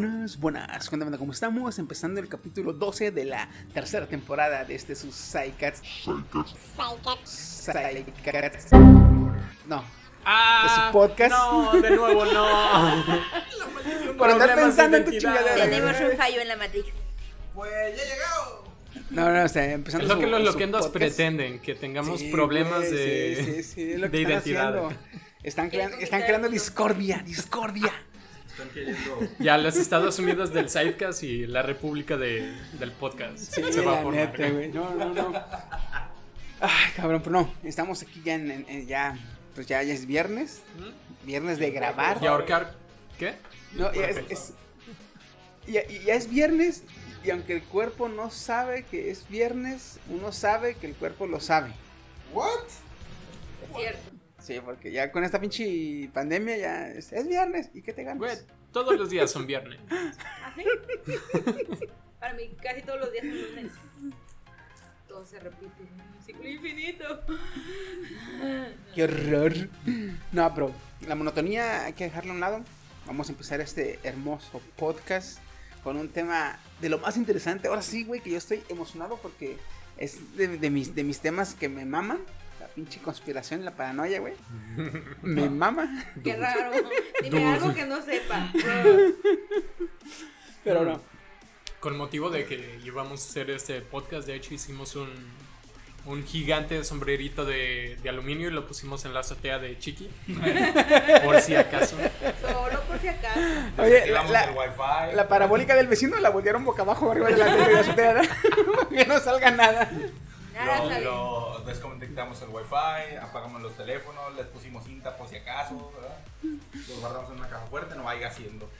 buenas, buenas, cuéntame cómo estamos, empezando el capítulo 12 de la tercera temporada de este sus Psycats. Psycats. No, Ah, ¿De su podcast? No, de nuevo no. por andar pensando en tu chingadera. Tenemos un fallo en la Matrix. Pues ya he llegado. No, no, o sea, empezando Es lo que los loquendos pretenden, que tengamos Sí, problemas de, sí, sí, sí, es lo que de identidad. haciendo. Están, creando, están creando discordia, discordia. Están cayendo. Ya los Estados Unidos del Sidecast y la República de, del Podcast Sí, se va a formar. neta, güey. No, no, no. Ay, cabrón, pero no. Estamos aquí ya en, en- en- ya, pues ya, ya es viernes. Viernes de grabar. ¿Y ahorcar qué? No, ya es, es- ya, ya es viernes y aunque el cuerpo no sabe que es viernes, uno sabe que el cuerpo lo sabe. ¿What? Es cierto. Sí, porque ya con esta pinche pandemia ya es, es viernes. ¿Y qué te ganas? Güey, todos los días son viernes. ¿Así? Para mí casi todos los días son lunes. Todo se repite en un ciclo infinito. Qué horror. No, pero la monotonía hay que dejarla a un lado. Vamos a empezar este hermoso podcast con un tema de lo más interesante. Ahora sí, güey, que yo estoy emocionado porque es de, de mis, de mis temas que me maman. Pinche conspiración la paranoia, güey. Me mama. Qué raro. Dime algo que no sepa. Pero no. Con motivo de que íbamos a hacer este podcast, de hecho hicimos un, un gigante sombrerito de, de aluminio y lo pusimos en la azotea de Chiqui. por si acaso. Solo por si acaso. Oye, la, Desactivamos la- el wifi. la parabólica del vecino la voltearon boca abajo arriba de la de la azotea, ¿no? que no salga nada. Nada Lo, lo desconectamos el wifi, apagamos los teléfonos, les pusimos cinta por si acaso, ¿verdad? Los guardamos en una caja fuerte, no vaya haciendo.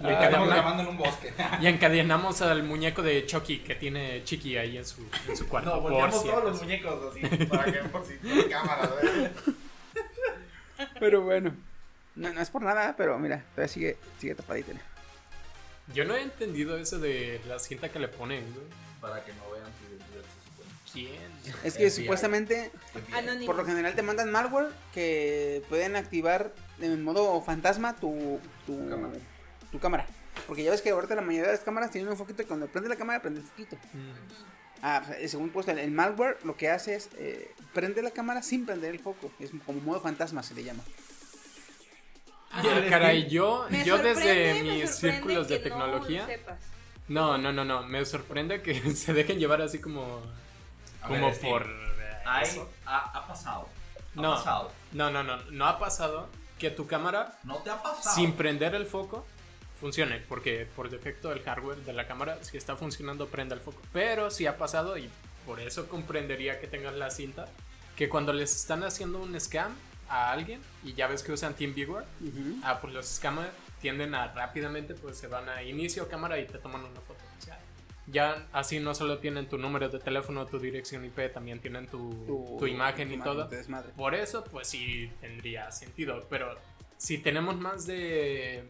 Y Y estamos encadena- grabando en un bosque. y encadenamos al muñeco de Chucky que tiene Chiqui ahí en su, en su cuarto. No, volteamos todos los muñecos así, para que por si tiene cámara. Pero bueno. No, no es por nada, pero mira, todavía sigue, sigue tapadita. Yo no he entendido eso de la cinta que le ponen, güey. Para que no vean 100. Es que supuestamente, por lo general te mandan malware que pueden activar en modo fantasma tu, tu, cámara. tu cámara. Porque ya ves que ahorita la mayoría de las cámaras tienen un foquito que cuando prende la cámara prende el foquito. Mm. Ah, pues, eh, según puesto, el malware lo que hace es eh, prende la cámara sin prender el foco. Es como modo fantasma se le llama. Ah, caray, yo, yo desde mis círculos de tecnología. No, no, no, no. Me sorprende que se dejen llevar así como como ver, por. Hay, eso. ha, ha pasado. Ha No. pasado. No, no, no. No ha pasado que tu cámara, No te ha pasado. sin prender el foco, funcione. Porque por defecto el hardware de la cámara, si está funcionando, prende el foco. Pero sí ha pasado, y por eso comprendería que tengas la cinta, que cuando les están haciendo un scam a alguien, y ya ves que usan TeamViewer, ah, pues los scammers tienden a rápidamente, pues se van a inicio cámara y te toman una foto. Ya así no solo tienen tu número de teléfono, tu dirección IP, también tienen tu, Tu- tu imagen tu y imagen, todo. desmadre. Por eso, pues sí tendría sentido. Pero si tenemos más de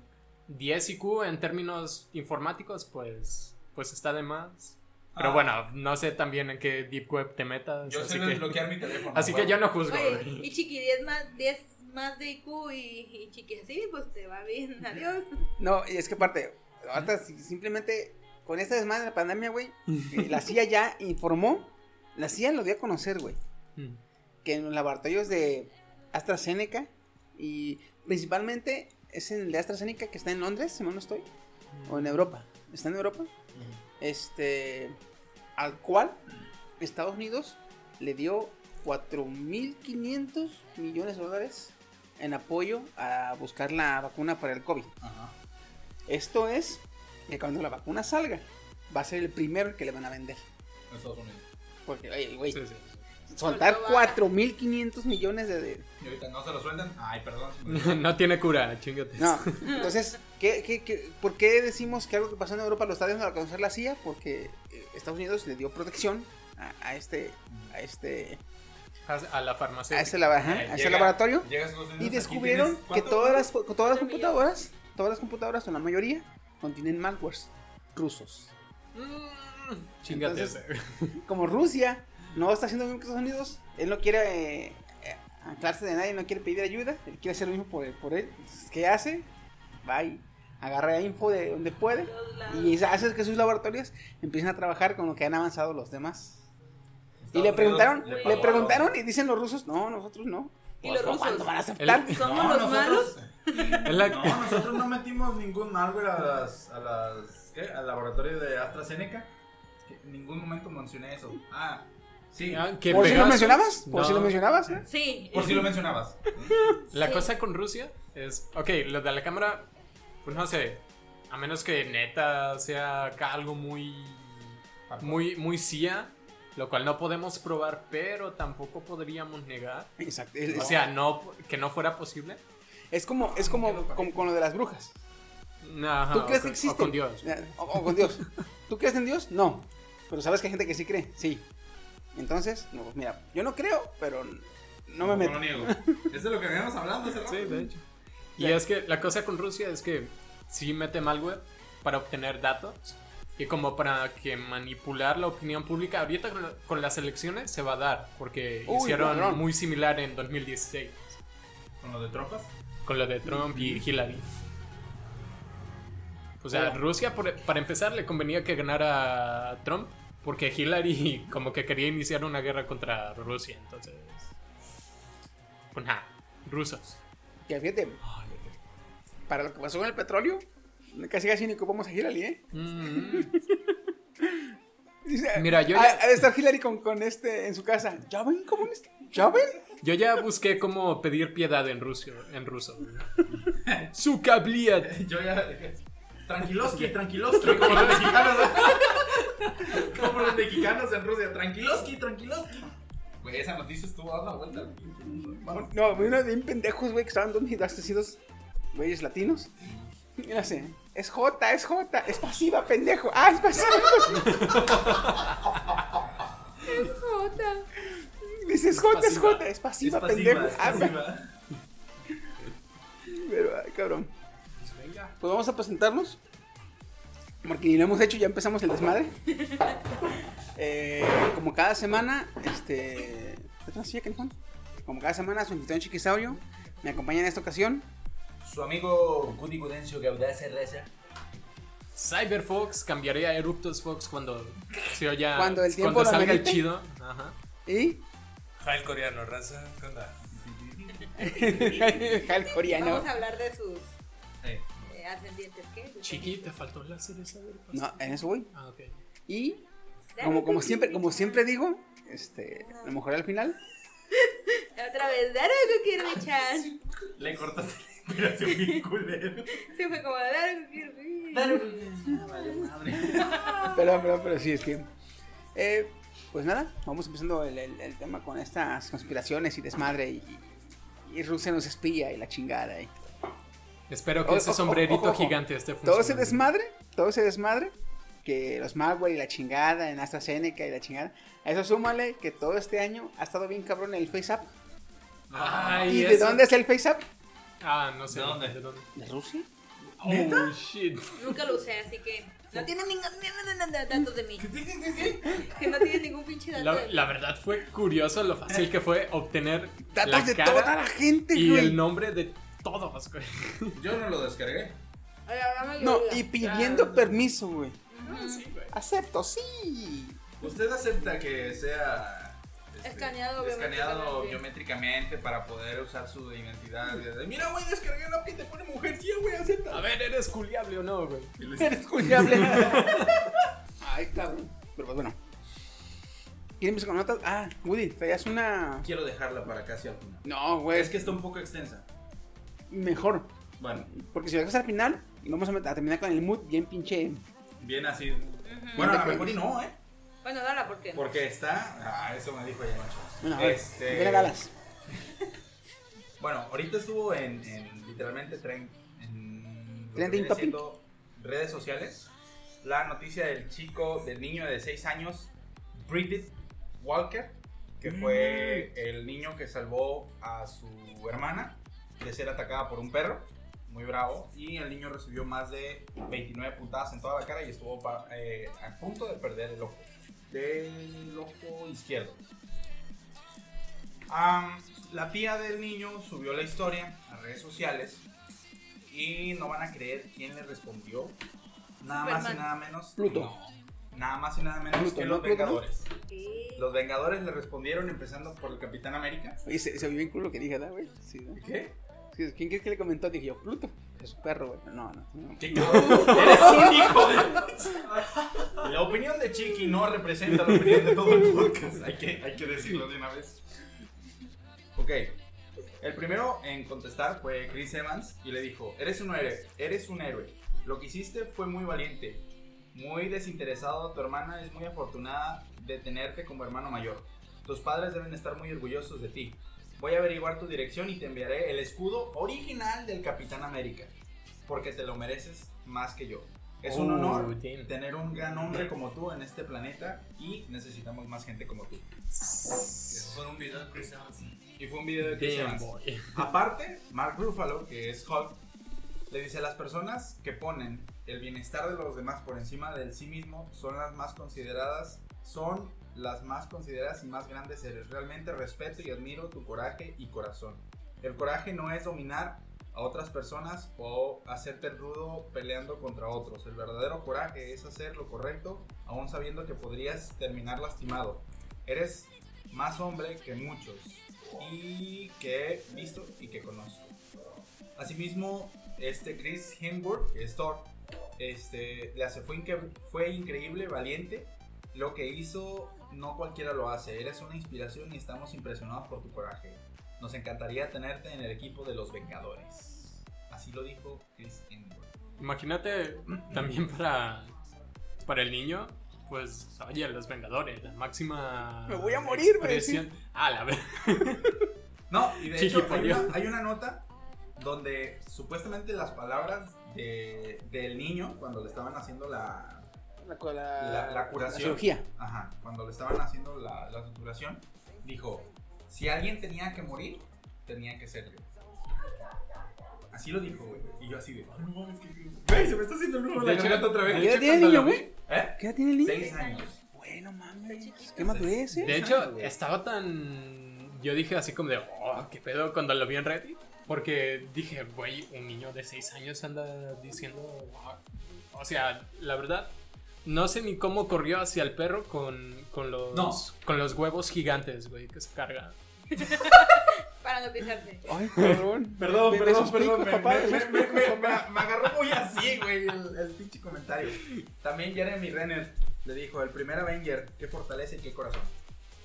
10 IQ en términos informáticos, pues, pues está de más. Pero Ah. bueno, no sé también en qué deep web te metas. Yo así sé que, desbloquear mi teléfono. así que huevo. yo no juzgo. Oye, y chiqui, 10 más, 10 más de IQ y, y chiqui así, pues te va bien, adiós. No, y es que aparte, si- simplemente con esta desmadre de la pandemia, güey, eh, la CIA ya informó, la CIA lo dio a conocer, güey, Mm. que en los laboratorios de AstraZeneca y principalmente es en el de AstraZeneca que está en Londres, si no estoy, o en Europa, está en Europa, este, al cual Estados Unidos le dio 4.500 millones de dólares en apoyo a buscar la vacuna para el COVID. Ajá. Esto es que cuando la vacuna salga, va a ser el primero que le van a vender. En Estados Unidos. Porque, oye, güey, Sí, sí. soltar Soltó vara. 4.500 millones de... de- Y ahorita no se lo sueltan. Ay, perdón. olvidó. no tiene cura, chingate. No, entonces, ¿qué, qué, qué- por qué decimos que algo que pasó en Europa lo está dando a conocer la CIA? Porque eh, Estados Unidos le dio protección a, a este... A este A la farmacia. a ese, Eh, a ese llega- laboratorio llega a y descubrieron tienes- que todas las, todas las computadoras, todas las computadoras, o la mayoría, contienen malwares rusos. Mm, chingate. Entonces- como Rusia no está haciendo lo mismo que Estados Unidos, él no quiere eh, anclarse de nadie, no quiere pedir ayuda, él quiere hacer lo mismo por, por él. Entonces, ¿Qué hace? Va y agarra info de donde puede y hace que sus laboratorios empiecen a trabajar con lo que han avanzado los demás. Y le preguntaron, Unidos le, preguntaron y dicen los rusos, no, nosotros no. ¿Y los ¿Cuándo rusos? van a aceptar? El- ¿Somos No, los malos? nosotros- la- No, nosotros no metimos ningún malware a las, a las, ¿qué? Al laboratorio de AstraZeneca. En ningún momento mencioné eso. Ah, sí. Ah, que ¿Por si lo mencionabas? ¿Por si No. lo mencionabas? eh? Sí. Por si lo mencionabas. La Sí. cosa con Rusia es, ok, lo de la cámara, pues no sé, a menos que neta sea acá algo muy, muy, muy CIA, lo cual no podemos probar, pero tampoco podríamos negar. Exacto. O sea, no, que no fuera posible. Es como, es como, como con lo de las brujas. Ajá, ¿Tú crees que existe? o con Dios. O, o con Dios. ¿Tú crees en Dios? No. Pero sabes que hay gente que sí cree. Sí. Entonces, no, pues mira, yo no creo, pero no me meto. lo niego. Es de lo que veníamos hablando hace rato. Sí, de hecho. Y es que la cosa con Rusia es que sí mete malware para obtener datos y como para que manipular la opinión pública. Ahorita con, la- con las elecciones se va a dar porque Uy, hicieron muy similar en 2016 Con lo de tropas. Con lo de Trump y Hillary. O sea. Rusia por- para empezar le convenía que ganara Trump porque Hillary como que quería iniciar una guerra contra Rusia, entonces pues nada, rusos. Que fíjate, para lo que pasó con el petróleo, casi casi ni ocupamos a Hillary, ¿eh? Mm. Dice, Mira, yo ya- estar Hillary con, con este en su casa. ¿Ya ven cómo? ¿Ya ven? Yo ya busqué cómo pedir piedad en ruso. En ruso. Sukabliat. Yo ya. Tranquiloski, tranquiloski. Como los mexicanos. Como los mexicanos en Rusia. Tranquiloski, tranquiloski. Güey, esa noticia estuvo dando la vuelta. No, uno de bien pendejos, güey, que estaban dos asesinos, güeyes latinos. Mira, así, es J, es J, es pasiva, pendejo. Ah, es pasiva. Jota. Dices J, es J, es Es pasiva, pasiva, pendejo. es Ah, pasiva. pero, ay, cabrón. Venga. Pues vamos a presentarnos. Porque ni lo hemos hecho, ya empezamos el desmadre. Eh, como cada semana, este. ¿Qué tal, silla, canijón? Como cada semana, su anfitrión Chiquisaurio me acompaña en esta ocasión. Su amigo Guti Gudencio Gaudaz Reza. Cyberfox cambiaría a Eruptus Fox cuando se oya. Cuando el tiempo cuando lo salga el chido. Ajá. Y. Jail coreano, raza. ¿Qué onda? Jal coreano. Vamos a hablar de sus Eh, eh, ascendientes. ¿Qué? Chiqui, te faltó la serie Cyberfox. No, en eso voy. Ah, ok. Y. Como, como siempre, como siempre digo, este, a lo mejor al final. Otra vez, Daruku Kirby-chan. le cortaste la inspiración bien culero. Se fue como Daruku Kirby. Pero, pero, pero sí, es que. eh, pues nada, vamos empezando el, el- el tema con estas conspiraciones y desmadre y, y Rusia nos espía y la chingada. Y, Espero que ese sombrerito ojo, ojo. gigante esté Todo funcionando. ese desmadre, todo ese desmadre, que los malware y la chingada en AstraZeneca y la chingada, a eso súmale que todo este año ha estado bien cabrón el FaceApp. Ay, ¿Y de dónde es el FaceApp? Ah, no sé. ¿De dónde? ¿De dónde? ¿De Rusia? Oh, shit. Nunca lo usé, así que no tiene ningún datos de mí. Que no tiene ningún pinche dato La, de mí. la verdad fue curioso lo fácil que fue obtener Datos la de cara toda la gente, y güey. el nombre de todos, güey. Yo no lo descargué. Ay, ahora me No, y pidiendo permiso, güey. Sí, güey. Acepto, sí. ¿Usted acepta que sea este, Escaneado escaneado biométricamente. para poder usar su identidad? Mira, güey, descargué una que te pone mujer, sí, güey, acepta. A ver, ¿eres culiable o no, güey? Eres culiable. Ay, cabrón. Pero pues bueno. ¿Quién empieza con notas? Ah, Woody, traías una. Quiero dejarla para casi al final. No, güey. Es que está un poco extensa. Mejor. Bueno, Porque si lo dejas al final, y vamos a terminar con el mood bien pinche. bien así. Bueno, a lo mejor y no, ¿eh? Bueno, dala, ¿por qué? Porque está. Ah, eso me dijo ella, macho. Bueno, a ver. Este-. Bueno, ahorita estuvo en, en literalmente tren, en Trending topic. redes sociales la noticia del chico, del niño de 6 años, Bridget Walker, que fue Mm. el niño que salvó a su hermana de ser atacada por un perro, muy bravo, y el niño recibió más de 29 puntadas en toda la cara y estuvo eh, a punto de perder el ojo, del ojo izquierdo. Am, la tía del niño subió la historia a redes sociales y no van a creer quién le respondió. Nada más y nada menos. Pluto. no, nada más y nada menos Pluto, que ¿no? los. Vengadores. ¿Qué? Los Vengadores le respondieron empezando por el Capitán América. Oye, se, se oyó bien culo que dije, ¿verdad, güey? Sí, ¿no? ¿Qué? ¿Quién crees que le comentó? Dije yo, Pluto. Es un perro, güey. No, no. no. Eres un hijo de. La opinión de Chiqui no representa la opinión de todo el podcast. Hay que, hay que decirlo de una vez. Ok. El primero en contestar fue Chris Evans y le dijo: Eres un héroe, eres un héroe. Lo que hiciste fue muy valiente, muy desinteresado. Tu hermana es muy afortunada de tenerte como hermano mayor. Tus padres deben estar muy orgullosos de ti. Voy a averiguar tu dirección y te enviaré el escudo original del Capitán América. Porque te lo mereces más que yo. Es un honor tener un gran hombre como tú en este planeta y necesitamos más gente como tú. Eso fue un video de Chris Evans. Y fue un video de Chris Damn, Evans. boy. Aparte, Mark Ruffalo, que es Hulk, le dice a las personas que ponen el bienestar de los demás por encima del sí mismo son las más consideradas, son las más consideradas y más grandes seres. Realmente respeto y admiro tu coraje y corazón. El coraje no es dominar a otras personas o hacerte rudo peleando contra otros. El verdadero coraje es hacer lo correcto aún sabiendo que podrías terminar lastimado. Eres más hombre que muchos y que he visto y que conozco. Asimismo, este Chris Hemsworth, que es Thor, este, le hace, fue, fue increíble, valiente. Lo que hizo, no cualquiera lo hace. Eres una inspiración y estamos impresionados por tu coraje. Nos encantaría tenerte en el equipo de los Vengadores. Así lo dijo Chris Hemsworth. Imagínate también para, para el niño, pues, oye, los Vengadores, la máxima. Me voy a morir, güey, expresión. Ah, la verdad. No, y de Chiqui hecho hay una, hay una nota donde supuestamente las palabras de- del niño cuando le estaban haciendo la, La, la, la, la curación. cirugía. Ajá, cuando le estaban haciendo la, la curación, dijo, si alguien tenía que morir, tenía que ser yo. Así lo dijo, güey. Y yo así de, "Ay, no mames, qué- Güey, se me está haciendo el nudo De la garganta otra vez. ¿Qué edad tiene el niño, güey? ¿Eh? ¿Qué edad tiene el niño? Seis años. Bueno, mames. Qué madurez, ¿eh? De hecho, estaba tan. Yo dije así como de, oh, qué pedo cuando lo vi en Reddit. Porque dije, güey, un niño de 6 años anda diciendo. "Wow". O sea, la verdad, no sé ni cómo corrió hacia el perro con, con, los, No. con los huevos gigantes, güey, que se carga. Para no pisarse. Ay. Perdón, perdón, esos perdón. picos, Me, me- me- me- me- me- me agarró muy así, güey, el, el pinche comentario. También Jeremy Renner le dijo, el primer Avenger, qué fortaleza y qué corazón.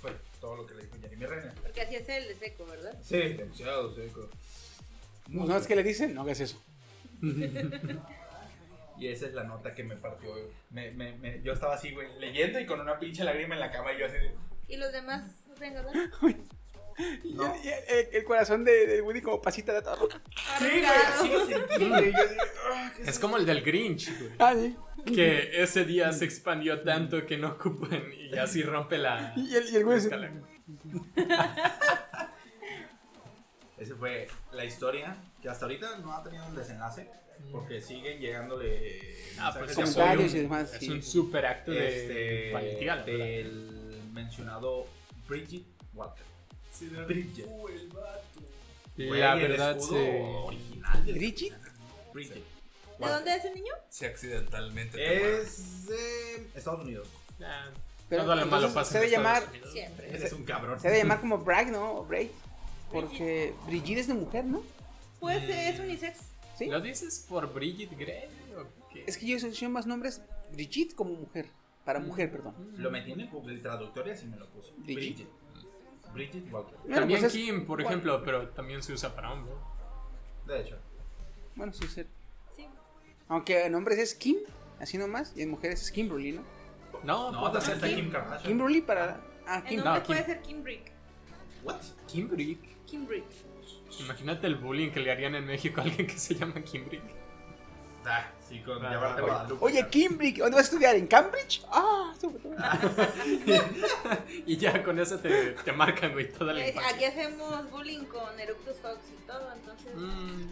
Fue todo lo que le dijo Jeremy Renner. Porque así es el de seco, ¿verdad? Sí, demasiado seco. Muy No es que le dicen, no hagas eso. Y esa es la nota que me partió. Me, me, me- yo estaba así, güey, leyendo y con una pinche lágrima en la cama y yo así de... ¿Y los demás? Y No. el, y el- el corazón de, del Woody como pasita de todo. Sí, güey, así lo sentí, güey. Yo así, ah, ¿qué Es como el del Grinch, güey. Ah, sí. Que ese día se expandió tanto que no ocupan y así rompe la, Y el, y el la güey se- escala. Esa fue la historia que hasta ahorita no ha tenido un desenlace porque siguen llegándole Ah, pues comentarios y demás, Es sí. un super acto de este, valentía, la verdad. del mencionado Bridget Walker. Bridget. Güey, La el verdad, escudo sí. original del ¿Bridget? Bridget. ¿De dónde es el niño? Si accidentalmente te Es de Estados Unidos. Ah, Pero todo lo malo entonces pasa se debe llamar-. Siempre. Eres un cabrón. Se debe llamar como Bragg, ¿no? O Braid. Porque Brigitte es de mujer, ¿no? Pues es unisex. ¿Sí? ¿Lo dices por Bridget Grey o qué? Es que yo asocio más nombres Brigitte como mujer. Para mujer, perdón. Lo metí en el Google Traductor y así me lo puso. Bridget. Bridget. Walker. Bueno, también pues es- Kim, por bueno. ejemplo, pero también se usa para hombre. De hecho. Bueno, sí, sí. Sí. Aunque en hombres es Kim, así nomás. Y en mujeres es Kimberly, ¿no? No, No, puede ser Kim. Kim Kardashian. Kimberly para. Ah, El Kim. nombre no, puede Kim. ser Kim Brick. What? Kimbrick. Kim Brick. Imagínate el bullying que le harían en México a alguien que se llama Kimbrick. Ah, sí, con Ah, oye. Guadalupe. Oye, Kimbrick, ¿dónde vas a estudiar? ¿En Cambridge? Ah, todo. Y ya con eso te, te marcan, güey, toda la infancia. Aquí hacemos bullying con Eructus Fox y todo, entonces. Mm.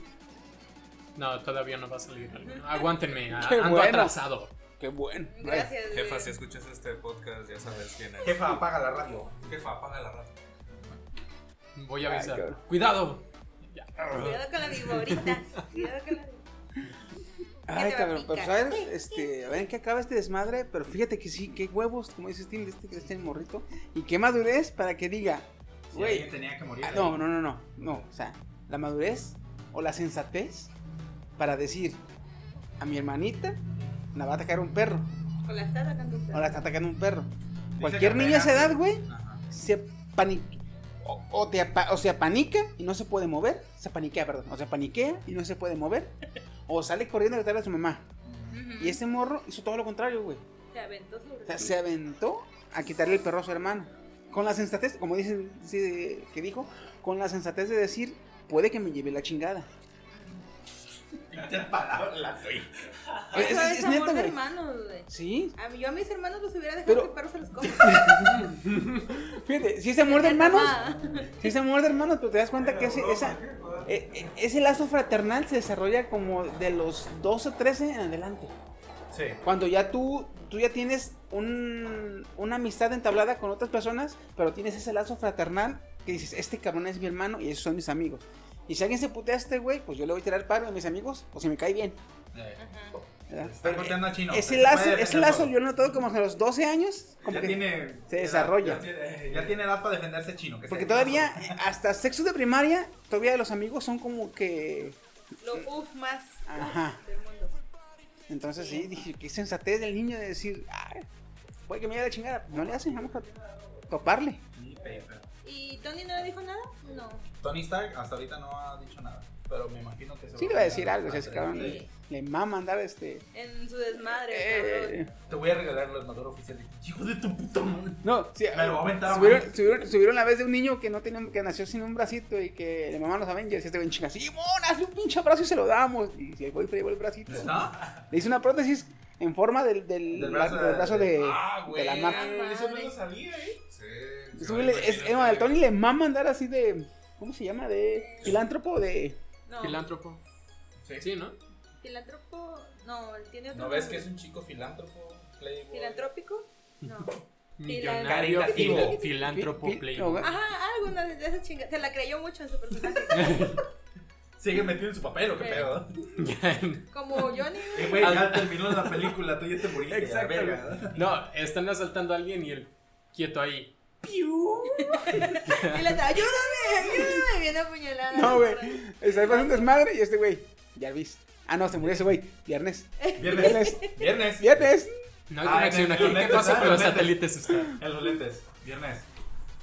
No, todavía no va a salir. Aguántenme, a- ando bueno. atrasado. Qué bueno. Gracias. Jefa, si escuchas este podcast, ya sabes quién es. Jefa, apaga la radio. Jefa, apaga la radio. Voy a avisar. Cuidado. Cuidado con la viborita. Cuidado con la Ay, cabrón, pero sabes, este, a ver en qué acaba este desmadre, pero fíjate que sí, qué huevos, como dice Steam, de este que está en morrito, y qué madurez para que diga, güey, alguien tenía que morir. ah, no, no, no, no, no, o sea, la madurez o la sensatez para decir, a mi hermanita la va a atacar un perro, O la está atacando un o perro. la está atacando un perro. Dice Cualquier niño a esa edad, güey, se panica. O, o te apa- o se apanica y no se puede mover. Se paniquea, perdón. O se paniquea y no se puede mover. O sale corriendo a gritarle a su mamá. Y ese morro hizo todo lo contrario, güey. Se aventó sobre O sea, se aventó a quitarle el perro a su hermano. Con la sensatez, como dice, dice que dijo, con la sensatez de decir, puede que me lleve la chingada. Pinche palabra, la tuya. Es, Eso es- es, amor neta, de hermanos, güey. Sí. A mí, yo a mis hermanos los hubiera dejado Pero- que el perro se los coma. Fíjate, si es amor de hermanos, si es amor de hermanos, pero te das cuenta que ese, esa, eh, eh, ese lazo fraternal se desarrolla como de los 12 13 en adelante. Sí. Cuando ya tú, tú ya tienes un, una amistad entablada con otras personas, pero tienes ese lazo fraternal que dices, este cabrón es mi hermano y esos son mis amigos. Y si alguien se putea a este güey, pues yo le voy a tirar paro a mis amigos, pues si me cae bien. Eh. Está a Chino. ese se lazo, ese lazo yo lo noto como a los 12 años, como ya que tiene, se desarrolla. Ya tiene, ya tiene edad para defenderse Chino. que Porque todavía, eh, hasta sexo de primaria, todavía los amigos son como que... Lo uf más Ajá. del mundo. Entonces sí, dije, qué sensatez del niño de decir, ay, puede que me lleve la chingada. No le hacen, vamos a toparle. No. Tony Stark hasta ahorita no ha dicho nada. Pero me imagino que se Sí le va a decir algo, o sea, ese cabrón Sí. le, le mama andar este... En su desmadre. eh. Te voy a regalar el armador oficial. Hijo de tu puta madre. no, sí, Me lo va a aventar a subieron, mano. subieron, subieron la vez de un niño que no tenía, que nació sin un bracito y que le mamaban los Avengers y este güey chinga, sí, mon, hazle un pinche abrazo y se lo damos. Y si el güey llevó el bracito. ¿Está? Le hice una prótesis en forma del, del, Del la- brazo de- brazo de, Ah, de güey. la marca. Eso no lo sabía, eh. Sí. Es, no, al Tony le mama andar así de. ¿Cómo se llama? De filántropo, de. No. Filántropo. Sí. Sí, ¿no? Filántropo. No, él tiene otro. ¿No ves que es un chico filántropo? Playboy? ¿Filantrópico? No. Millonario filántropo Fil- playboy. Ajá, alguna de esas chingas. Se la creyó mucho en su personaje. ¿Sigue metido en su papel o qué pedo? Como Johnny. Eh, güey, ya terminó la película, tú ya te moriste. Exacto. la verga. No, están asaltando a alguien y él quieto ahí. Y está, ayúdame, ayúdame. Viene apuñalada. No, güey. Está pasando un desmadre y este güey. Jarvis. Ah, no, se murió ese güey. Viernes. Viernes. Viernes. Viernes. No hay Ah, conexión aquí. ¿Qué lentes, pasa ah, con los satélites? En los lentes. Viernes.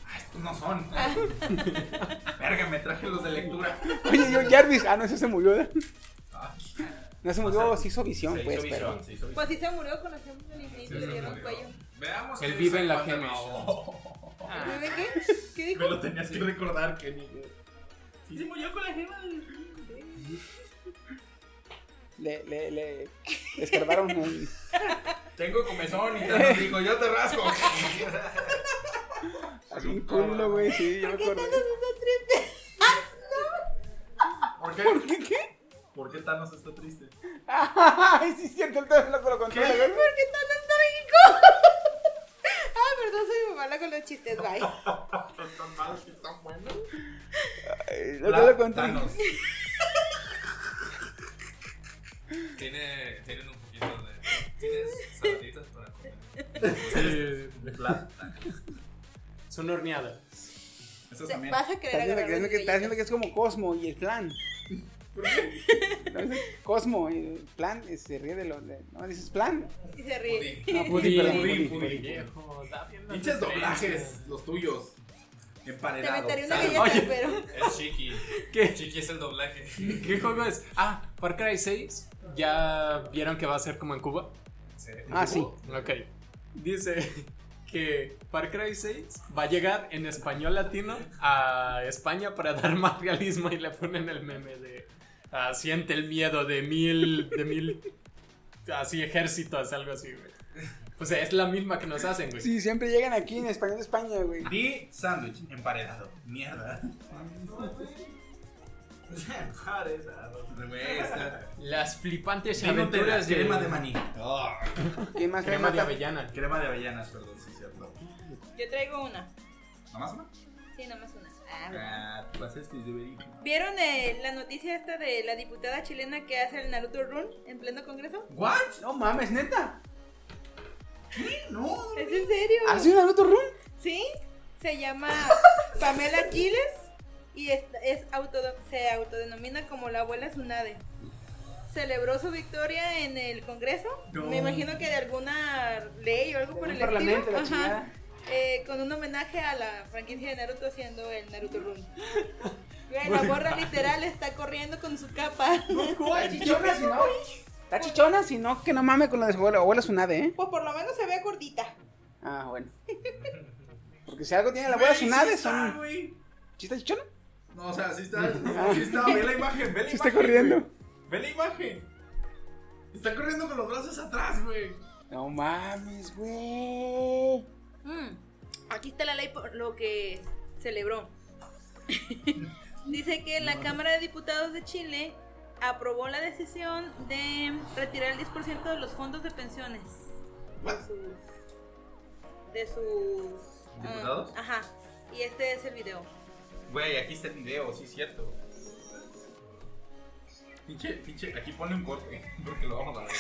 Ah, estos no son. Verga, me traje los de lectura. Oye, yo, Jarvis. Ah, no, ese se murió. ¿verdad? Ah, No se murió, se hizo visión, se pues, hizo pero. visión, se hizo Pues sí se murió con la gente del infinito y le dieron cuello. Veamos. Él vive en la gema. WandaVision. ¿Vive qué? ¿Qué dijo? Me lo tenías que recordar, Kenny. Sí, se murió con la gema. Le, le, le escarbaron el... Tengo comezón y nos dijo, yo te rasco. Así un culo, güey, sí, yo me acuerdo. ¿Por qué? ¿Por qué qué? ¿Por qué Thanos está triste? Ay, sí es cierto, el todo lo controla, güey. Porque Thanos está México. Ah, perdón, soy muy mala con los chistes, bye. Están malos y están buenos. Ay, lo todo lo controla. Thanos. Tiene, tienen un poquito de. ¿Tienes saladitas para comer? Sí, De plata. son horneadas. Eso Se- también. Vas a Está querer haciendo, agarrar que, los que, está haciendo que es como Cosmo y el plan. Cosmo y el plan y se ríe de lo de. No, dices plan. Y se ríe. No, Pudín, pudín, perdón, pudín, pudín, pudín. pudín. Viejo, bien Pinches doblajes, los tuyos. Te metería una ¿sabes? galleta, Oye. pero. Es Chiqui. ¿Qué? Chiqui es el doblaje. ¿Qué juego es? Ah, Far Cry 6. ¿Ya vieron que va a ser como en Cuba? Sí. Ah, sí. Ok. Dice que Far Cry 6 va a llegar en español latino a España para dar más realismo y le ponen el meme de ah, siente el miedo de mil, de mil, así ejércitos, algo así, güey. Pues es la misma que nos hacen, güey. Sí, siempre llegan aquí en español de España, güey. Di sándwich emparedado. Mierda. emparedado. Las flipantes aventuras de crema de maní. ¿Quién más crema de avellana. Crema de avellanas, perdón, sí, cierto. Yo traigo una. ¿Nada más una? Sí, nada más una. Ah. Ah. ¿Vieron eh, la noticia esta de la diputada chilena que hace el Naruto Run en pleno congreso? ¿What? No mames, neta. No. ¿Es en serio? ¿Hace un Naruto Run? Sí, se llama Pamela Giles y es, es auto, se autodenomina como la abuela Tsunade. Celebró su victoria en el Congreso, No. me imagino que de alguna ley o algo por el parlamento, la estilo. chingada. Eh, con un homenaje a la franquicia de Naruto haciendo el Naruto Run. Güey, La morra literal está corriendo con su capa. Está chichona, si no. Está chichona, si no, que no mame con la de su abuela. Abuela ¿eh? Pues por lo menos se ve gordita. Ah, bueno. Porque si algo tiene la abuela está, son. ¿Sí está chichona? No, o sea, sí está. Sí está, ve la imagen, ve la imagen. está corriendo. Ve la imagen. Está corriendo con los brazos atrás, güey. No mames, güey. Mm, Aquí está la ley por lo que celebró. Dice que la Cámara de Diputados de Chile aprobó la decisión de retirar el 10% de los fondos de pensiones. De sus. De sus. ah, ¿Diputados? ajá. Y este es el video. Güey, aquí está el video, sí, cierto. Pinche, pinche, aquí pone un corte, porque lo vamos a ver.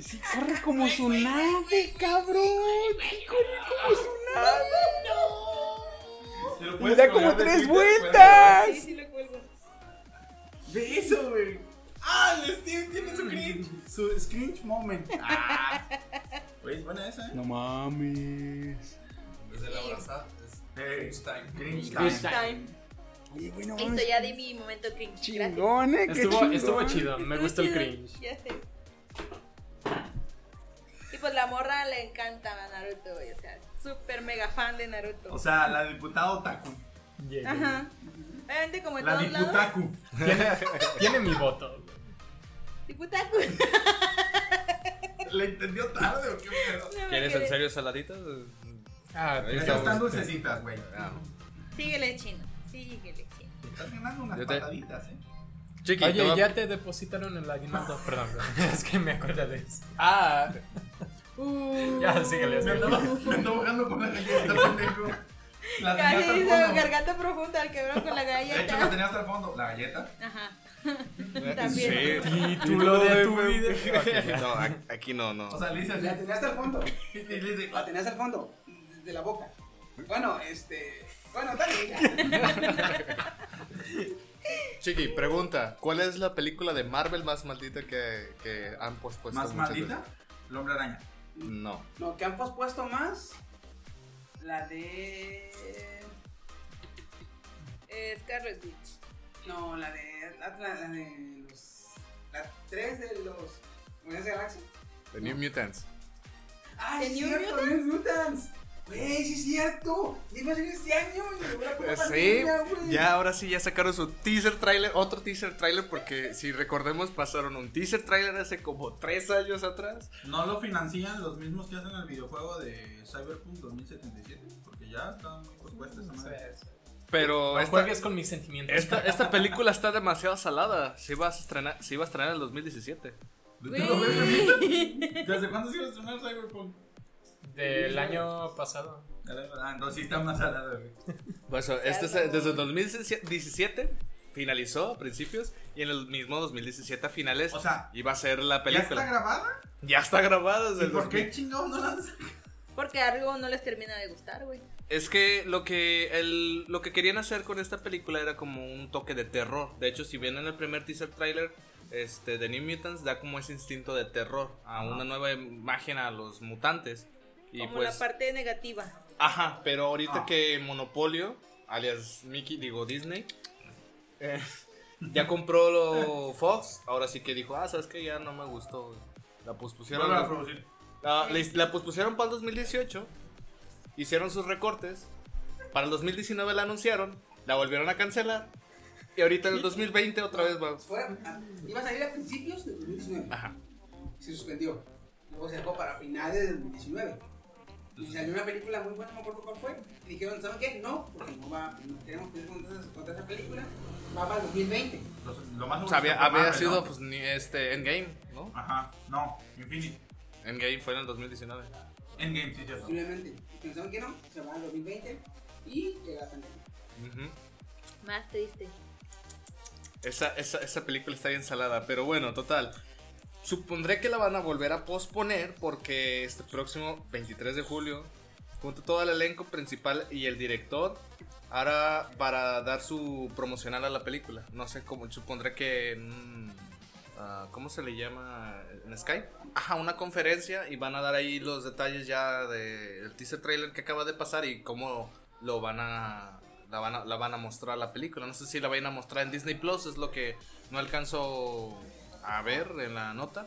Sí, corre como su nave, cabrón. Sí, corre como su nave. ¿Se lo Y puedes da como tres vueltas. Sí, sí lo cuelgo. Ve eso, güey. Ah, el Steve tiene su cringe. Su cringe moment. Ah. Güey, es buena esa, ¿eh? No mames. Desde la abrazada. Cringe time. Cringe Cringe time. Time. Oye, no Listo, mames. ya di mi momento cringe. Chingón, eh. Estuvo, chido, me Estuvo gustó el cringe. Ya sé. Pues la morra le encanta a Naruto, güey. O sea, súper mega fan de Naruto. O sea, la diputada Otaku. Ajá. Obviamente, como en La todos lados. diputaku. Tiene, tiene mi voto. Diputaku. ¿Le entendió tarde o qué pedo? No ¿Quieres en serio saladitas? Ah, Ahí Estas están dulcecitas, güey. Síguele, chino. Síguele, chino. Estás ganando unas Yo te- pataditas, eh. Chiqui, Oye, ya te depositaron el aguinaldo. Perdón, es que me acordé de eso. Ah, ya, síguele. Me síguele. andaba, me andaba jugando con la galleta, pendejo. La tenía Casi hasta el fondo. garganta profunda al quebrón con la De hecho, la galleta. tenía hasta el fondo. ¿La galleta? Ajá. También. Título de tu vida. No, aquí no, no. O sea, le dice. La tenía hasta el fondo. La tenías al fondo. De la boca. Bueno, este. Bueno, tal vez. Chiqui, pregunta: ¿Cuál es la película de Marvel más maldita que, que han pospuesto? ¿más maldita? veces? El hombre araña. No. No, que han pospuesto más. La de. Eh, Scarlet Witch. No, la de. La, la- la de los. La 3 de los. ¿Guardianes de la Galaxia? The New Mutants. ¡Ah, ¿The es New cierto! Mutants? New Mutants! Güey, sí es cierto. Iba a ser este año. puta Sí, güey. ya ahora sí ya sacaron su teaser trailer, otro teaser trailer, porque si recordemos pasaron un teaser trailer hace como tres años atrás. No lo financian los mismos que hacen el videojuego de Cyberpunk 2077. Porque ya está muy pospuesta esa madre. Pero No esta, juegues con mis sentimientos. esta, esta película está demasiado salada. Se iba a estrenar, se iba a estrenar en el 2017. ¿Te lo ves, Rafita? ¿Desde cuándo se iba a estrenar Cyberpunk? Del año pasado. Ah, no, sí está más salada, güey. Pues este es- desde el 2017 finalizó a principios y en el mismo 2017 a finales O sea, iba a ser la ¿Ya película. está grabada? Ya está grabada desde ¿Y el por qué 2000. chingados no la Porque algo no les termina de gustar, güey. Es que lo que el, lo que querían hacer con esta película era como un toque de terror. De hecho, si bien en el primer teaser trailer este, de New Mutants da como ese instinto de terror a una nueva imagen a los mutantes. Y Como pues, la parte negativa. ajá, pero ahorita Ah. que Monopolio, alias Mickey, digo Disney, eh, ya compró lo Fox, ahora sí que dijo, ah, sabes que ya no me gustó. La pospusieron. Vuelve a producir. La, la- la pospusieron para el 2018. Hicieron sus recortes. Para el 2019 la anunciaron. La volvieron a cancelar. Y ahorita en el 2020 otra vez va. Fue- ah, iba a salir a principios del 2019. Ajá. Se suspendió. Luego se dejó para finales del 2019. Y salió una película muy buena, no me acuerdo cuál fue. Y dijeron, ¿saben qué? No, porque no va, no tenemos que ir contra, esa- película. Va para el 2020. Los- Lo más había, había Marvel, sido ¿no? pues ni este Endgame, ¿no? Ajá, no, Infinity. Endgame fue en el 2019. Endgame, sí, cierto. Posiblemente. Pensaron que no, se va al 2020 y llega la pandemia. Ujú. Más triste. Esa, esa, esa película está bien salada, pero bueno, total. Supondré que la van a volver a posponer porque este próximo 23 de julio, junto todo el elenco principal y el director, ahora para dar su promocional a la película. No sé cómo, supondré que un, ah, ¿Cómo se le llama? ¿En Skype? Ajá, una conferencia y van a dar ahí los detalles ya del teaser trailer que acaba de pasar y cómo lo van a la van a, la van a mostrar la película. No sé si la vayan a mostrar en Disney Plus, es lo que no alcanzo a ver en la nota.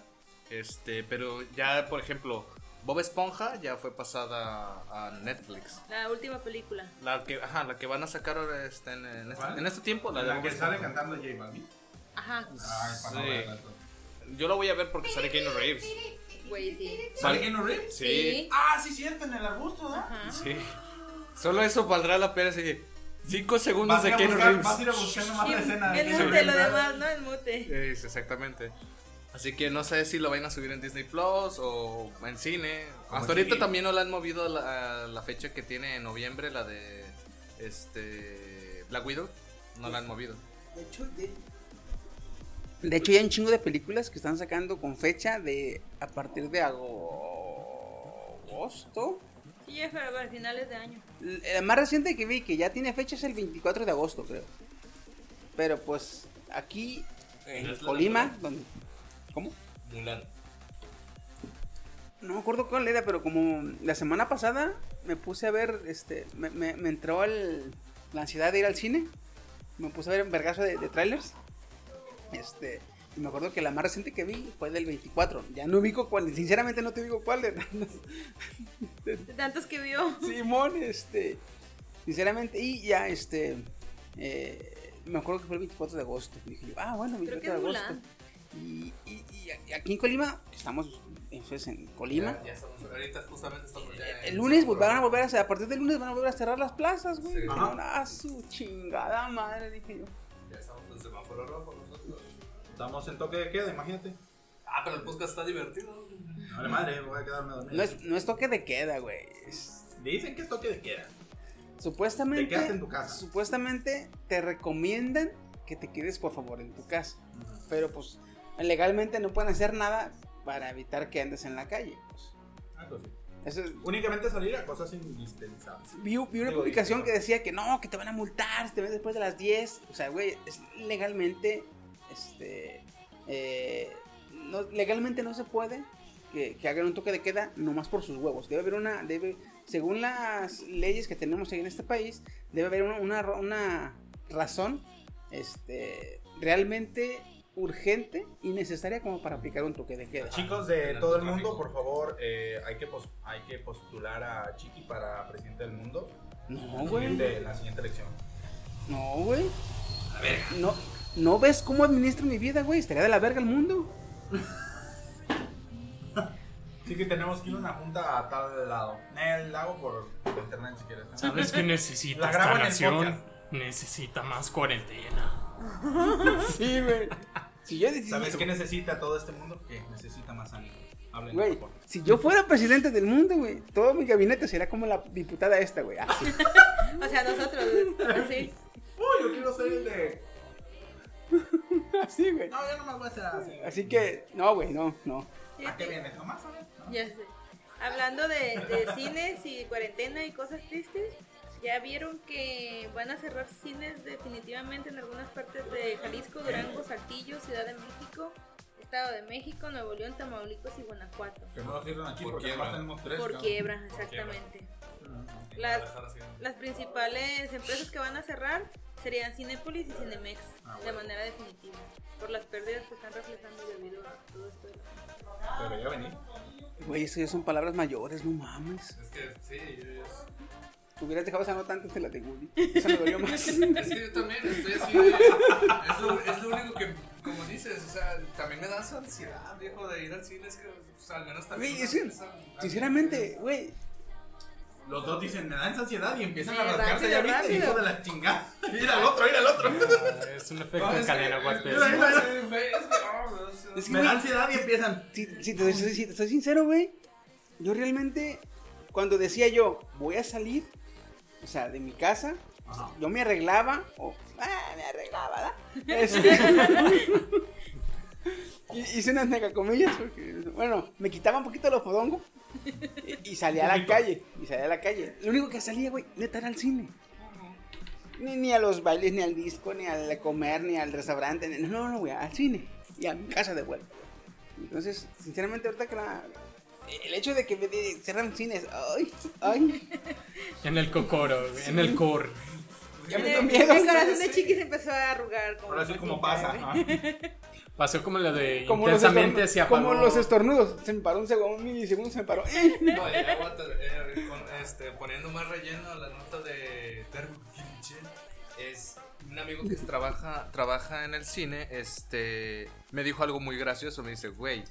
Este, pero ya, por ejemplo, Bob Esponja ya fue pasada a Netflix. La última película. La que, ajá, la que van a sacar ahora este, en, en este, en este tiempo, la, de La Bob que sale cantando J Balvin. Ajá, Ah, para no Sí. entonces. Yo la voy a ver porque sale Keanu Reeves. güey, sí. ¿Sale Keanu Reeves? Sí, Ah, sí, cierto, en el arbusto, ¿no? Ajá. sí. Solo eso valdrá la pena. Así, cinco segundos a, de a Keanu buscar, Reeves. vas a ir a buscar nomás la escena de El Keanu mute, lo demás, ¿no? El mute. Es, exactamente. Así que no sé si lo vayan a subir en Disney Plus o en cine. Como Hasta ahorita también no la han movido la, la fecha que tiene en noviembre, la de este Black Widow. No la han movido. De hecho, de, de hecho, ya hay un chingo de películas que están sacando con fecha de a partir de agosto. Sí, ya fue a finales de año. La más reciente que vi que ya tiene fecha es el 24 de agosto, creo. Pero pues aquí en ¿Es Colima, de donde ¿Cómo? Mulan. No me acuerdo cuál era, pero como la semana pasada me puse a ver, este, me, me- me entró el- la ansiedad de ir al cine. Me puse a ver un vergazo de, de trailers. Este, y me acuerdo que la más reciente que vi fue del 24. Ya no ubico cuál, sinceramente no te digo cuál. de- De tantos que vio. Simón, este, sinceramente, y ya, este, eh, me acuerdo que fue el 24 de agosto. Y dije yo, ah, bueno, Creo 24 que de agosto. Mulan. Y, y- y aquí en Colima, estamos entonces, en Colima. Ya, ya estamos, ahorita justamente estamos ya. en El lunes van a volver a cerrar, a partir del lunes van a volver a cerrar las plazas, güey. Sí. Ah, su chingada madre, dije yo. Ya estamos en semáforo rojo. Estamos en toque de queda, imagínate. Ah, pero el podcast está divertido. Vale, madre, voy a quedarme dormido. No es, no es toque de queda, güey. es- Dicen que es toque de queda. Supuestamente. Te quedas en tu casa. Supuestamente te recomiendan que te quedes, por favor, en tu casa. Pero pues, legalmente no pueden hacer nada para evitar que andes en la calle. Pues. Ah, pues sí. Eso es- Únicamente salir a cosas indispensables. Vi, vi una Digo, publicación que decía que no, que te van a multar si te ves después de las 10. O sea, güey, es legalmente, este, eh, no, legalmente no se puede que, que hagan un toque de queda nomás por sus huevos. Debe haber una, debe, según las leyes que tenemos en este país, debe haber una, una, ra- una razón, este, realmente urgente y necesaria como para aplicar un toque de queda. Chicos de todo el mundo, por favor, eh, hay, que pos- hay que postular a Chiqui para presidente del mundo No, en la güey. en la siguiente elección. No, güey. No, ¿No ves cómo administro mi vida, güey? Estaría de la verga el mundo. Sí que tenemos que ir a una junta a tal lado. Eh, la hago por, internet si quieres. ¿no? ¿Sabes qué necesita La esta el nación? Necesita más cuarentena. Sí, güey. Si yo decidiera- ¿Sabes qué necesita todo este mundo? Que necesita más ánimo. Hablen, Güey, por favor. si yo fuera presidente del mundo, güey, todo mi gabinete sería como la diputada esta, güey. Así. O sea, nosotros, así. Uy, yo quiero ser el de. Así, güey. No, yo no me voy a hacer así. Así que, no, güey, no, no. ¿A qué vienes? Nomás a ver. ¿no? Ya sé. Hablando de, de cines y cuarentena y cosas tristes, ya vieron que van a cerrar cines definitivamente en algunas partes de Jalisco, Durango, Saltillo, Ciudad de México, Estado de México, Nuevo León, Tamaulipas y Guanajuato. Que no lo cierran aquí Por porque quiebra. tenemos tres. Por ¿no? quiebra, exactamente. Las, las principales empresas que van a cerrar serían Cinépolis y Cinemex Ah, de bueno. manera definitiva, por las pérdidas que están reflejando debido a todo esto. de la- Pero ya vení. Güey, eso ya son palabras mayores, no mames. Es que sí, Tú hubieras dejado esa nota antes de la de Woody. Esa me dolió más. es que yo también estoy así de, es, lo, es lo único que, como dices, o sea, también me da esa ansiedad, viejo, de ir al cine, es que, o sea, al menos también. Güey, es que, sinceramente, güey, Los dos dicen, me da esa ansiedad y empiezan Sí, a rascarse. ¿Ya viste? Hijo de la chingada. Mira al otro, mira al otro. Es un efecto No, cadena, güey, es que, Me da ansiedad y empiezan. si, si te, si te soy sincero, güey, yo realmente, cuando decía yo, voy a salir, o sea, de mi casa, Ajá. yo me arreglaba, o, ah, me arreglaba, ¿verdad? Este, hice unas megacomillas, porque, bueno, me quitaba un poquito los fodongos y, y salía a la calle, y salía a la calle. Lo único que salía, güey, neta era al cine. Ni, ni a los bailes, ni al disco, ni al comer, ni al restaurante, ni- no, no, güey, al cine y a mi casa de vuelta. Entonces, sinceramente, ahorita que la... El hecho de que cierran cines, ay, ay, En el cocoro, güey, en el core. ya me dio miedo. el corazón de Chiqui se empezó a arrugar. Como Ahora sí como pasa. güey. Pasó como lo de Como los, intensamente estornu- se apagó. como los estornudos, se me paró un segundo, un milisegundo, se me paró. No, ya aguanta, eh, con- este, poniendo más relleno a la nota de es un amigo que trabaja, trabaja en el cine, este, me dijo algo muy gracioso, me dice, güey,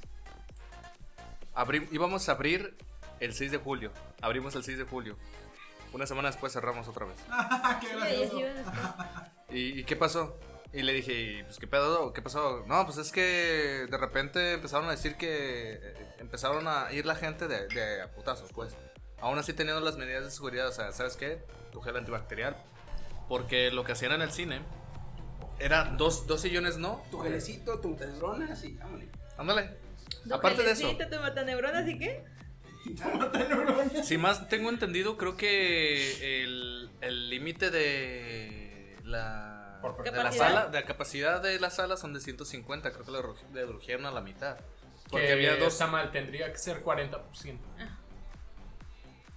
abri- íbamos a abrir el 6 de julio, abrimos el 6 de julio, una semana después cerramos otra vez. Qué ¿Y, y qué pasó? Y le dije, "¿Y, pues qué pedo, qué pasó. No, pues es que de repente empezaron a decir que eh, empezaron a ir la gente de, de a putazos, pues. Aún así teniendo las medidas de seguridad, o sea, ¿sabes qué? Tu gel antibacterial. Porque lo que hacían en el cine era dos, dos sillones, ¿no? Tu gelecito, tu así, vámonos. Ándale. Tu Aparte de eso, tu mataneuronas y qué? si más tengo entendido, creo que el el límite de la, Por de la sala, de la capacidad de la sala son de 150, creo que le redu- le redujeron a la mitad. Porque había dos Está mal, tendría que ser 40%.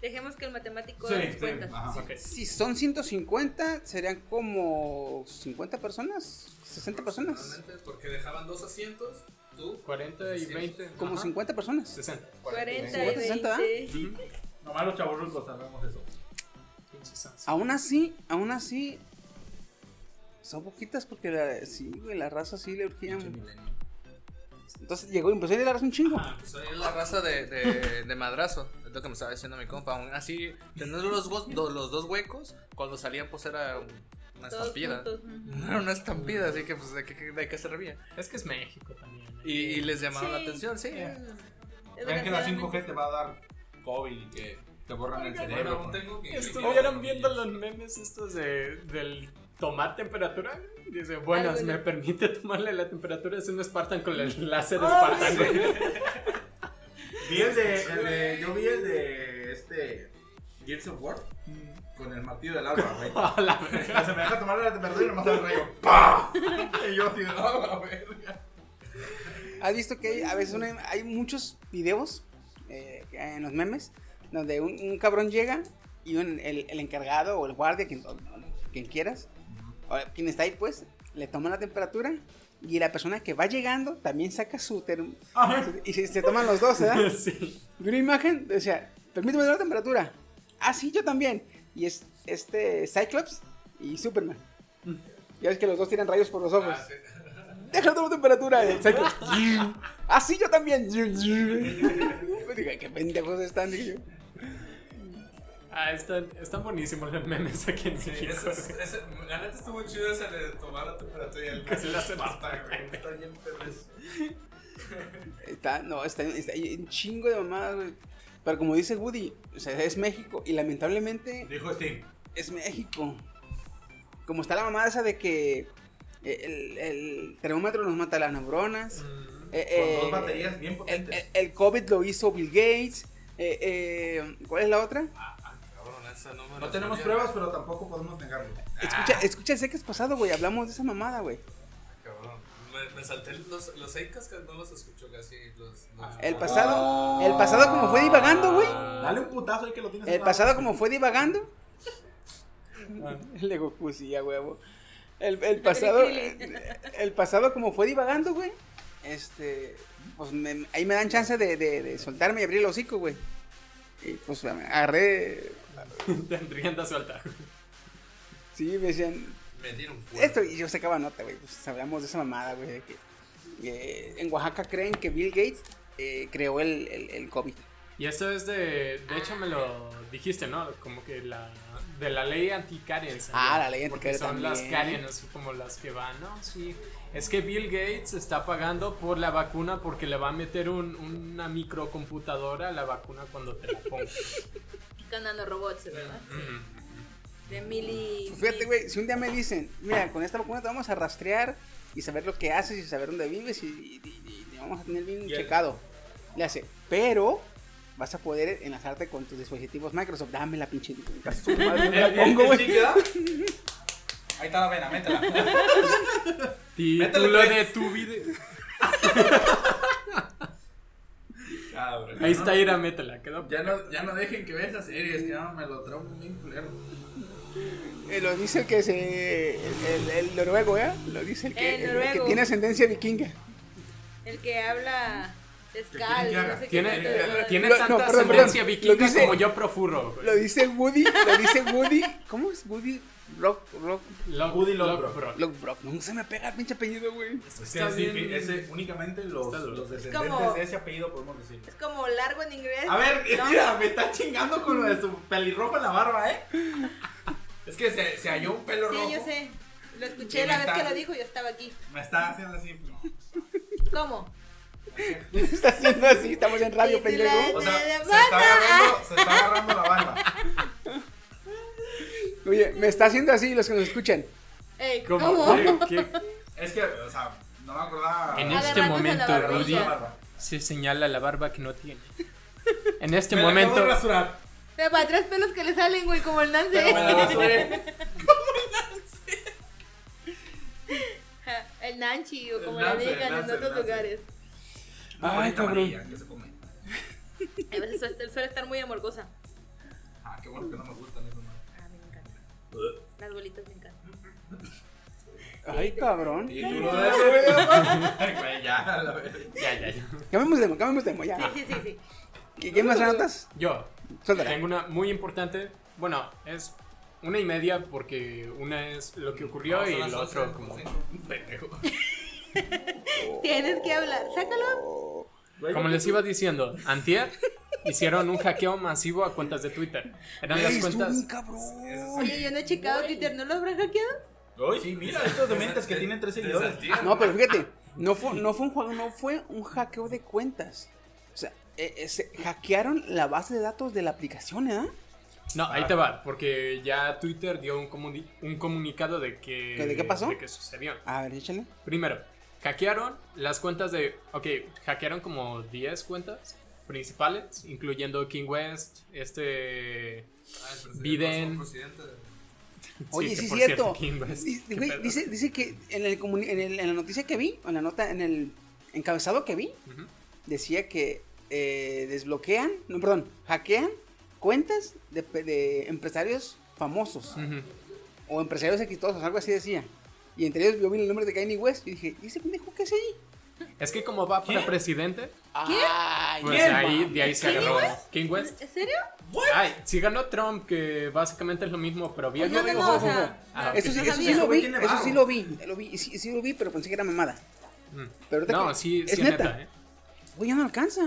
Dejemos que el matemático Sí, haga las sí, cuentas. ajá. Ok. Si son 150, serían como 50 personas, 60 personas, porque dejaban dos asientos, tú 40 y 20. como ajá. 50 personas. 60. 40 y 60, 20. Nomás los chavorrucos sabemos eso. Aún así, aún así, son poquitas porque la, sí, güey, la raza sí le urgían. Entonces llegó, empezó a ir la raza un chingo. Soy la raza de, de, de madrazo, es lo que me estaba diciendo mi compa. Aún así, tener los, gos- do- los dos huecos, cuando salían, pues era un- una Todos estampida. juntos. No era una estampida, así que, pues, ¿de qué, de qué servía? Es que es México también. ¿eh? Y, y les llamaron la atención, sí. Ven que la 5G te va a dar COVID y que te borran el cerebro. tengo que. Estuvieran viendo los memes estos de, del tomar temperatura. Dice, bueno, Algo me permite tomarle la temperatura es un Spartan con el láser Spartan. güey. Vi el de, el de- Yo vi el de este. Gears of War. Con el martillo del alba, güey. La verga. se me deja tomar la temperatura y nomás el rayo. ¡Pah! Y yo así, no, la verga. ¿Has visto que hay, a veces una- hay muchos videos eh, en los memes donde un, un cabrón llega y un- el, el encargado o el guardia, quien, quien quieras, quien está ahí pues, le toma la temperatura Y la persona que va llegando también saca su term- Ajá. Y se, se toman los dos, ¿verdad? Sí. Vi una imagen, decía, permíteme ver la temperatura. Ah, sí, yo también. Y es este Cyclops y Superman. Ya ves que los dos tiran rayos por los ojos. Ah, sí. Déjame tomar temperatura. El Cyclops. ah, sí, yo también. Dije, qué pendejos están. dije yo. Ah, están, están buenísimos los memes aquí en Sí, México. ese- ese- ese- la neta estuvo chido ese de tomar la temperatura y el Que se le hace papa, güey. Está bien perverso. Está, no, está, está ahí un chingo de mamadas, güey. Pero como dice Woody, o sea, es México. Y lamentablemente Dijo Steam. es México. Como está la mamada esa de que el, el termómetro nos mata las neuronas. eh, Con dos eh, baterías bien potentes. el- el COVID lo hizo Bill Gates. eh, eh, ¿Cuál es la otra? Cabrón, esa no me No la tenemos sabía. pruebas, pero tampoco podemos negarlo. Escucha, escucha el es pasado, güey. Hablamos de esa mamada, güey. Cabrón. Me, me salté los, los Eicas que no los escucho casi. Los, los- El pasado, el pasado como fue divagando, güey. Dale un putazo ahí que lo tienes. El pasado como fue divagando. El de Goku, sí, a huevo. El, el pasado, el pasado como fue divagando, güey. Este, pues me- ahí me dan chance de, de, de soltarme y abrir el hocico, güey. Y pues agarré, Tendrían de suelta. sí, me decían, Me dieron cuerda. esto, y yo sacaba nota, güey. Pues hablamos de esa mamada, güey. que, eh, en Oaxaca creen que Bill Gates eh, creó el, el, el COVID. Y esto es de. De hecho, me lo dijiste, ¿no? Como que la. De la ley anti-Karens. Ah, la ley Porque anti-Karen son las también. Karen, así como las que van, ¿no? Sí. Es que Bill Gates está pagando por la vacuna porque le va a meter un- una microcomputadora a la vacuna cuando te la pongas. Con nanorobots, ¿verdad? De mili. Pues Fíjate, güey, si un día me dicen, mira, con esta vacuna te vamos a rastrear y saber lo que haces y saber dónde vives y, y- y- y te vamos a tener bien checado. Le hace, pero vas a poder enlazarte con tus dispositivos Microsoft. Dame la pinche. su madre, me la pongo, güey. Ahí está la vena, métela. Título pues. de tu video. Ahí está, Ira, métela. Quedó. Ya no, ya no dejen que vea esas series, que ya me lo traumo bien culero. Eh, lo dice el que se. El, el- el noruego, ¿eh? Lo dice el que, El el que noruego. tiene ascendencia vikinga. El que habla ¿Qué Scal, quieren que no haga? sé qué Tiene, tanto, eh, ¿verdad? tiene Lo- tanta no, perdón, ascendencia vikinga dice- como yo profurro. güey. Lo dice Woody. Lo dice Woody. ¿Cómo es Woody? Rock, rock, Lo- Woody lo- Lockbrook. bro. Lockbrook. No se me pega el pinche apellido, güey. Es que Está bien. difí- ese, únicamente los, los descendientes como- de ese apellido podemos decirlo. Es como largo en inglés. A ver, ¿no? mira, me está chingando con lo de su pelirrojo en la barba, ¿eh? Es que se, se halló un pelo rojo. Sí, yo sé. Lo escuché Sí, la me vez está- que lo dijo, yo estaba aquí. Me está haciendo así. ¿Cómo? Está haciendo así. Estamos en radio, Sí, pendejo. O sea, De se está agarrando, se está agarrando la barba. Oye, me está haciendo así los que nos escuchan. Ey, ¿Cómo? ¿Cómo? ¿Qué- qué- Es que, o sea, no me acordaba. En este momento. Rudy se señala la barba que no tiene. En este Me la acabo momento. de rasurar. Pero para tres pelos que le salen, güey, como el Nance. Pero me la rasuré. El Nanchi, o como El Nance, le digan el en Nance, otros el Nance. lugares. Ay, cabrón. amarilla, que se come. A veces suele, suele estar muy amorgosa. Ah, qué bueno que no me gustan Las bolitas me encantan. Ay, cabrón. Y tú lo ves. Ay, güey, ya, la. Ya, ya, ya. Cambiemos de cambiemos de ya. Sí, sí, sí, sí. ¿Qué, más anotas? Yo Suéltala. tengo una muy importante. Bueno, es una y media porque una es lo que ocurrió No, y lo otro 11, como pendejo. Tienes que hablar. Sácalo. Como les iba diciendo, antier hicieron un hackeo masivo a cuentas de Twitter. Eran las cuentas bien cabrón. Oye, yo no he checado Twitter. ¿No lo habrán hackeado? Uy, sí, mira, estos dementes que tienen tres seguidores. No, pero fíjate, no fue, no fue un juego, no fue un hackeo de cuentas. O sea, eh, eh, se hackearon la base de datos de la aplicación, ¿eh? No, ahí te va, porque ya Twitter dio un, comuni- un comunicado de que... ¿Que de qué pasó? De que sucedió. A ver, échale. Primero, hackearon las cuentas de... Ok, hackearon como 10 cuentas principales, incluyendo King West, este... Ah, el Biden. Oye, sí, es cierto. King West, dice, dice que en, el comuni- en, el- en la noticia que vi, en la nota, en el encabezado que vi, decía que eh, desbloquean, no, perdón, hackean cuentas de, de empresarios famosos o empresarios exitosos, algo así decía. Y entre ellos yo vi el nombre de Kanye West y dije, ¿y ese pendejo qué hace ahí? Es que como va para presidente, Ay, pues ¿Quién? ahí, de ahí se ¿Kanye agarró. West? King West. ¿En serio? Ay, sí ganó Trump, que básicamente es lo mismo, pero bien. No, Eso sí, lo vi, eso sí lo vi, lo vi, sí, sí lo vi, pero pensé que era mamada. Mm. Pero ahorita No, que- sí, es sí, neta. neta, ¿eh? Güey, ya no alcanza.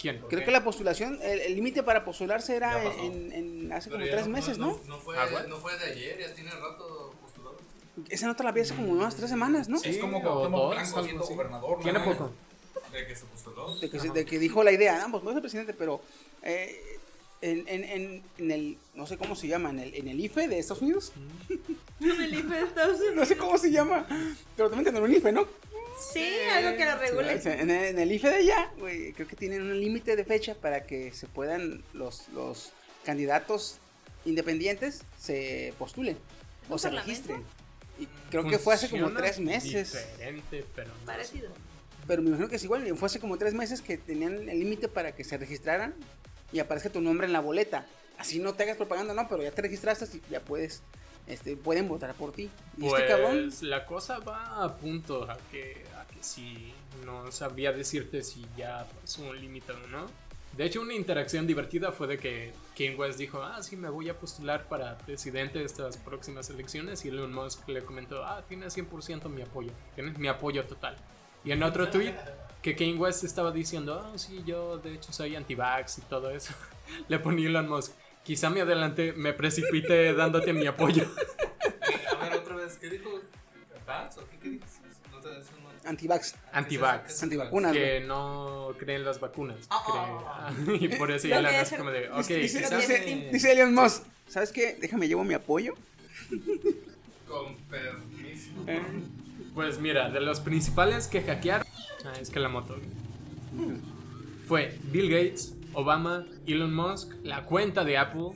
¿Quién? Creo que la postulación, el límite para postularse era en, en hace Pero como tres no- meses, no, ¿no? No, fue, Ah, bueno. no fue de ayer, ya tiene rato. Esa nota la vi hace como unas tres semanas, ¿no? Es como o Cuauhtémoc dos, Blanco siendo gobernador. Tiene ¿no? poco. De que se postuló. De que, se- de que dijo la idea, ah, pues voy a ser presidente, pero eh, en, en, en, en el, no sé cómo se llama, en el, en el IFE de Estados Unidos, En el IFE de Estados Unidos. no sé cómo se llama, pero también tienen un IFE, ¿no? Sí, algo que lo regule. En el, en el IFE de allá, güey, creo que tienen un límite de fecha para que se puedan los, los candidatos independientes se postulen o ¿Un se registren. Y creo que fue hace como tres meses. Diferente, pero no Parecido. Pero me imagino que es igual, fue hace como tres meses que tenían el límite para que se registraran y aparezca tu nombre en la boleta. Así no te hagas propaganda, no, pero ya te registraste y ya puedes, este, pueden votar por ti. Y Pues este cabrón, la cosa va a punto a que, a que sí, no sabría decirte si ya pasó un límite o no. De hecho, una interacción divertida fue de que Kanye West dijo, ah, sí, me voy a postular para presidente de estas próximas elecciones. Y Elon Musk le comentó, ah, tienes 100% mi apoyo, tienes mi apoyo total. Y en otro tweet, que Kanye West estaba diciendo, ah, sí, yo de hecho soy anti-vax y todo eso, le ponía Elon Musk, quizá me adelanté, me precipité dándote mi apoyo. A ver, otra vez, ¿qué dijo? ¿Vax o qué, qué dices? Antivax, Anti-vax. antivacunas, güey. que no creen las vacunas. cree- y por eso ya la es- como de, ok, Dice, dice Elon Musk, ¿sabes qué? Déjame llevo mi apoyo. Con permiso. Eh, Pues mira, de los principales que hackearon, ah, es que la moto. Fue Bill Gates, Obama, Elon Musk, la cuenta de Apple,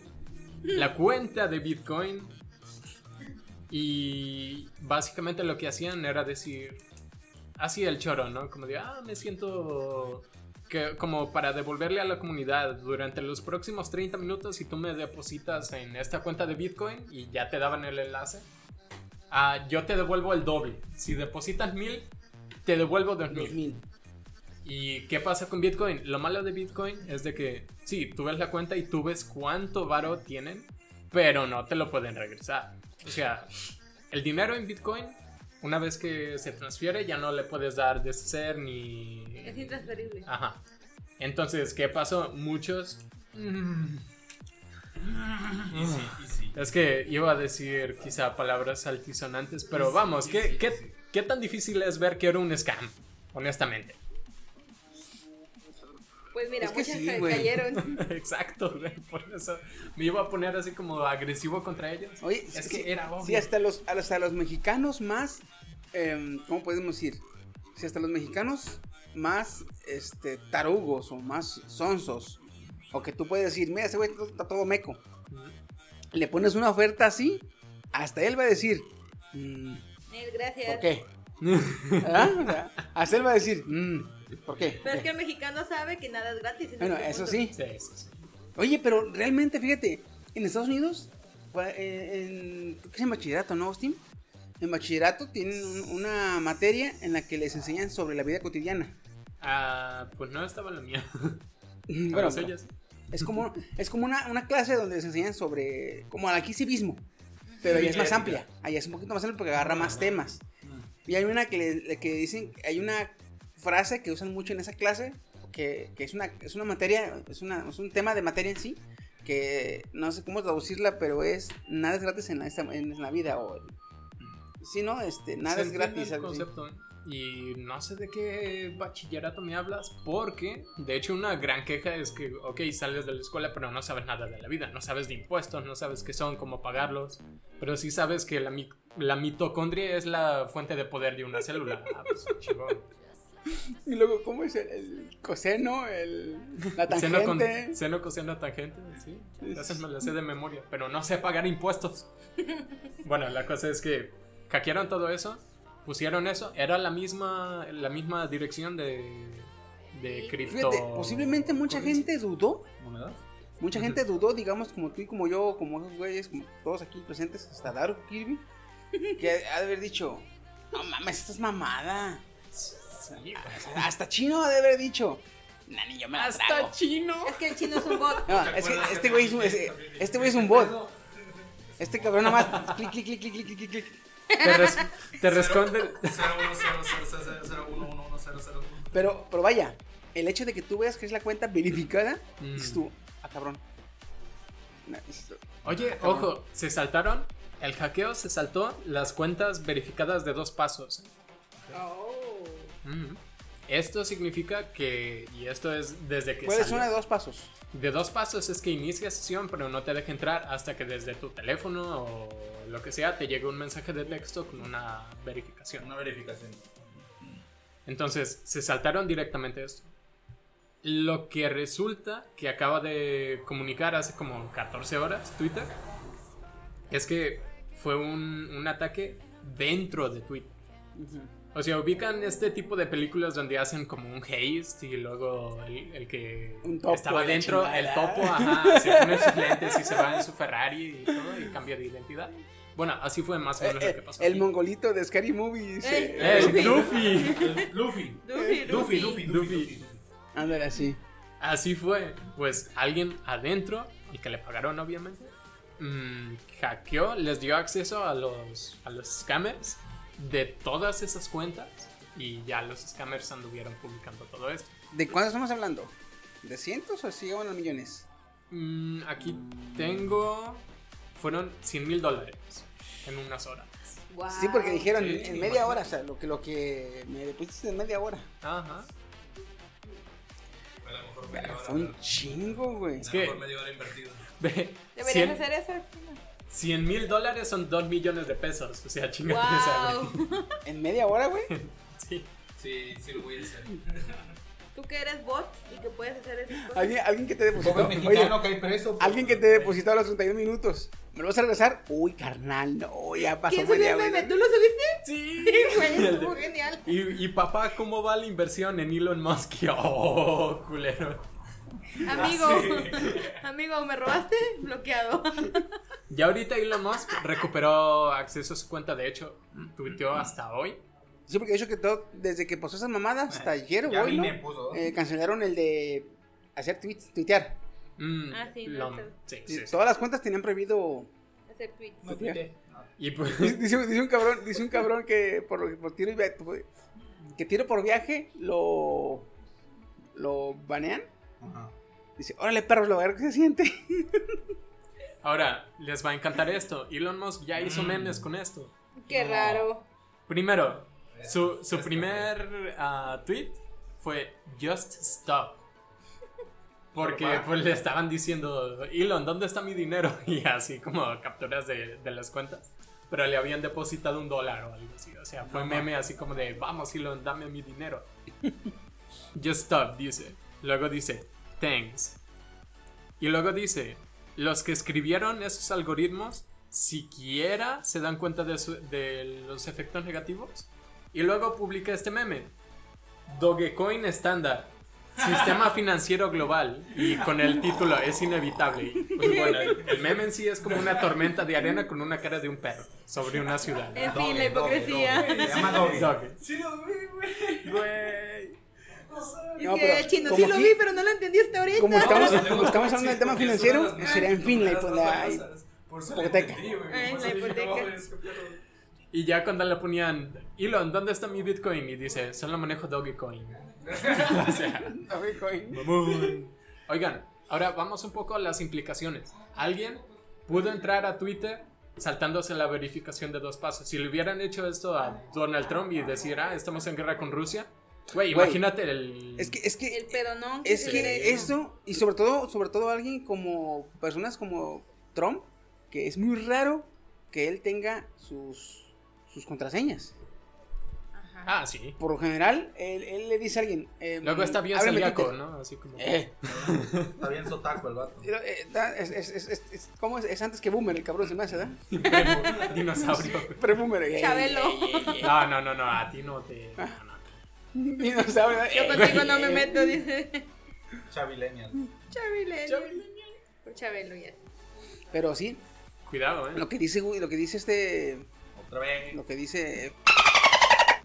la cuenta de Bitcoin. Y básicamente lo que hacían era decir, así el choro, ¿no? Como de, ah, me siento que como para devolverle a la comunidad durante los próximos 30 minutos si tú me depositas en esta cuenta de Bitcoin y ya te daban el enlace. Ah, yo te devuelvo el doble. Si depositas mil, te devuelvo dos mil. 2000. ¿Y qué pasa con Bitcoin? Lo malo de Bitcoin es de que, sí, tú ves la cuenta y tú ves cuánto varo tienen, pero no te lo pueden regresar. O sea, el dinero en Bitcoin, una vez que se transfiere, ya no le puedes dar deshacer ni... Es intransferible. Ajá. Entonces, ¿qué pasó? Muchos... Es que iba a decir quizá palabras altisonantes, pero vamos, ¿qué, qué, qué tan difícil es ver que era un scam? Honestamente. Pues mira, Es que muchas sí, cayeron. Exacto, güey, por eso me iba a poner así como agresivo contra ellos. Oye, es sí, que era obvio. Sí, hasta los, hasta los mexicanos más, em, ¿cómo podemos decir? Si hasta los mexicanos más este, tarugos o más sonsos, o que tú puedes decir, mira, ese güey está, todo meco, le pones una oferta así, hasta él va a decir, "Mm, Nel, gracias. ¿por qué? ¿Ah? Hasta él va a decir, "Mm, ¿por qué? Pero es que el mexicano sabe que nada es gratis. Bueno, eso sí. Sí, sí, sí. Oye, pero realmente, fíjate, en Estados Unidos, eh, en, que es en bachillerato, ¿no, Austin? En bachillerato tienen un- una materia en la que les enseñan sobre la vida cotidiana. Ah, pues no estaba la mía. Bueno, Bueno, pero ellas. es como, es como una, una clase donde les enseñan sobre, como aquí civismo, pero allá es más amplia, allá es un poquito más amplia porque agarra más temas. Y hay una que, le- que dicen, hay una frase que usan mucho en esa clase, que, que es, una, es una materia, es, una, es un tema de materia en sí, que no sé cómo traducirla, pero es nada es gratis en la, en la vida. O, sí, ¿no? Este, nada Se es gratis. el concepto, ¿eh? Y no sé de qué bachillerato me hablas, porque de hecho una gran queja es que, ok, sales de la escuela, pero no sabes nada de la vida, no sabes de impuestos, no sabes qué son, cómo pagarlos, pero sí sabes que la, la mitocondria es la fuente de poder de una célula. Ah, pues, chingón. Y luego, ¿cómo es el, el coseno? El, la Seno, con, tangente. seno, coseno, tangente, sí. Me las sé de memoria, pero no sé pagar impuestos. Bueno, la cosa es que hackearon todo eso, pusieron eso, era la misma, la misma dirección de, de cripto. Fíjate, posiblemente mucha gente dudó. ¿Monedas? Mucha gente dudó, digamos, como tú y como yo, como esos güeyes, como todos aquí presentes, hasta Daru Kirby. que ha de haber dicho, no mames, esta es Hasta chino ha de haber dicho, nani, yo me la trago". Hasta chino. Es que el chino es un bot. No, es que este güey es un, es- este güey es un bot. Este cabrón nada más, clic, clic, clic, clic, clic, clic, clic. Te, res- te responde. 010000001. Pero, pero vaya, el hecho de que tú veas que es la cuenta verificada, Mm. dices tú, ah, cabrón. No, Oye, ojo, se saltaron. El hackeo se saltó las cuentas verificadas de dos pasos. Oh. Esto significa que, y esto es desde que ¿Cuál es salió- una de dos pasos? De dos pasos es que inicia sesión, pero no te deja entrar hasta que desde tu teléfono o lo que sea te llegue un mensaje de texto con una verificación. Una verificación. Entonces, se saltaron directamente esto. Lo que resulta que acaba de comunicar hace como 14 horas Twitter es que fue un, un ataque dentro de Twitter. O sea, ubican este tipo de películas donde hacen como un haste y luego el, el que Un topo estaba y dentro, el topo, ajá, se pone sus lentes y se va en su Ferrari y todo y cambia de identidad. Bueno, así fue más o menos lo que Eh, pasó. el aquí. mongolito de Scary Movie dice, Eh, ¡Eh, Luffy! El Luffy. Luffy, Luffy, Luffy. Luffy, Luffy. ándale así. Así fue. Pues alguien adentro, el que le pagaron obviamente, mm, hackeó, les dio acceso a los, a los scammers de todas esas cuentas y ya los scammers anduvieron publicando todo esto. ¿De cuánto estamos hablando? ¿De cientos o si a millones? Mm, aquí tengo... Fueron 100 mil dólares en unas horas. Wow. Sí, porque dijeron Sí, en sí, media hora, o sea, lo que, lo que me depositaste en media hora. Ajá. A lo mejor Pero media hora. fue un chingo, güey. A lo mejor media hora invertido. Ve, Deberías 100 hacer eso. 100 mil dólares son 2 millones de pesos. O sea, chingate esa, güey. Wow. ¿En media hora, güey? Sí. Sí, sí lo voy a hacer. Tú que eres bot y que puedes hacer esas cosas. ¿Alguien, alguien que te depositó. Oye, mexicano que hay preso. pues. alguien que te depositó a los 31 minutos. ¿Me lo vas a regresar? Uy, carnal, no, ya pasó ¿Quién subió media el meme? ¿Tú lo subiste? Sí. Güey, estuvo genial. Y, y papá, ¿cómo va la inversión en Elon Musk? Oh, culero. Amigo, amigo, ¿me robaste? Bloqueado. Ya ahorita Elon Musk recuperó acceso a su cuenta. De hecho, tuiteó hasta hoy. Sí, porque de hecho que todo, desde que pasó esas mamadas hasta ayer ¿no? vine, puso. Eh, cancelaron el de hacer tweets, tuitear. Mm, Ah, sí, no sí, Sí, sí, sí. Todas las cuentas tenían prohibido. Hacer tweets. No. Y pues, Dice, dice un cabrón, dice un cabrón que por, por tiro y via- que tiro por viaje lo lo banean. Ajá. Dice, órale perros, lo ver que se siente. ahora les va a encantar esto. Elon Musk ya hizo Mm. memes con esto. Qué raro. Primero, su, su primer ah, tweet fue Just Stop. Porque pues le estaban diciendo, Elon, ¿dónde está mi dinero? Y así como capturas de, de las cuentas. Pero le habían depositado un dólar o algo así. O sea, fue meme así como de, vamos Elon, dame mi dinero. Just Stop, dice. Luego dice, thanks. Y luego dice, los que escribieron esos algoritmos siquiera se dan cuenta de, su- de los efectos negativos. Y luego publica este meme. Dogecoin estándar. Sistema financiero global. Y con el título es inevitable. Pues bueno, el, meme en sí es como una tormenta de arena con una cara de un perro sobre una ciudad. En fin, Doge, la hipocresía. doge, doge. Se llama Doge. Doge. Sí lo vi, güey. No, pero el chino como sí lo aquí- vi, pero no lo entendí hasta ahorita. Como estamos, como estamos hablando del tema financiero, sería en fin la, hipo- la- cosas. Por eso hipoteca. Por la eso hipoteca. Y ya cuando le ponían, Elon, ¿dónde está mi Bitcoin? Y dice, solo manejo Dogecoin. o sea, Mamón. Oigan, ahora vamos un poco a las implicaciones. Alguien pudo entrar a Twitter saltándose la verificación de dos pasos. Si le hubieran hecho esto a Donald Trump y decir, ah, estamos en guerra con Rusia. Güey, Güey, imagínate el... Es que, es El que, pedonón. es le que esto, y sobre todo, sobre todo alguien como, personas como Trump, que es muy raro que él tenga sus, sus contraseñas. Ajá. Ah, sí. Por lo general, él, él le dice a alguien. eh, Luego está bien celíaco. ¿no? Así como... Eh, Está bien sotaco el vato. pero, eh, da- es, es, es, es- es- ¿Cómo es? Es antes que Boomer, el cabrón se me hace, ¿verdad? Dinosaurio. Pre-Boomer. eh, Chabelo. No, no, no, no, a ti no te... eh. Dinosaurio. Yo contigo no me meto, dice. Chavilenial. Chabelo, ya. Pero sí, Cuidado, ¿eh? lo que dice, lo que dice este Otra vez. lo que dice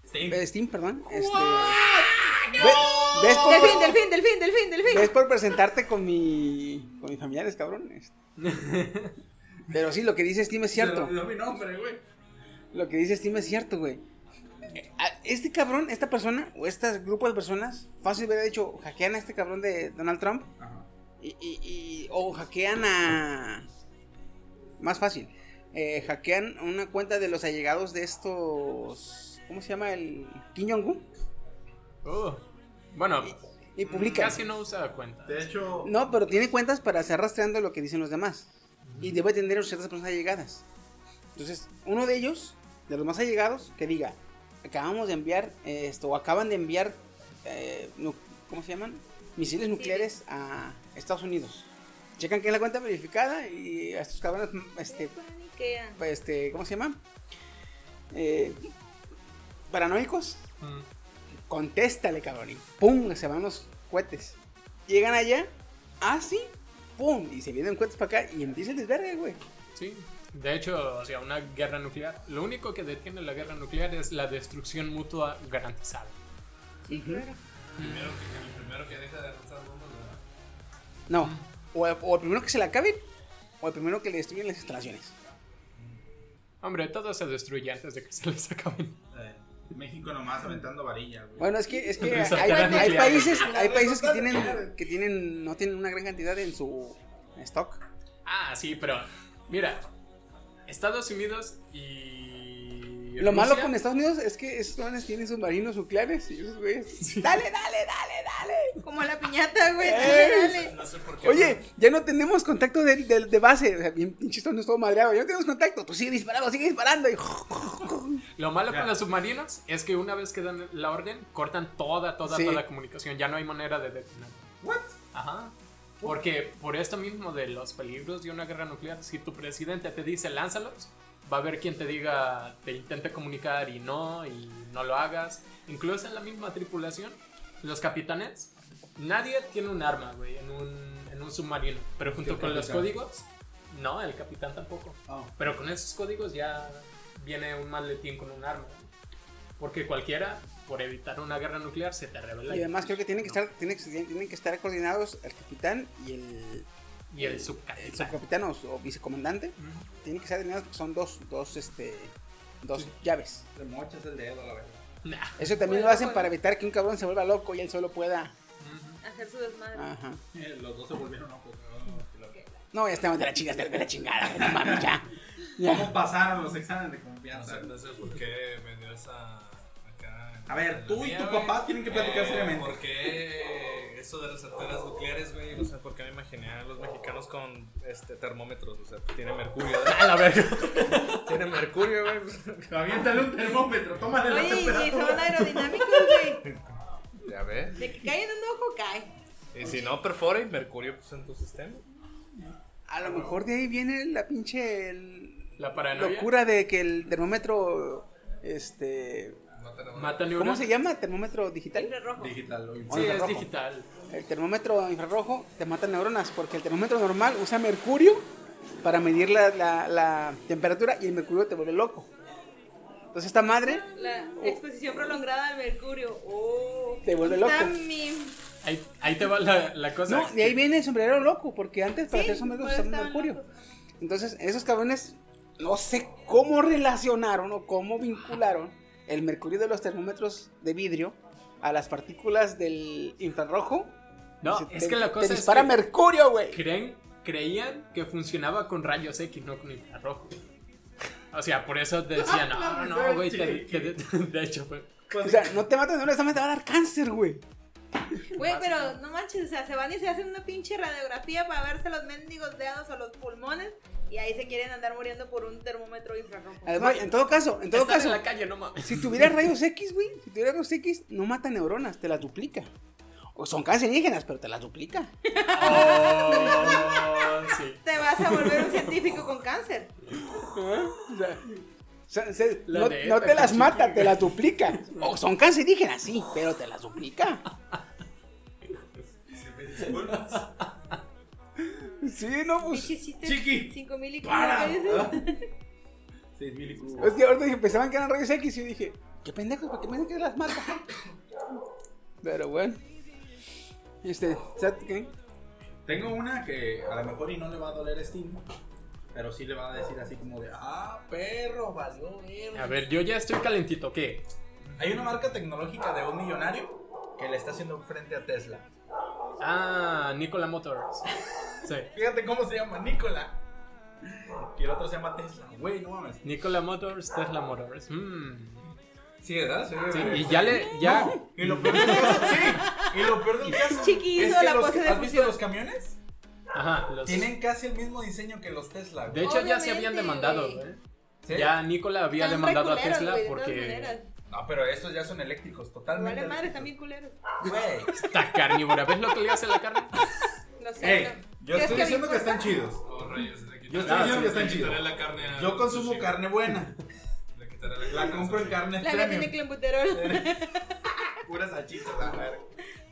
Steam. eh, Steam, perdón. Este, ve- ¿ves, por, Delfín, delfín, delfín, delfín, delfín. ves por presentarte con mi con mis familiares, cabrón. Este. Pero sí, lo que dice Steam es cierto. No mi nombre, güey. Lo que dice Steam es cierto, güey. Este cabrón, esta persona, o este grupo de personas, fácil hubiera dicho, hackean a este cabrón de Donald Trump. Ajá. Y, y- y- o hackean a. Más fácil. eh, hackean una cuenta de los allegados de estos. ¿Cómo se llama? El Kim Jong-un. Oh. Bueno, Y publican. casi no usa cuenta. De hecho, No, pero tiene cuentas para estar rastreando lo que dicen los demás. Y debe tener ciertas personas allegadas. Entonces, uno de ellos, de los más allegados, que diga, acabamos de enviar esto, o acaban de enviar, eh, ¿cómo se llaman? Misiles nucleares a Estados Unidos. Checan que es la cuenta verificada y a estos cabrones, este, pues, este, ¿cómo se llama? Eh, paranoicos. Mm. Contéstale, cabrón. Y pum, se van los cohetes. Llegan allá, así, pum, y se vienen cohetes para acá y empieza el desvergue, güey. Sí. De hecho, o sea, una guerra nuclear. Lo único que detiene la guerra nuclear es la destrucción mutua garantizada. Primero que, el primero que deja de lanzar bombas, ¿verdad? No, o, o el primero que se la acaben, o el primero que le destruyen las instalaciones. Hombre, todo se destruye antes de que se les acaben. eh, México nomás aventando varilla, güey. Bueno, es que, es que hay, hay- países, hay países que tienen, que tienen, no tienen una gran cantidad en su stock. Ah, sí, pero mira, Estados Unidos y. Lo malo con Estados Unidos es que esos güeyes tienen submarinos nucleares y esos güeyes, dale, dale, dale, dale. Como la piñata, güey. ¡Ey! Dale, dale. No sé por qué. Oye, ya no tenemos contacto de, de- de base. O sea, bien pinche Estados Unidos todo madreado. Ya no tenemos contacto. Tú sigue disparando, sigue disparando. Y... Lo malo con los submarinos es que una vez que dan la orden, cortan toda, toda, Sí. toda comunicación. Ya no hay manera de detener. What? Ajá. Porque por esto mismo de los peligros de una guerra nuclear, si tu presidente te dice lánzalos, va a haber quien te diga, te intente comunicar y no, y no lo hagas. Incluso en la misma tripulación, los capitanes, nadie tiene un arma, güey, en un, en un submarino. Pero junto con los códigos, no, el capitán tampoco. Oh. Pero con esos códigos ya viene un maletín con un arma. Porque cualquiera, por evitar una guerra nuclear, se te revela. Y además creo que tienen que estar, tienen que, tienen que estar coordinados el capitán y el, y el el subcapitán. subcapitán o, o vicecomandante. Tienen que estar coordinados porque son dos, dos, este, dos llaves. Te mochas el dedo, la verdad. Nah. Eso también lo hacen para evitar que un cabrón se vuelva loco y él solo pueda. Hacer su desmadre. Ajá. Eh, los dos se volvieron locos. No, ya estamos de la chingada, de la chingada. No mames, ya. ¿Cómo pasaron los exámenes de No confianza? sé, no sé por qué me dio esa. A ver, tú y tu papá tienen que platicar Eh, seriamente. ¿Por qué eso de las reserteras nucleares, güey? No sé por qué me imaginé a los mexicanos con este termómetros. O sea, tiene mercurio. A la verga. tiene mercurio, güey. Aviéntale un termómetro, tómale la Oye, y son temperatura. aerodinámicos, güey. Ya ves. De que cae en un ojo, cae. Y si no perfora y mercurio pues, en tu sistema. A lo mejor de ahí viene la pinche el- La paranoia. locura de que el termómetro, este, Mata ¿cómo se llama? ¿Termómetro digital? Infrarrojo. Digital, Sí, O es infrarrojo. digital. El termómetro infrarrojo te mata neuronas porque el termómetro normal usa mercurio para medir la, la- la temperatura y el mercurio te vuelve loco. Entonces esta madre La exposición prolongada al mercurio. Oh. Te vuelve loco. Ahí, ahí te va la, la cosa. No, de ahí viene el sombrero loco, porque antes para Sí, hacer sombreros usaban mercurio. Entonces, esos cabrones, no sé cómo relacionaron o cómo vincularon el mercurio de los termómetros de vidrio a las partículas del infrarrojo. No, Se- es te- que la cosa te es dispara que- mercurio, güey. Creen, creían que funcionaba con rayos X, no con infrarrojo. O sea, por eso te decían, no, no, güey, de hecho fue. O sea, no te matas esta madre te va a dar cáncer, güey. Güey, pero no manches, o sea, se van y se hacen una pinche radiografía para verse los mendigos dedos o los pulmones y ahí se quieren andar muriendo por un termómetro infrarrojo. Además, en todo caso, en todo Estar caso, en la calle, no mames. si tuvieras rayos X, güey, si tuvieras rayos X, no mata neuronas, te las duplica. O son cancerígenas, pero te las duplica. Oh, sí. Te vas a volver un científico con cáncer. O sea, o sea, se- La no, neta, no te las mata, te las duplica. O son cancerígenas, sí, pero te las duplica. Sí, no, pues. Chiqui, cinco mil y para. quince veces. Es que ahorita dije, pensaban que eran rayos X y yo dije, qué pendejos, ¿para qué me dicen que las mata? Pero bueno. Este, ¿sabes qué? Tengo una que a lo mejor y no le va a doler Steam, pero sí le va a decir así como de, ah, perro, valió verga". A ver, yo ya estoy calentito, ¿qué? Hay una marca tecnológica de un millonario que le está haciendo frente a Tesla. Ah, Nikola Motors. Sí. Fíjate cómo se llama, Nicola. Y el otro se llama Tesla. Güey, no mames. Nikola Motors, Tesla Motors. Mm. Sí, ¿verdad? Sí, Sí, y ya le, ya, Y lo peor del caso, sí. Y lo peor del caso. Chiqui es que la los- pose de ¿Has visto los camiones? ajá, los- Tienen casi el mismo diseño que los Tesla. de hecho ya se habían demandado, güey. ¿Sí? Ya Nikola había Están demandado a Tesla güey, de todas porque maneras. No, pero estos ya son eléctricos, totalmente. Vale madre, bien culeros. Güey. está carnívora. ¿Ves lo que le hace a la carne? No sé. Ey, no. yo ¿Crees estoy diciendo que están chidos. Oh, rayos, le quitaré- Yo estoy Ah, diciendo que están chidos. la Yo consumo sushi. carne buena. Le quitaré la La carne a compro en carne La que tiene premium. clenbuterol. Puras salchichas, a ver.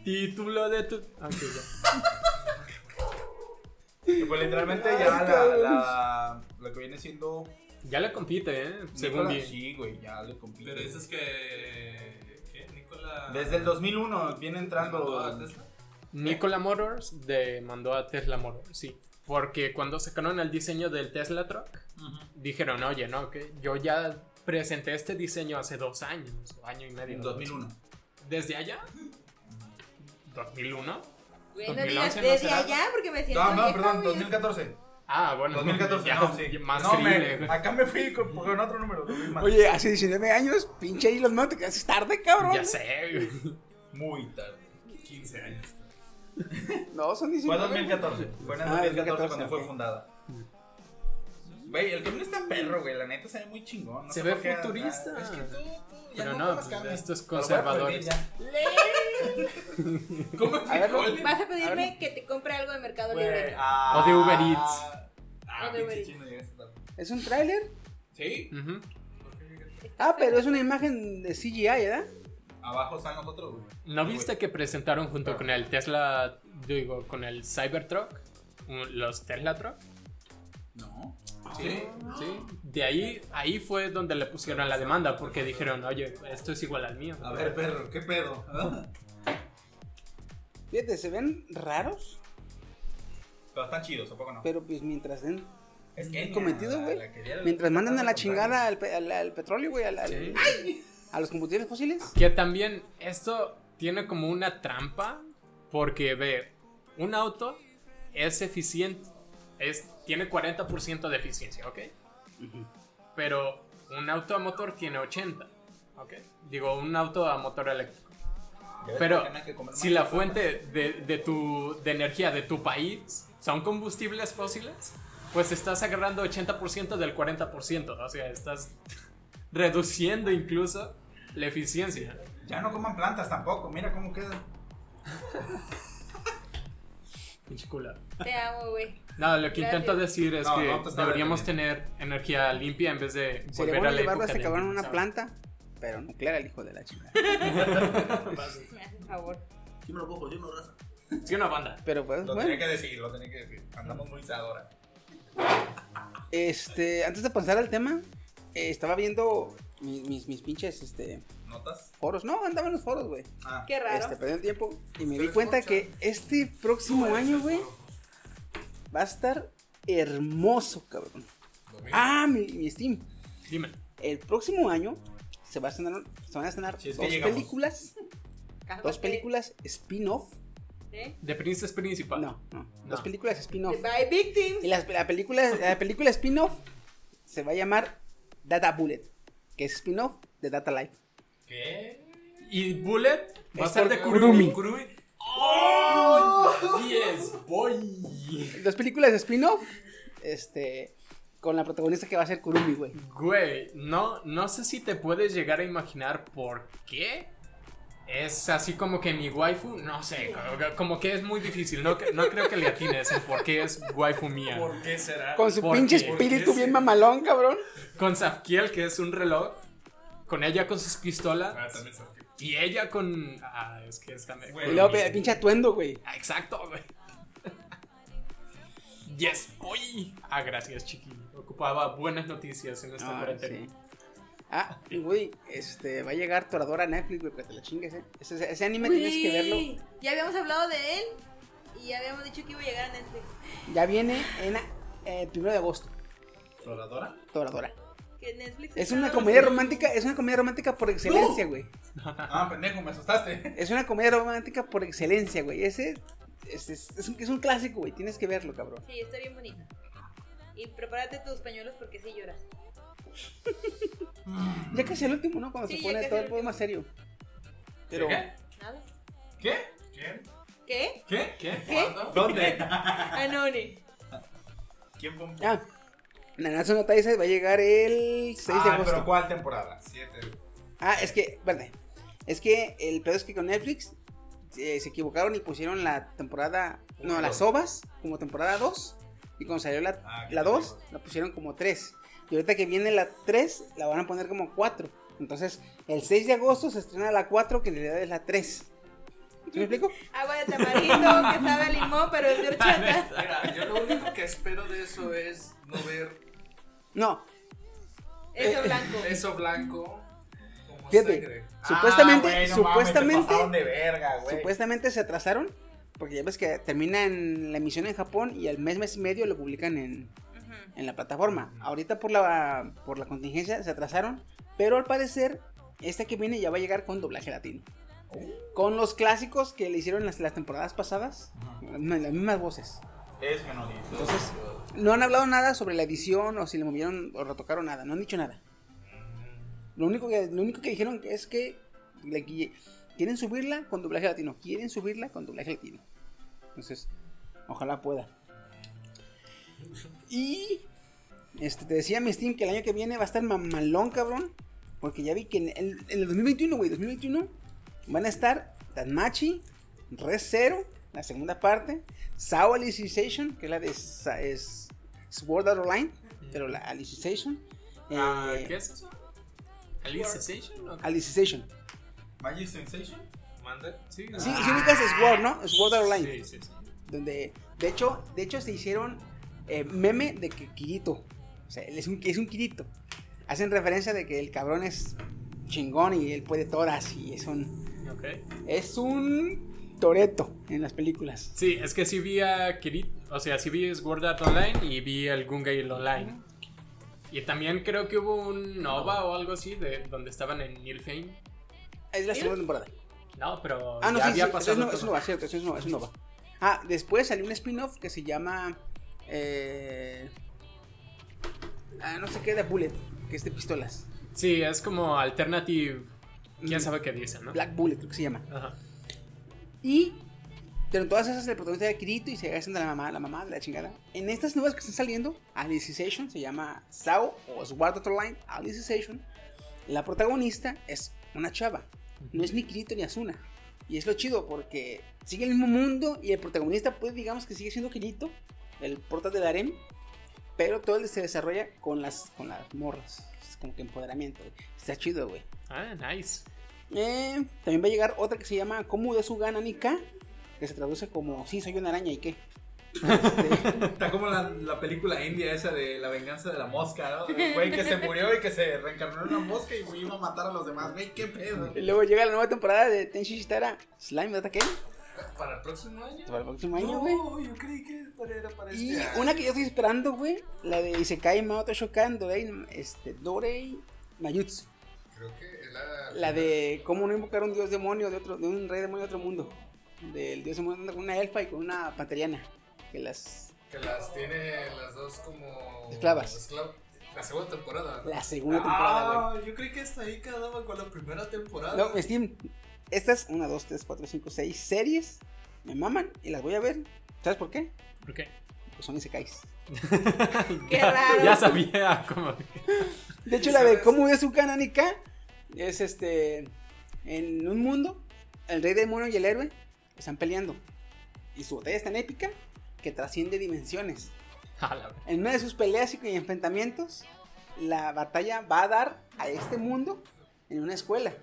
Título de tu. Ah, Ok, ya. Pues literalmente ya la, la, lo que viene siendo. Ya le compite, ¿eh? Según Nicola-. Sí, güey, ya le compite. Pero dices que. ¿Qué? Nicola. Desde el 2001 viene mandó entrando. a Tesla. Nikola Motors demandó a Tesla Motors, sí. Porque cuando sacaron el diseño del Tesla Truck, dijeron, oye, no, que yo ya presenté este diseño hace dos años, o año y medio. En 2001. ¿Desde allá? ¿2001? Güey, no 2011 digas no desde allá porque me siento No, no, perdón, güey. 2014. Ah, bueno. 2014, ya, no, sí. Más no, me- acá me fui con, con otro número. 2000 más. Oye, hace 19 años, pinche Elon Musk, te quedaste tarde, cabrón. Ya sé. güey. Muy tarde. 15 años. No, son Fue 19. 2014. Fue en el Ah, 2014 cuando 2014, fue ok. fundada. Güey, el camión está perro, güey. La neta se ve muy chingón. no Se ve futurista. Es que tú, tú ya Pero no, no, pues, voy a conservadores. frijoles. Vas a pedirme que te compre algo de Mercado Libre. ah, O de Uber Eats. Ah, O de Uber Eats. ¿Es un tráiler? Sí. Ah, pero es una imagen de CGI, ¿verdad? Abajo están los otros, güey. ¿No viste que presentaron junto con el Tesla, digo, con el Cybertruck, los Tesla Truck? No. Sí, sí. De ahí, ahí fue donde le pusieron la demanda porque dijeron, oye, esto es igual al mío. A ver, perro, ¿qué pedo? Fíjate, se ven raros, Pero están chidos, ¿a poco no? pero pues mientras den Es que cometido, güey. Mientras mandan a la chingada al, pe- al- al petróleo, güey, al- al- Sí. a los combustibles fósiles. Que también esto tiene como una trampa porque ve, un auto es eficiente, es, tiene 40% de eficiencia, ¿ok? Pero un auto a motor tiene 80, ¿ok? Digo, un auto a motor eléctrico. Pero si la fuente de, de tu, de energía de tu país son combustibles fósiles, pues estás agarrando 80% del 40%. O sea, estás reduciendo incluso la eficiencia. Ya no coman plantas tampoco, mira cómo queda. Pinche culo. Te amo, güey. No, lo que Gracias. intento decir es No, que no estaba deberíamos tener energía limpia en vez de Sería volver bueno a la llevarlo época que acabaran una planta, pero nuclear el hijo de la chingada. Me haces favor. Sí me lo cojo, yo no raza. Sí, una banda. Pero pues, Lo bueno. tenía que decir, lo tenía que decir. Andamos muy ahora. Este, antes de pasar al tema, eh, estaba viendo mis, mis, mis pinches este, ¿Notas? foros. No, andaba en los foros, güey. Ah. Qué raro. Este, perdí el tiempo y me di cuenta que este próximo año, güey, va a estar hermoso, cabrón. Ah, mi, mi Steam. Dime. El próximo año se, va a estrenar, se van a estrenar Si es que dos películas. Cálmate. Dos películas spin-off. ¿Eh? De Princess Principal. No, no. Dos películas spin-off. Victims. Y la, la película, la película spin-off se va a llamar Data Bullet, que es spin-off de Data Life. ¿Qué? Y Bullet va a ser de Kurumi. Kurumi. ¡Oh! ¡Yes, boy! Dos películas spin-off, este, con la protagonista que va a ser Kurumi, güey. Güey, no, no sé si te puedes llegar a imaginar por qué. Es así como que mi waifu, no sé, como- como que es muy difícil. No, no creo que le atines en por qué es waifu mía. ¿Por qué será? Con su ¿Por pinche qué? espíritu ¿Por qué bien mamalón, cabrón. Con Safkiel, que es un reloj. Con ella con sus pistolas. Ah, también aquí. Y ella con. Ah, es que está. Y luego el pinche atuendo, güey. Ah, exacto, güey. Yes, boy. Ah, gracias, chiqui. Ocupaba buenas noticias en esta Ah, cuarentena. sí. Ah, güey, este, va a llegar Toradora a Netflix, güey, que te la chingues, eh. Ese, ese anime tienes que verlo. Ya habíamos hablado de él y ya habíamos dicho que iba a llegar a Netflix. Ya viene en eh, primero de agosto, ¿Floradora? Toradora. Que Netflix Es una comedia romántica, es una comedia romántica por excelencia, güey. Ah, pendejo, me asustaste. Es una comedia romántica por excelencia, güey. Ese es, es- es un, es un clásico, güey. Tienes que verlo, cabrón. Sí, está bien bonito. Y prepárate tus pañuelos porque sí lloras. Ya casi el último, ¿no? Cuando Sí, se pone todo el poco más serio. Pero, ¿Qué? ¿Nada? ¿Qué? ¿Quién? ¿Qué? ¿Qué? ¿Qué? ¿Qué? ¿Dónde? Anoni. ¿Quién fue? ah, Nanatsu no Taizai va a llegar el 6 de Ah, agosto. pero ¿cuál temporada? Siete. Ah, es que, verde. Es que el pedo es que con Netflix eh, se equivocaron y pusieron la temporada. No, Uno, las dos. ovas como temporada 2. Y cuando salió la, Ah, la 2, pendejos. la pusieron como 3. Y ahorita que viene la 3, la van a poner como 4. Entonces, el 6 de agosto se estrena la 4, que en realidad es la 3. ¿Sí me explico? Agua de tamarindo que sabe a limón, pero es de horchata. Mira, yo lo único que espero de eso es no ver No, Eso blanco. eso blanco como Fíjate. sangre. Supuestamente, Ah, güey, no mames, supuestamente, se verga, güey. supuestamente se atrasaron. Porque ya ves que termina en la emisión en Japón y al mes, mes y medio lo publican en, Ujú. en la plataforma. Ahorita por la, por la contingencia se atrasaron, pero al parecer esta que viene ya va a llegar con doblaje latino. Con los clásicos que le hicieron las, las temporadas pasadas, las mismas voces. Es que no dice. Entonces, no han hablado nada sobre la edición o si le movieron o retocaron nada, no han dicho nada. Lo único que, lo único que dijeron es que le- que quieren subirla con doblaje latino, quieren subirla con doblaje latino. Entonces, ojalá pueda. Y este, te decía mi Steam que el año que viene va a estar mamalón, cabrón. Porque ya vi que en el, en el 2021, güey, 2021, van a estar Danmachi, Red Zero, la segunda parte, Sao Alicization, que es la de es Sword Art Online, pero la Alicization. Ah, eh, ¿Qué es eso? ¿Alicization? Alicization. Magic Sensation. ¿Mande? Sí, Sí, si ubicas Sword, ¿no? Sword Art Online. Sí, sí, sí. Donde, de hecho, de hecho se hicieron eh, meme de que Kirito. O sea, él es un, es un Kirito. Hacen referencia de que el cabrón es chingón y él puede todas y es un, Es un Toreto en las películas. Sí, es que sí vi a Kirit, o sea, sí vi Sword Art Online y vi el Gungai Online. Y también creo que hubo un Nova o algo así de donde estaban en Nilfheim. Es la segunda temporada. No, pero Ah, no, ya sí, había sí, pasado es, es Nova, cierto, es Nova, es Nova. Ah, después salió un spin-off que se llama. Eh, ah, no sé qué, de Bullet, que es de pistolas. Sí, es como alternative. ¿Quién Mm. sabe qué dice, no? Black Bullet, creo que se llama. Ajá. Y. Pero en todas esas el protagonista de Kirito y se hacen de la mamá, la mamá de la chingada. En estas nuevas que están saliendo, Alicization se llama Sao o Sword Online Alicization. La protagonista es una chava. No es ni Kirito ni Asuna. Y es lo chido porque sigue el mismo mundo y el protagonista, pues digamos que sigue siendo Kirito, el prota del harem. Pero todo se desarrolla con las, con las morras. Como que empoderamiento. güey. Está chido, güey. Ah, nice. Eh, también va a llegar otra que se llama Como de su gana Nika, que se traduce como Sí, soy una araña y qué. Este, Está como la, la película india esa de la venganza de la mosca, ¿no? El güey que se murió y que se reencarnó en una mosca y iba a matar a los demás. Güey, qué pedo. y luego llega la nueva temporada de Tenshi Shitara Slime Data Ken ¿Para el próximo año? para el próximo año, güey. No, yo creí que para- era para Y este año. una que yo estoy esperando, güey, la de Isekai Maoto Shokan Dorei, este, Dorei Mayutsu. Creo que es la... La de cómo no invocar un dios demonio de otro, de un rey demonio de otro mundo. Del dios demonio anda con una elfa y con una panteriana. Que las. Que las tiene las dos como... Esclavas. esclav- La segunda temporada. La segunda temporada, güey. Ah, yo creí que hasta ahí quedaba con la primera temporada. No, Steam, estas, una, dos, tres, cuatro, cinco, seis series me maman y las voy a ver. ¿Sabes por qué? ¿Por qué? Pues son isekais. Qué ya, raro. Ya sabía cómo. De hecho, la de cómo es su cananica es este. En un mundo, el rey demonio y el héroe están peleando. Y su batalla es tan épica que trasciende dimensiones. En una de sus peleas y enfrentamientos, la batalla va a dar a este mundo en una escuela.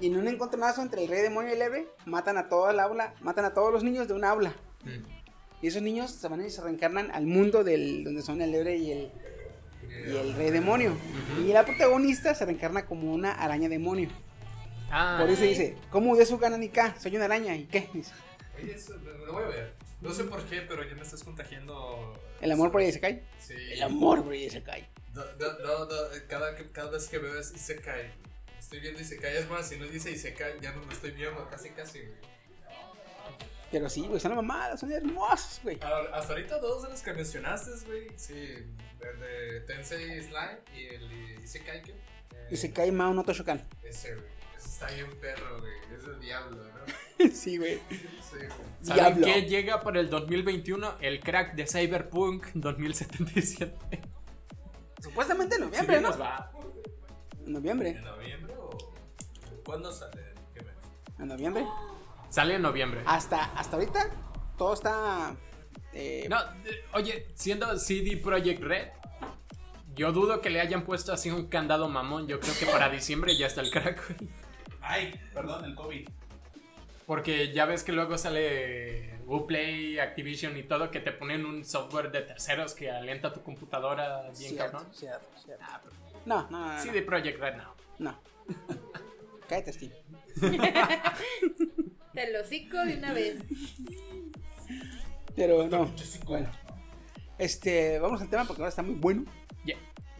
Y en un encontronazo entre el rey demonio y el héroe, matan a toda el aula, matan a todos los niños de un aula. Mm. Y esos niños se van y se reencarnan al mundo del donde son el héroe y el, y el rey demonio. Y la protagonista se reencarna como una araña demonio. Ah, Por eso dice, ¿cómo de su gana ni K? Soy una araña. ¿Y qué? Dice, Oye, eso lo lo voy a ver. No sé por qué, pero ya me estás contagiando. el amor por cae. Sí. El amor por cae. No, no, no, no, cada, cada vez que veo es Isekai. Estoy viendo Isekai. Es más, si no dice Isekai, ya no lo estoy viendo. Casi, casi, güey. Pero sí, güey, son mamadas, son hermosos, güey. Hasta ahorita, dos de los que mencionaste, güey. Sí, el de Tensei Slime y el Isekai. ¿qué? Eh, Y se cae Mao no Toshokan. Ese, güey. Ese está bien perro, güey. Es el diablo, ¿no? sí, güey. Sí, güey. ¿Saben Diablo. qué llega para el 2021? El crack de Cyberpunk 2077. Supuestamente en noviembre, bien ¿no? nos va. En noviembre. ¿En noviembre o.? ¿Cuándo sale? ¿Qué mes? En noviembre. Sale en noviembre. Hasta, hasta ahorita, todo está. eh, No, oye, siendo CD Projekt Red, yo dudo que le hayan puesto así un candado mamón. Yo creo que para diciembre ya está el crack. Ay, perdón, el COVID. Porque ya ves que luego sale Uplay, Activision y todo, que te ponen un software de terceros que alienta tu computadora bien cierto, cabrón. cierto, cierto. Ah, pero No, no, no. no, CD Projekt Red no. no. Cállate, Steve. Te lo hocico de una vez. Pero no. Bueno. Este, vamos al tema porque ahora está muy bueno. Ya.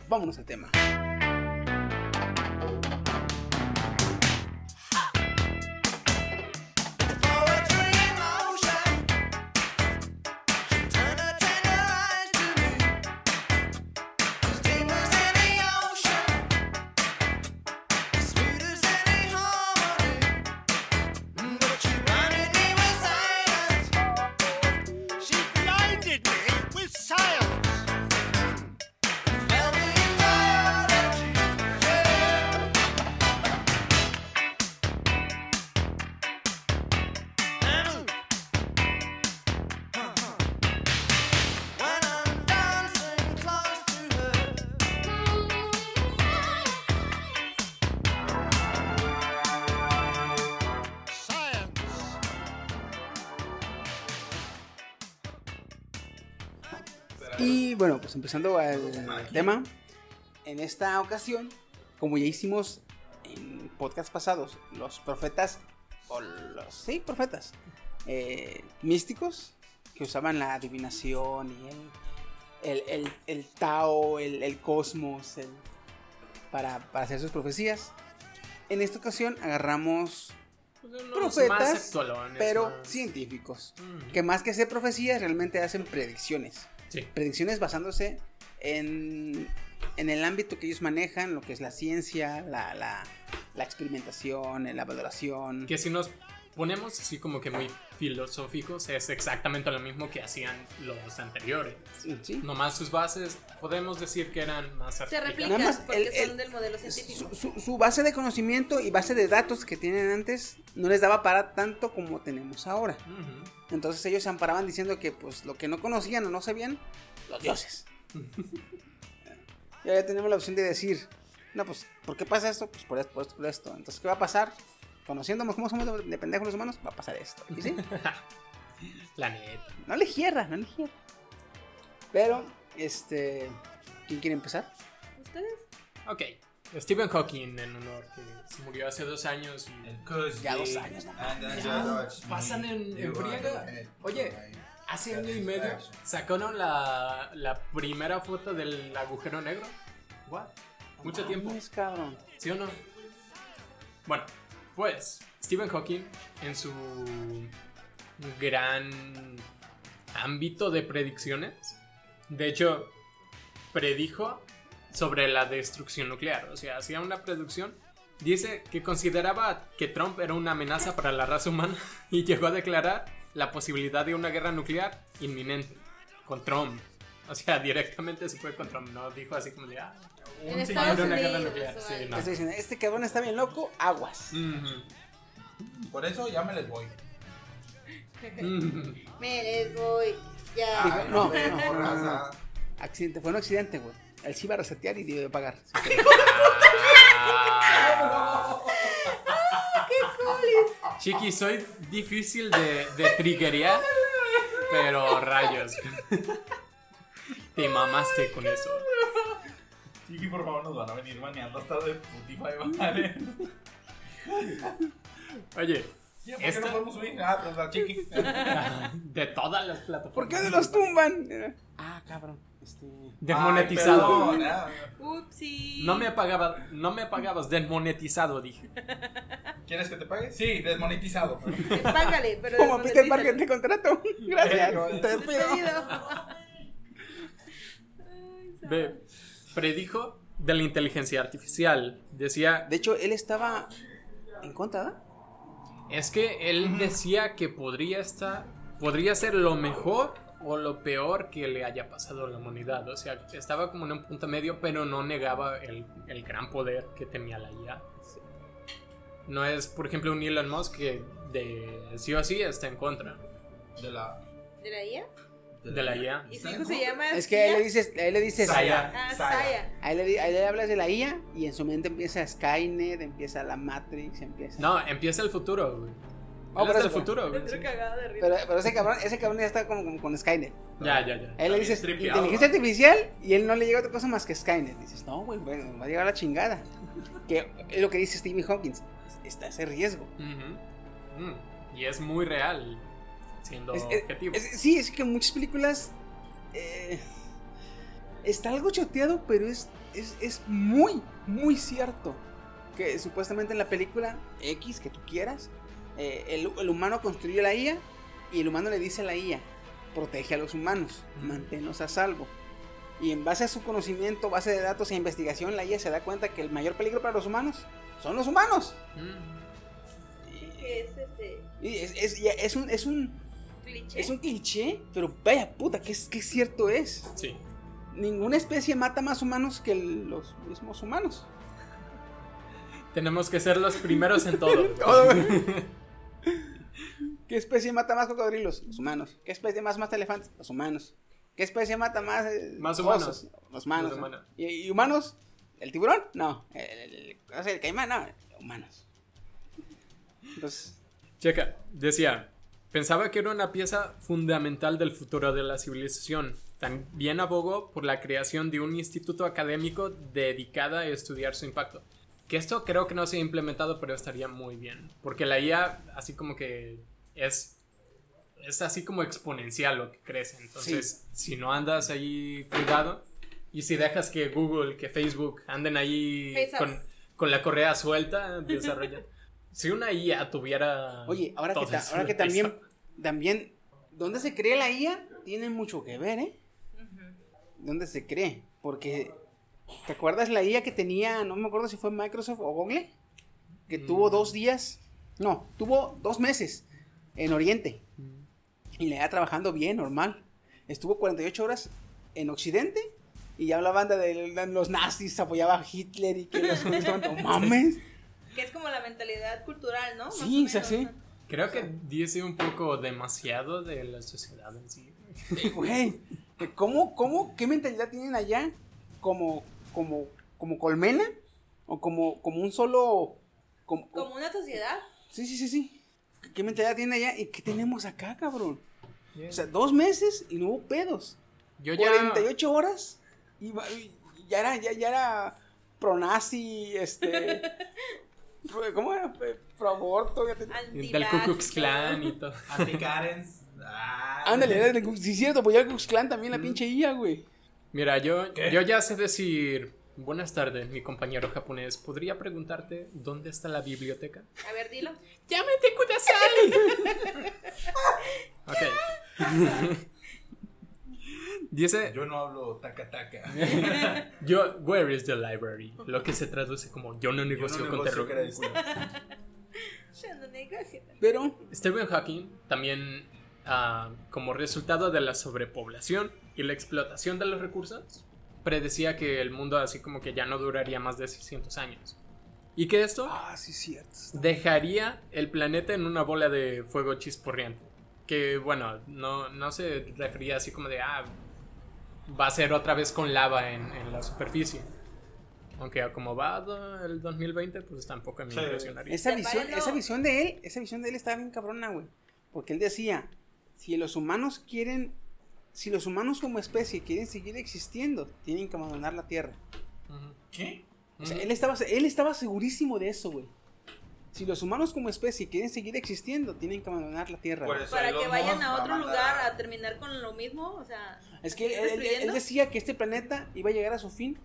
Vámonos al tema. Pues empezando al tema. En esta ocasión, como ya hicimos en podcast pasados, los profetas, o los, sí, profetas, eh, místicos, que usaban la adivinación y el, el, el, el Tao, el, el cosmos, el- para, para hacer sus profecías. En esta ocasión agarramos Pues profetas, pero más- científicos, que más que hacer profecías realmente hacen predicciones. Sí. Predicciones basándose en, en el ámbito que ellos manejan, lo que es la ciencia, la, la, la experimentación, la valoración. Que si nos ponemos así como que muy filosóficos, es exactamente lo mismo que hacían los anteriores. Sí. Nomás sus bases, podemos decir que eran más Se replican más porque el- son el- del modelo científico. Su, su- su base de conocimiento y base de datos que tienen antes no les daba para tanto como tenemos ahora. Ujú. Entonces ellos se amparaban diciendo que pues lo que no conocían o no sabían, los dioses. y ahora tenemos la opción de decir, no, pues, ¿por qué pasa esto? Pues por esto, por esto, por esto. Entonces, ¿qué va a pasar? Conociéndonos cómo somos de- de pendejos los humanos, va a pasar esto. ¿Y sí? La neta. No le hierra, no le hierra. Pero, este, ¿quién quiere empezar? ¿Ustedes? Ok. Stephen Hawking, en honor, que se murió hace dos años y Ya dos años, no Ya pasan en, en friega. Oye, hace año y medio sacaron la, la primera foto del agujero negro. What? Mucho tiempo. Cabrón. ¿Sí o no? Bueno, pues Stephen Hawking en su gran ámbito de predicciones, de hecho, predijo sobre la destrucción nuclear, o sea, hacía una predicción. Dice que consideraba que Trump era una amenaza para la raza humana y llegó a declarar la posibilidad de una guerra nuclear inminente con Trump. O sea, directamente se fue con Trump, no dijo así como de, ah, En un Estados señor de una guerra nuclear. Sí, no. Estoy diciendo, este cabrón está bien loco, aguas. Por eso ya me les voy. Me les voy. Ya. No, no, no, no, no. Accidente, fue un accidente, güey. Él sí iba a resetear y debió de pagar. Chiqui, soy difícil de, de triggerear, pero rayos. Te mamaste con eso. Chiqui, por favor, nos van a venir baneando hasta de Spotify, ¿vale? Oye, ¿Por qué Esta- no podemos subir? Ah, pues la Chiqui. de todas las plataformas. ¿Por qué de los tumban? Ah, cabrón. Este. Desmonetizado. Ay, perdón, ah. Upsi. No me pagaba, no me pagabas, desmonetizado, dije. ¿Quieres que te pague? Sí, desmonetizado. Eh, Págale, pero. Como Peter. Parker te contrato. Gracias. Te despido. Predijo de la inteligencia artificial. Decía, De hecho, él estaba en contra, es que él decía que podría estar, podría ser lo mejor o lo peor que le haya pasado a la humanidad. O sea, estaba como en un punto medio, pero no negaba el, el gran poder que tenía la IA. No es, por ejemplo, un Elon Musk que de sí o sí está en contra De la. ¿De la IA? de la IA. ¿Y su hijo se llama? Es que a él Sia? le dices, a él le dices, Saya. Ah, Saya. Saya. a él, le, a él le hablas de la IA y en su mente empieza Skynet, empieza la Matrix, empieza. No, empieza el futuro, güey. Oh, Él por es del futuro, güey. Sí. de. Pero, pero ese cabrón, ese cabrón ya está como, como con Skynet. Ya, ya, ya. A él le dices tripeado, inteligencia ¿no? artificial y él no le llega otra cosa más que Skynet. Dices, no, güey, bueno, nos va a llegar la chingada. Que es lo que dice Stephen Hawking. Está ese riesgo. Mm, Y es muy real, siendo Es- objetivo. es- sí, es que en muchas películas eh, está algo choteado, pero es, es, es muy, muy cierto. Que supuestamente en la película X, que tú quieras, eh, el, el humano construye la IA y el humano le dice a la IA, protege a los humanos, manténlos a salvo. Y en base a su conocimiento, base de datos e investigación, la IA se da cuenta que el mayor peligro para los humanos son los humanos. Mm. Es este. Y es, es- y es un, es un, Cliché. es un cliché, pero vaya puta, que, es, que cierto es. Sí. Ninguna especie mata más humanos que los mismos humanos. Tenemos que ser los primeros en todo. ¿Qué especie mata más cocodrilos? Los humanos. ¿Qué especie más mata elefantes? Los humanos. ¿Qué especie mata más eh, Más humanos. osos? Los humanos. Los ¿no? humanos. ¿Y, y humanos? ¿El tiburón? No. ¿El, el- el- caimán? No. Humanos. Entonces, Checa, decía, pensaba que era una pieza fundamental del futuro de la civilización. También abogó por la creación de un instituto académico dedicado a estudiar su impacto. Que esto creo que no se ha implementado, pero estaría muy bien. Porque la IA, así como que es, es así como exponencial lo que crece. Entonces, si no andas ahí cuidado, y si dejas que Google, que Facebook anden ahí con, con la correa suelta, desarrollan. si una IA tuviera. oye, ahora que, ta- ahora que también, también, ¿dónde se cree la IA? Tiene mucho que ver, ¿eh? ¿Dónde se cree? Porque, ¿te acuerdas la IA que tenía, no me acuerdo si fue Microsoft o Google? Que tuvo dos días, no, tuvo dos meses en Oriente. Y le iba trabajando bien, normal. Estuvo 48 horas en Occidente y ya hablaban de, de los nazis, apoyaba a Hitler y que los no mames. Que es como la mentalidad cultural, ¿no? Sí, sí. ¿no? Creo que dice un poco demasiado de la sociedad en sí. Güey, ¿cómo, cómo, qué mentalidad tienen allá? ¿Como, como, como colmena? ¿O como, como un solo... Como, Como una sociedad. Sí, sí, sí, sí. ¿Qué- ¿Qué mentalidad tienen allá? ¿Y qué tenemos acá, cabrón? O sea, dos meses y no hubo pedos. Yo ya. 48 horas y, ya era, ya, ya era pronazi, este... ¿Cómo era? Pro aborto. Del Ku Klux Klan y todo. Anti-Karens. Ah. Ándale, era del Ku- sí, cierto, pues ya el Ku Klux Klan también, la Mm. pinche IA, güey. Mira, yo, ¿Qué? yo ya sé decir. Buenas tardes, mi compañero japonés. ¿Podría preguntarte dónde está la biblioteca? A ver, dilo. ¡Llámate Kudasai! ok. Dice. Yo no hablo taca taca. Yo, where is the library? Lo que se traduce como yo no negocio con negocio terror. crédito. Ya no negocio. Pero, Stephen Hawking también, ah, como resultado de la sobrepoblación y la explotación de los recursos, predecía que el mundo así como que ya no duraría más de 600 años. Y que esto ah, sí, cierto. dejaría el planeta en una bola de fuego chisporriente. Que bueno, no, no se refería así como de, ah, va a ser otra vez con lava en, en la superficie. Aunque como va el 2020, pues tampoco me Sí. impresionaría. Esa visión, esa visión de él, esa visión de él estaba bien cabrona, güey. Porque él decía, si los humanos quieren, si los humanos como especie quieren seguir existiendo, tienen que abandonar la Tierra. ¿Qué? O sea, él estaba, él estaba segurísimo de eso, güey. Si los humanos como especie quieren seguir existiendo, tienen que abandonar la Tierra. Por güey. eso Para que vayan a otro lugar a terminar con lo mismo, o sea. Es que él, decía que este planeta iba a llegar a su fin,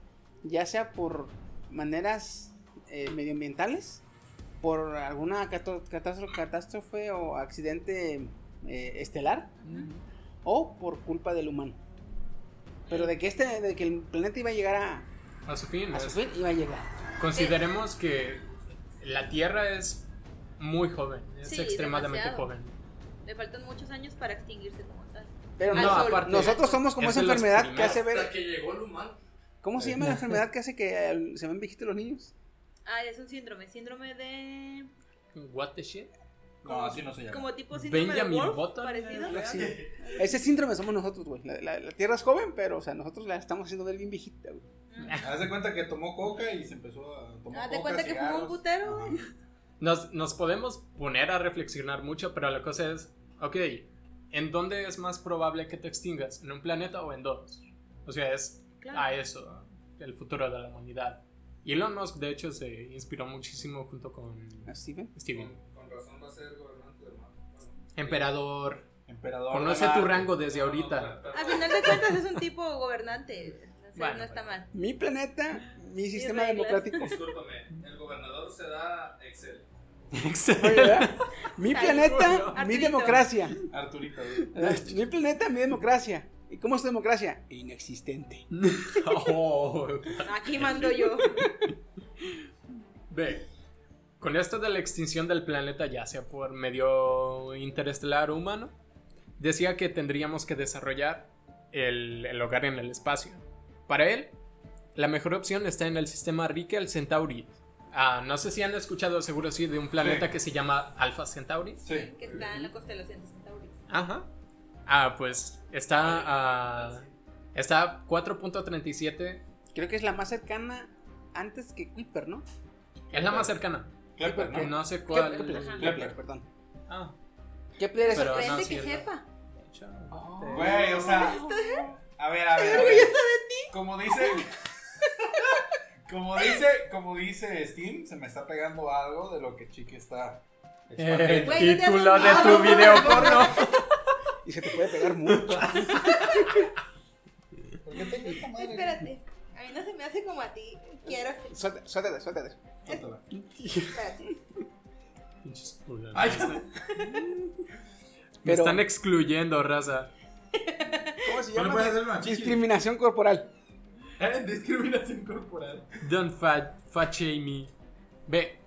ya sea por maneras eh, medioambientales, por alguna catástrofe, catástrofe o accidente eh, estelar, o por culpa del humano. Pero de que este, de que el planeta iba a llegar a, A su fin. a su fin, iba a llegar. Consideremos que la Tierra es muy joven, es Sí, extremadamente demasiado. joven. Le faltan muchos años para extinguirse como tal. Pero no, aparte- nosotros somos como es esa enfermedad que hace Hasta ver. que llegó el humano. ¿Cómo se llama la enfermedad que hace que eh, se ven viejitos los niños? Ah, es un síndrome. Síndrome de. What the shit? No, así no se llama. Como tipo síndrome Benjamin de Wolf, Button. parecido. Sí. Ese síndrome somos nosotros, güey. La, la- la Tierra es joven, pero, o sea, nosotros la estamos haciendo ver bien viejita, güey. Haz de cuenta que tomó coca y se empezó a tomar Haz de cuenta que fumó un putero, güey. Nos, nos podemos poner a reflexionar mucho, pero la cosa es, ok, ¿en dónde es más probable que te extingas? ¿En un planeta o en dos? O sea, es Claro. a eso, el futuro de la humanidad. Y Elon Musk, de hecho, se inspiró muchísimo junto con ¿A Steven? Steven. Emperador, Emperador. conoce tu rango desde ahorita. A final de cuentas es un tipo gobernante. O sea, Bueno, no está mal. Mi planeta, mi sistema democrático. Discúlpame, el gobernador se da Excel. Oye, ¿verdad? Mi planeta, mi Arturito. democracia. Arturito. Eh, Mi planeta, mi democracia. ¿Y cómo es tu democracia? Inexistente. Oh, Aquí mando yo. Ve, con esto de la extinción del planeta, ya sea por medio interestelar o humano, decía que tendríamos que desarrollar el, el hogar en el espacio. Para él, la mejor opción está en el sistema Rigel Centauri. Ah, no sé si han escuchado, seguro sí, de un planeta Sí. que se llama Alpha Centauri. Sí. Que está en la constelación de Centauri. Ajá. Ah, pues está a. está a 4.37. Creo que es la más cercana antes que Kuiper, ¿no? Es la más cercana. Kepler, Que ¿no? no sé cuál. Kepler, Ajá. Kepler, perdón. Ah, Kepler es Pero- Sorprende no, que sepa. Güey, o sea. A ver, a ver. a ver. Como dice. Como dice, como dice Steam, se me está pegando algo de lo que Chiqui está el te título de tu video porno. y se te puede pegar mucho. ¿Por qué madre? Espérate. A mí no se me hace como a ti. Quiero hacer. Suéltate, suéltate, suéltate. Suéltala. Espérate. Ay, Me Pero- están excluyendo, raza. ¿Cómo se no le llama? puedes hacer una chichi. Discriminación corporal. Discriminación corporal. Don't fat, fat shame me. Ve,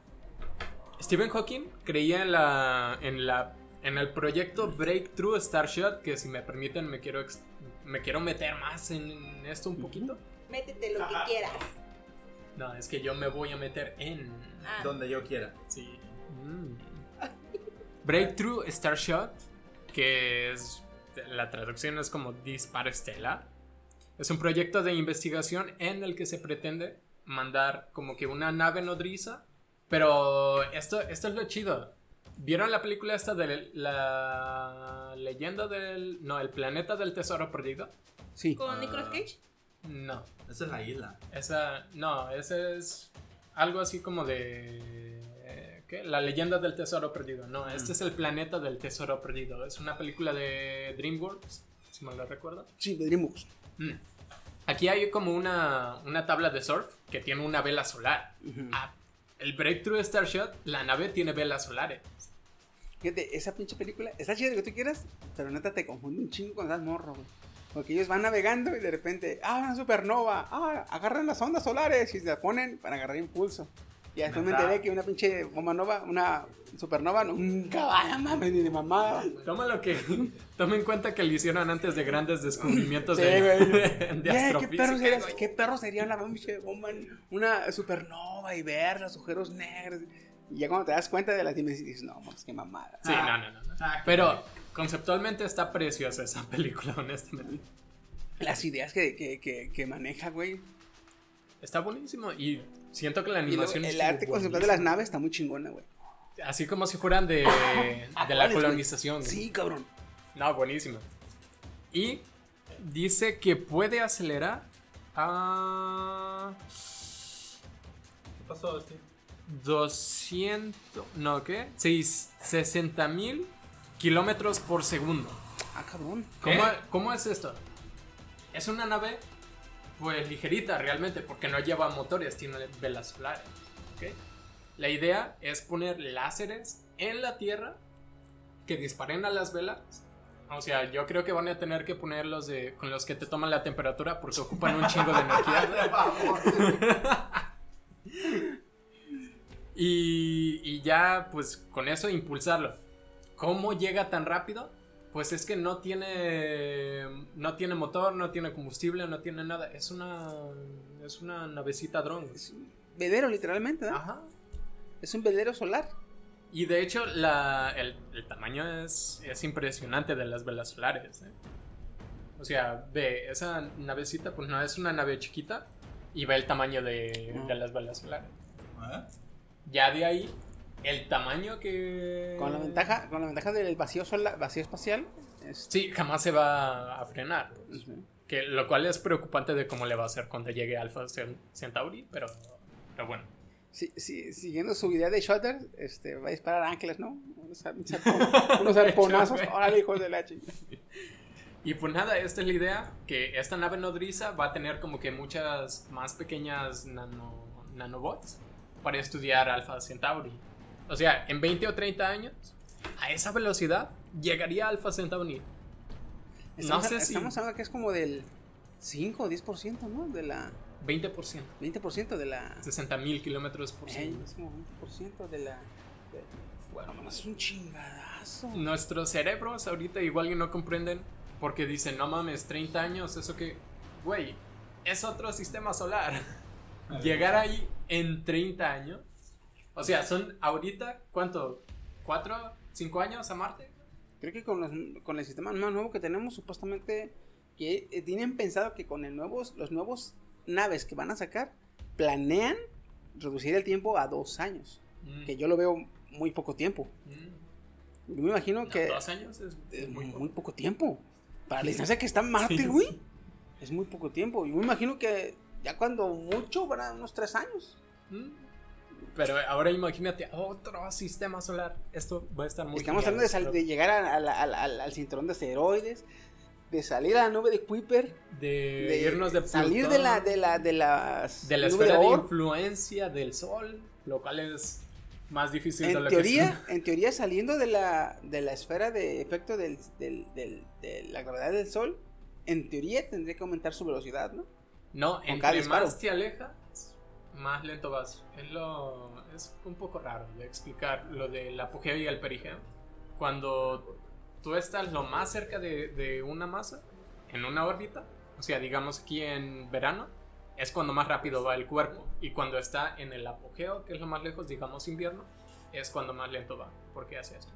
Stephen Hawking creía en la, en la, en el proyecto Breakthrough Starshot, que si me permiten me quiero, ex- me quiero meter más en esto un poquito. Métete lo que quieras. No, es que yo me voy a meter en. Ah, Donde yo quiera. Sí. Mm. Breakthrough Starshot, que es. La traducción es como disparo estelar. Es un proyecto de investigación en el que se pretende mandar como que una nave nodriza. Pero esto, esto es lo chido. ¿Vieron la película esta de la leyenda del. No, el planeta del tesoro perdido? Sí. ¿Con Nicolas Cage? No. Esa es la isla. Esa, no, ese es algo así como de... ¿Qué? La leyenda del tesoro perdido. No, este es el planeta del tesoro perdido. Es una película de DreamWorks, si mal lo recuerdo. Sí, de DreamWorks. Mm. Aquí hay como una, una tabla de surf que tiene una vela solar. Ah, el Breakthrough Starshot, la nave tiene velas solares. Fíjate, esa pinche película está chida lo que tú quieras, pero neta te confunde un chingo cuando das morro, güey. Porque ellos van navegando y de repente, ah, una supernova, ah, agarran las ondas solares y se la ponen para agarrar impulso. Y después me enteré que una pinche bomba nova, una supernova nunca va a mames ni de mamada. Toma lo que... Toma en cuenta que lo hicieron antes de grandes descubrimientos Sí, de, güey. de Yeah, ¿qué, astrofísica, perro sería. ¿Qué perro sería una pinche bomba, una supernova y ver los agujeros negros? Y ya cuando te das cuenta de las dimensiones, dices, no, mames, qué mamada. Sí, no, no, no. no. Pero conceptualmente está preciosa esa película, honestamente. Las ideas que, que, que, que maneja, güey. Está buenísimo y siento que la Y luego animación el arte conceptual de las naves está muy chingona, güey. Así como si fueran de, de la colonización. güey. Sí, cabrón. No, buenísimo. Y dice que puede acelerar a ¿Qué pasó, Steve? 200, no, ¿qué? Sí, 60 mil kilómetros por segundo. Ah, cabrón. ¿Cómo, cómo es esto? Es una nave, pues ligerita realmente, porque no lleva motores, tiene velas solares. ¿ok? La idea es poner láseres en la Tierra que disparen a las velas. O sea, yo creo que van a tener que poner los de, con los que te toman la temperatura porque ocupan un chingo de energía. y, y ya, pues con eso impulsarlo. ¿Cómo llega tan rápido? Pues es que no tiene no tiene motor, no tiene combustible, no tiene nada. Es una es una navecita dron. Velero, literalmente, ¿no? Ajá. Es un velero solar. Y de hecho la, el, el tamaño es, es impresionante de las velas solares. ¿eh? O sea, ve, esa navecita pues no es una nave chiquita y ve el tamaño de, de las velas solares. ¿Eh? Ya de ahí, el tamaño que... Con la ventaja, con la ventaja del vacío solar, vacío espacial. es- Sí, jamás se va a frenar. pues. Que, lo cual es preocupante de cómo le va a hacer cuando llegue Alpha Cen- Centauri, pero, pero bueno. Sí, sí, siguiendo su idea de Shutter, este, va a disparar anclas, ¿no? Unos, unos arpon- unos arponazos. Órale, hijos de la. Y pues nada, esta es la idea, que esta nave nodriza va a tener como que muchas más pequeñas nano, nanobots para estudiar Alpha Centauri. O sea, en 20 o 30 años, a esa velocidad, llegaría Alpha Centauri. Estamos, sé si- estamos hablando que es como del 5 o 10%, ¿no? De la 20%, 20% de la. 60 mil kilómetros por Ey, segundo. es como 20% de la. de- bueno, bueno, es un chingadazo. Nuestros cerebros ahorita igual que no comprenden porque dicen, no mames, 30 años, eso que, güey, es otro sistema solar. Llegar ahí en 30 años. O sea, son ahorita, ¿cuánto? ¿Cuatro? ¿Cinco años a Marte? Creo que con, los- con el sistema más nuevo que tenemos, supuestamente, que eh, tienen pensado que con el nuevos, los nuevos naves que van a sacar, planean reducir el tiempo a dos años. Mm, Que yo lo veo muy poco tiempo. mm. Yo me imagino No, que dos años es, es muy muy, poco. poco tiempo. Para la distancia que está Marte, güey. sí. Es muy poco tiempo. Yo me imagino que ya cuando mucho van a unos tres años. Mm. Pero ahora imagínate otro sistema solar. Esto va a estar muy Estamos genial, hablando de, de llegar a- a al- al- al cinturón de asteroides, de salir a la nube de Kuiper, de, de irnos de salir Plutón, de la de la de las de la esfera de influencia del Sol, lo cual es más difícil de en lo teoría, que en teoría saliendo de la, de la esfera de efecto del, del- del- de la gravedad del Sol, en teoría tendría que aumentar su velocidad, ¿no? No, entre más te alejas, más lento vas. Es, lo, es un poco raro de explicar lo del apogeo y el perigeo. Cuando tú estás lo más cerca de, de una masa, en una órbita, o sea, digamos aquí en verano, es cuando más rápido va el cuerpo. Y cuando está en el apogeo, que es lo más lejos, digamos invierno, es cuando más lento va. ¿Por qué hace esto?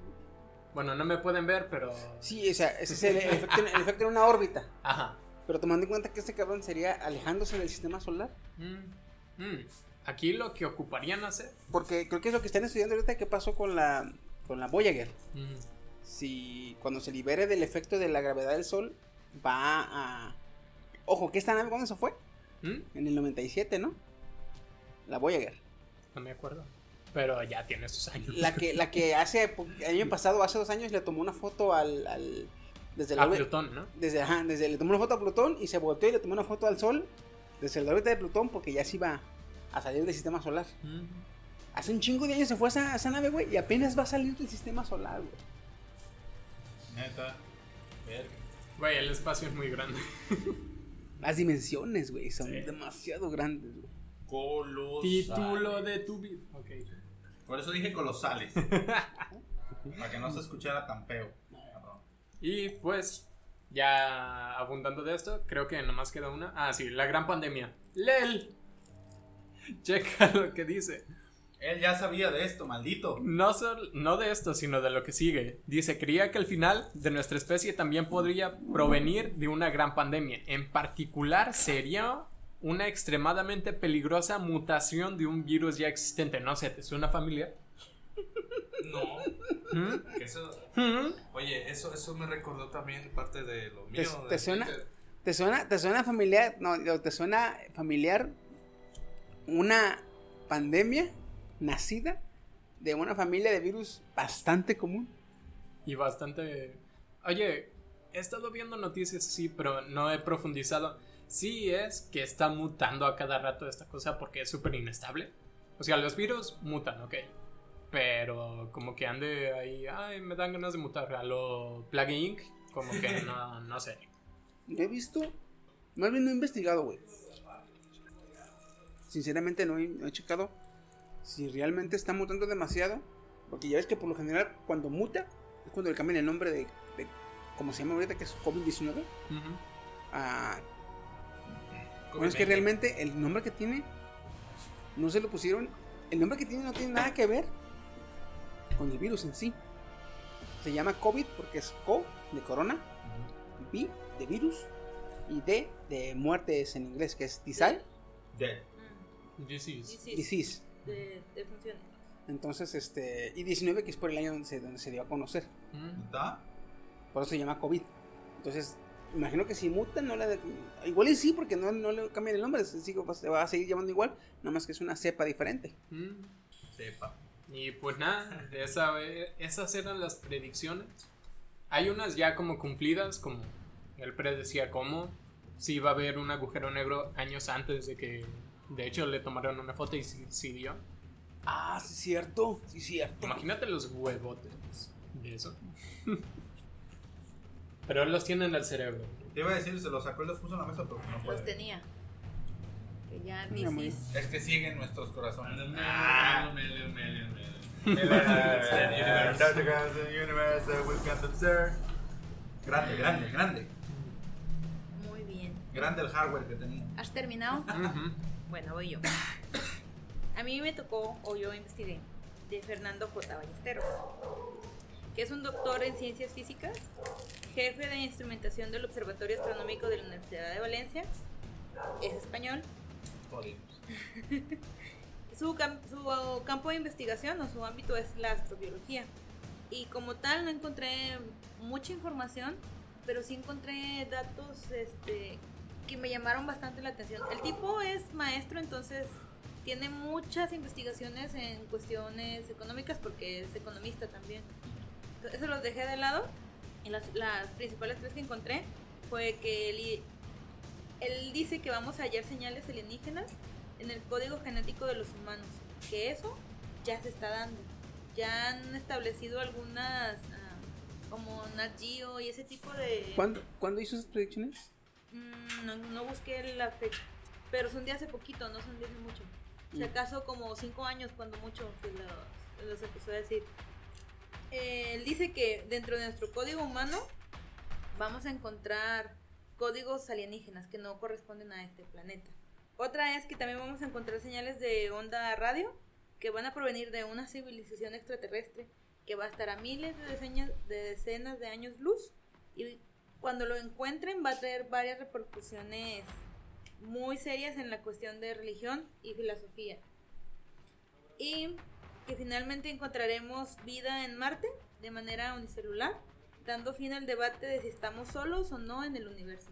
Bueno, no me pueden ver, pero... Sí, o sea, ese es el, el efecto, el efecto en una órbita. Ajá. Pero tomando en cuenta que este cabrón sería alejándose del sistema solar. Mm, mm. Aquí lo que ocuparían hacer... Porque creo que es lo que están estudiando ahorita qué pasó con la, con la Voyager. Mm. Si cuando se libere del efecto de la gravedad del Sol, va a... Ojo, ¿qué esta nave cuándo se fue? ¿Mm? En el 97, ¿no? La Voyager. No me acuerdo. Pero ya tiene sus años. La que, la que hace año pasado, hace dos años, le tomó una foto al. al- desde la A Plutón, ¿no? Desde, ajá, desde le tomó una foto a Plutón y se volteó y le tomó una foto al Sol. Desde la órbita de Plutón, porque ya se iba a salir del sistema solar. Hace un chingo de años se fue esa, esa nave, güey, y apenas va a salir del sistema solar, güey. Neta. Verga. Güey, el espacio es muy grande. Las dimensiones, güey, son Sí. demasiado grandes, güey. Colosales. Título de tu vida. Ok. Por eso dije colosales. Para que no se escuchara tan feo. Y pues, ya abundando de esto, creo que nomás queda una. Ah, sí, la gran pandemia. ¡Lel! Checa lo que dice. Él ya sabía de esto, maldito. No, no de esto, sino de lo que sigue. Dice, creía que el final de nuestra especie también podría provenir de una gran pandemia. En particular, sería una extremadamente peligrosa mutación de un virus ya existente. No sé, ¿te suena familiar? No, ¿Mm? que eso. Oye, eso, eso me recordó también parte de lo mío. ¿Te de suena? ¿Te suena, ¿Te suena familiar? No, ¿te suena familiar una pandemia nacida de una familia de virus bastante común? Y bastante... Oye, he estado viendo noticias, sí, pero no he profundizado. Sí es que está mutando a cada rato esta cosa porque es súper inestable. O sea, los virus mutan, ok. Pero como que ande ahí, ay, me dan ganas de mutar a lo Plague Inc. Como que no, no sé. He visto, más bien no he investigado, güey. Sinceramente no he, no he checado si realmente está mutando demasiado. Porque ya ves que por lo general cuando muta es cuando le cambian el nombre de, de como se llama ahorita, que es COVID-19. Ujú. a... Bueno, es que realmente el nombre que tiene no se lo pusieron. El nombre que tiene no tiene nada que ver con el virus en sí. Se llama COVID porque es CO de corona, V de virus y D de muertes en inglés, que es disease. Dead. Disease. Disease. disease. De, de funciones. Entonces, este. Y 19, que es por el año donde se, donde se dio a conocer. Mm. ¿Está? Por eso se llama COVID. Entonces, imagino que si mutan, no le. Igual y sí, porque no, no le cambian el nombre. Se, sigue- se va a seguir llamando igual. Nada más que es una cepa diferente. Mm. Y pues nada, esa, esas eran las predicciones. Hay unas ya como cumplidas, como él predecía cómo. Si iba a haber un agujero negro años antes de que, de hecho, le tomaron una foto y sí, sí dio. Ah, sí, cierto. Sí, cierto. Imagínate los huevotes de eso. Pero él los tiene en el cerebro. Te iba a decir, se los sacó y los puso en la mesa, pero no Los puede. tenía. Que ya disease. Es que siguen nuestros corazones. Ah. Grande, grande, grande. Muy bien. Grande el hardware que tenía. ¿Has terminado? Bueno, voy yo. A mí me tocó, o yo investigué, de Fernando J. Ballesteros, que es un doctor en ciencias físicas, jefe de instrumentación del Observatorio Astronómico de la Universidad de Valencia, es español. Su, cam- su campo de investigación o su ámbito es la astrobiología. Y como tal no encontré mucha información, pero sí encontré datos este, que me llamaron bastante la atención. El tipo es maestro, entonces tiene muchas investigaciones en cuestiones económicas porque es economista también. Entonces, eso los dejé de lado. Y las, las principales tres que encontré fue que él, él dice que vamos a hallar señales alienígenas en el código genético de los humanos. Que eso ya se está dando. Ya han establecido algunas, ah, como Nat Geo y ese tipo de... ¿Cuándo, ¿Cuándo hizo esas predicciones? Mm, no, no busqué la fecha. Pero son de hace poquito, no son de hace mucho. Si Mm. acaso como cinco años, cuando mucho, que los, los empezó a decir. Eh, él dice que dentro de nuestro código humano vamos a encontrar códigos alienígenas que no corresponden a este planeta. Otra es que también vamos a encontrar señales de onda radio que van a provenir de una civilización extraterrestre que va a estar a miles de decenas de, decenas de años luz y cuando lo encuentren va a traer varias repercusiones muy serias en la cuestión de religión y filosofía. Y que finalmente encontraremos vida en Marte de manera unicelular, dando fin al debate de si estamos solos o no en el universo.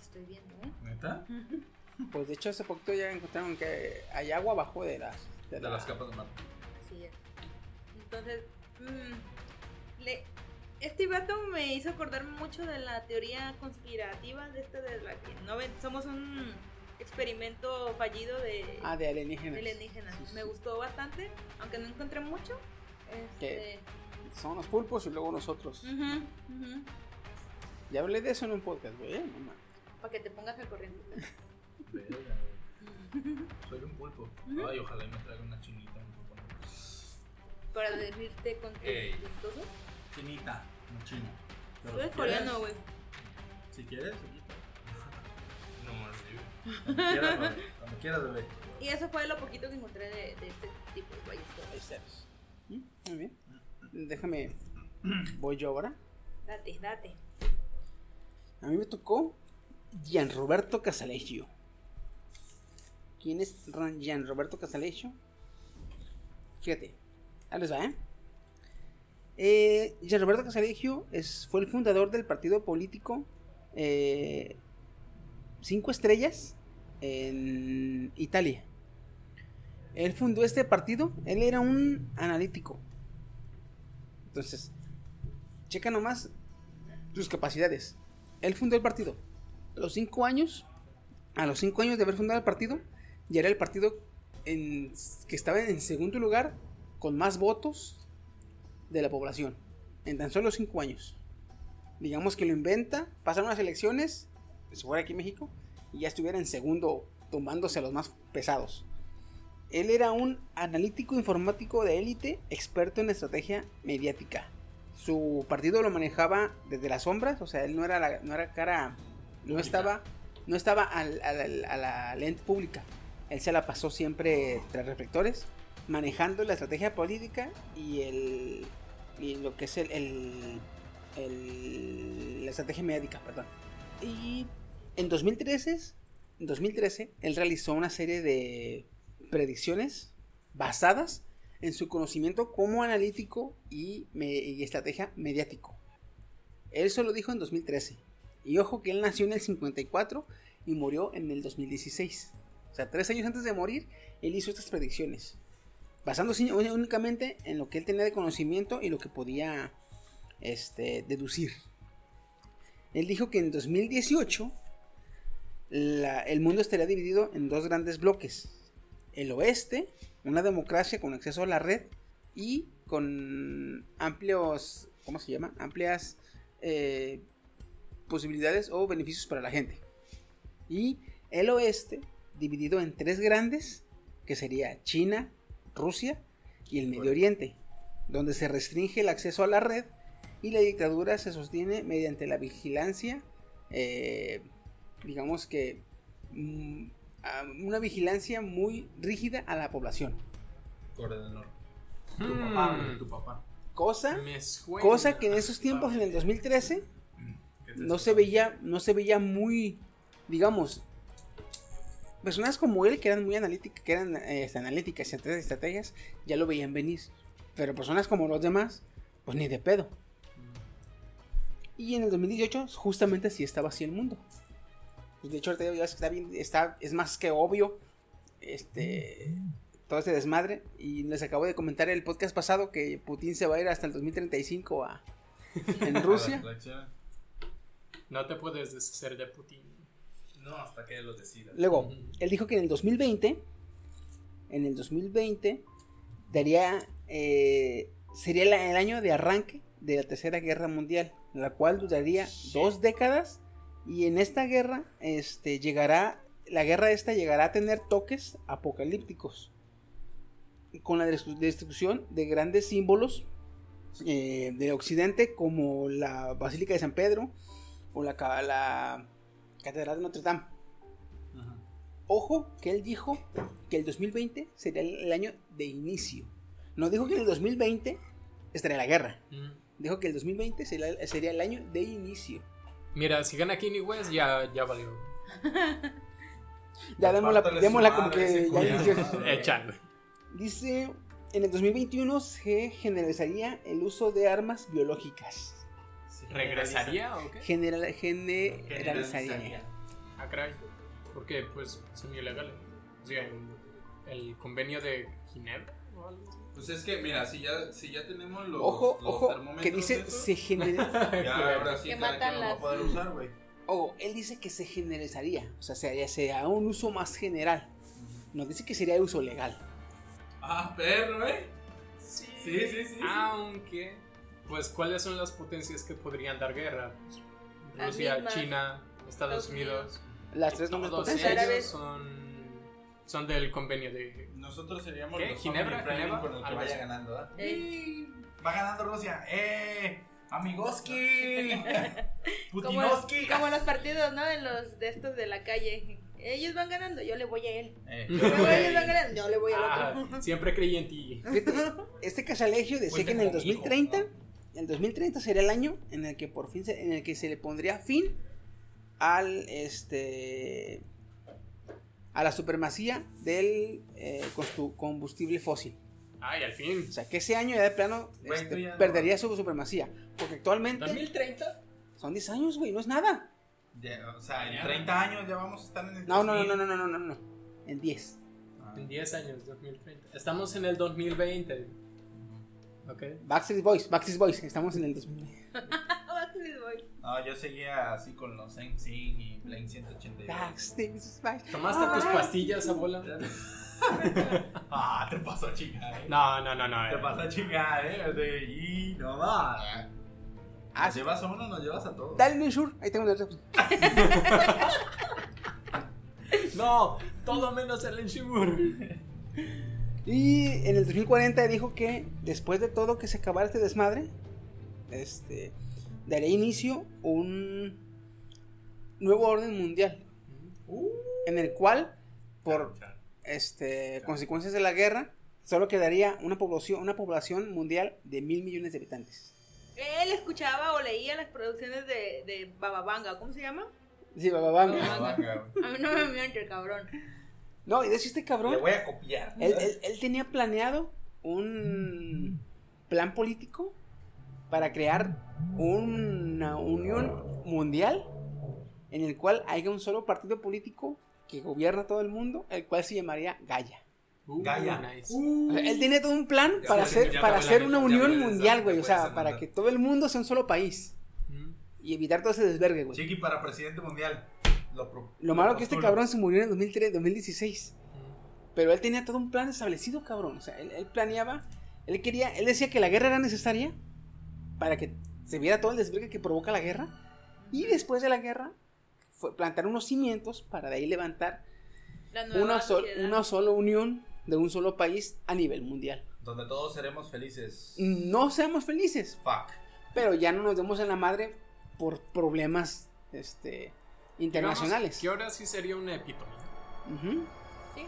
Estoy viendo, ¿eh? ¿Neta? Pues de hecho hace poquito ya encontraron que hay agua abajo de las... De, De la- las capas de mar. Así es. Entonces, mm, le- este vato me hizo acordar mucho de la teoría conspirativa de esta de la que no ven- somos un experimento fallido de, Ah, de alienígenas. de alienígenas. Sí, sí. Me gustó bastante, aunque no encontré mucho. Este, Son los pulpos y luego nosotros. Ya hablé de eso en un podcast, güey. No mames. para que te pongas al corriente. Verga, güey. Soy un pulpo. Ay, ojalá y me traiga una chinita. un. Para decirte con tus dentosos. Chinita, no chino. Tú eres coreano, güey. Si quieres, aquí está. No más. Cuando quieras, bebé. Cuando quieras, bebé. Y eso fue lo poquito que encontré de, de este tipo de ballesteros. Ballesteros. ¿Mm? Muy bien. Déjame. Voy yo ahora. Date, date. A mí me tocó Gian Roberto Casaleggio. ¿Quién es Ran- Gian Roberto Casaleggio? Fíjate, ahí les va, ¿eh? Eh, Gian Roberto Casaleggio es, fue el fundador del partido político eh, cinco estrellas en Italia. Él fundó este partido, él era un analítico. Entonces, checa nomás sus capacidades. Él fundó el partido. A los cinco años, a los cinco años de haber fundado el partido, ya era el partido que estaba en segundo lugar con más votos de la población. En tan solo cinco años. Digamos que lo inventa, pasan unas elecciones, si fuera aquí en México, y ya estuviera en segundo, tomándose a los más pesados. Él era un analítico informático de élite, experto en estrategia mediática. Su partido lo manejaba desde las sombras, o sea, él no era, la, no era cara, no estaba, no estaba al- al- a la lente pública. Él se la pasó siempre tras reflectores, manejando la estrategia política y el y lo que es el, el- el- la estrategia mediática, perdón. Y en 2013, en 2013, él realizó una serie de predicciones basadas en su conocimiento como analítico y, estrategia mediático. Él solo dijo en 2013. Y ojo que él nació en el 54 y murió en el 2016. O sea, tres años antes de morir, él hizo estas predicciones. Basándose ún- únicamente en lo que él tenía de conocimiento y lo que podía este, deducir. Él dijo que en 2018 la- el mundo estaría dividido en dos grandes bloques. El oeste, una democracia con acceso a la red y con amplios, ¿cómo se llama? Amplias eh, posibilidades o beneficios para la gente. Y el oeste, dividido en tres grandes, que sería China, Rusia y el Medio Oriente, donde se restringe el acceso a la red y la dictadura se sostiene mediante la vigilancia, eh, digamos que mm, una vigilancia muy rígida a la población. Corea del Norte. Hmm, Tu papá, tu papá. Cosa, cosa que en esos tiempos, en el 2013, no se veía, no se veía muy, digamos, personas como él que eran muy analíticas, que eran eh, este, analíticas y estrategias, estrategias, ya lo veían venir. Pero personas como los demás, pues ni de pedo. Y en el 2018, justamente así estaba así el mundo. Pues, de hecho, ahorita ya está bien, está, es más que obvio, este, todo este desmadre. Y les acabo de comentar el podcast pasado que Putin se va a ir hasta el 2035 a, en Rusia. No te puedes deshacer de Putin. No, hasta que él lo decida. Luego, él dijo que en el 2020, en el 2020, daría, eh, sería la- el año de arranque de la Tercera Guerra Mundial, la cual duraría dos décadas y en esta guerra, este, llegará, la guerra esta llegará a tener toques apocalípticos, con la destru- destrucción de grandes símbolos eh, de Occidente como la Basílica de San Pedro o la, ca- la Catedral de Notre Dame. Ojo que él dijo que el 2020 sería el el año de inicio. No dijo que en el 2020 estaría la guerra. Mm. Dijo que el 2020 sería, sería el año de inicio. Mira, si gana Kanye West, ya, ya valió. Ya démosla, démosla como que ya inició. Dice, en el 2021 se generalizaría el uso de armas biológicas. ¿Regresaría o qué? General, generalizaría. Ah, caray. Porque, pues, son ilegales. O sea, el, el convenio de Ginebra o algo. Pues es que, mira, si ya, si ya tenemos los, Ojo, los ojo, termómetros que dice esos, se genera... ya ahora sí Que cada quien matan los va a las- poder usar, güey. Ojo, él dice que se generalizaría. O sea, sería, sería un uso más general. No dice que sería de uso legal. Ah, perro, eh. Sí, Sí, sí, sí, sí. Aunque, pues, ¿cuáles son las potencias que podrían dar guerra? Las Rusia, mismas. Estados, Estados Unidos. Las tres potencias. son, son del convenio de... Nosotros seríamos ¿Qué? los ¿Ginebra? ¿Ginebra? con el que vaya ganando. Eh, Va ganando Rusia. ¡Eh! ¡Amigoski! como, ¡Putinoski! como los partidos, ¿no? En los de estos de la calle. Ellos van ganando, yo le voy a él. Eh, Luego ellos van ganando, yo le voy al Ah, otro. siempre creí en ti. Este casalegio decía que en el 2030, el 2030 sería el año en el que por fin se, en el que se le pondría fin al este a la supremacía del eh, combustible fósil. Ay, al fin. O sea, que ese año ya de plano Güey, este, ya no- perdería su supremacía. Porque actualmente ¿2030? son 10 años, güey, no es nada. Ya, o sea, en 30 años ya vamos a estar en el No, no, no, 2000. no, no, no, no, no. En 10. En 10 años, 2030. Estamos en el 2020. Ok. Backstreet Boys, Backstreet Boys, estamos en el 2000. Backstreet Boys. No, yo seguía así con los NSYNC y Blink 182. Backstreet Boys. ¿Tomaste tus pastillas, abuela? Ah, te pasó a chingar, eh. No, no, no, no. Te eh. pasó a chingar, eh. De, y no va. Ah, Nos llevas a uno, nos llevas a todos. Dale un sure, ahí tengo el otro. No, todo menos el Enshimur. Y en el 2040 dijo que después de todo que se acabara este desmadre, este, daría inicio un nuevo orden mundial. En el cual, por este, consecuencias de la guerra, solo quedaría una población, una población mundial de mil millones de habitantes. Él escuchaba o leía las producciones de, de Bababanga, ¿cómo se llama? Sí, bababanga. Bababanga. A mí no me miente el cabrón. No, y de hecho este cabrón, Le voy a copiar. él, él- él tenía planeado un plan político para crear una unión mundial en el cual haya un solo partido político que gobierna todo el mundo, el cual se llamaría Gaia. Uh, Gaia. nice. O sea, él tenía todo un plan Ya para hacer, para hacer una unión mundial, güey. O sea, para mandar. que todo el mundo sea un solo país Mm. y evitar todo ese desvergue, güey. Chiqui para presidente mundial. Lo, pro- Lo malo que este cabrón se murió en el 2003, 2016. Pero él tenía todo un plan establecido, cabrón. O sea, él, él planeaba, él quería, él decía que la guerra era necesaria para que se viera todo el desvergue que provoca la guerra. Y después de la guerra, fue plantar unos cimientos para de ahí levantar una, sol- una sola unión de un solo país a nivel mundial. Donde todos seremos felices. No seamos felices, Fuck. pero ya no nos demos en la madre por problemas este, internacionales. Que ahora sí sería una epítome. Ujú. Sí.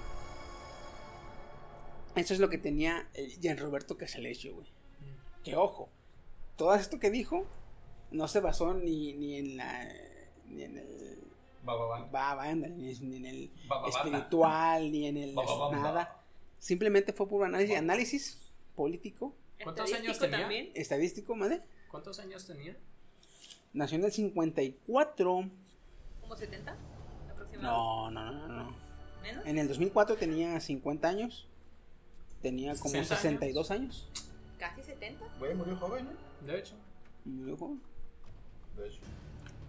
Eso es lo que tenía el Jean Roberto Casaleggio, güey. Que ojo, todo esto que dijo no se basó ni, ni en la. ni en el. Va, ándale, ni, ni en el Bababanda. espiritual, ni en el. Bababanda. nada. Simplemente fue por análisis, análisis político, ¿Cuántos años Estadístico tenía? también. estadístico, madre. ¿Cuántos años tenía? Nació en el 54. ¿Como 70? Aproximadamente. No, no, no, no. ¿Menos? En el 2004 tenía 50 años. Tenía como 60 años. 62 años. ¿Casi 70? Güey, murió joven, ¿no? De hecho. De hecho.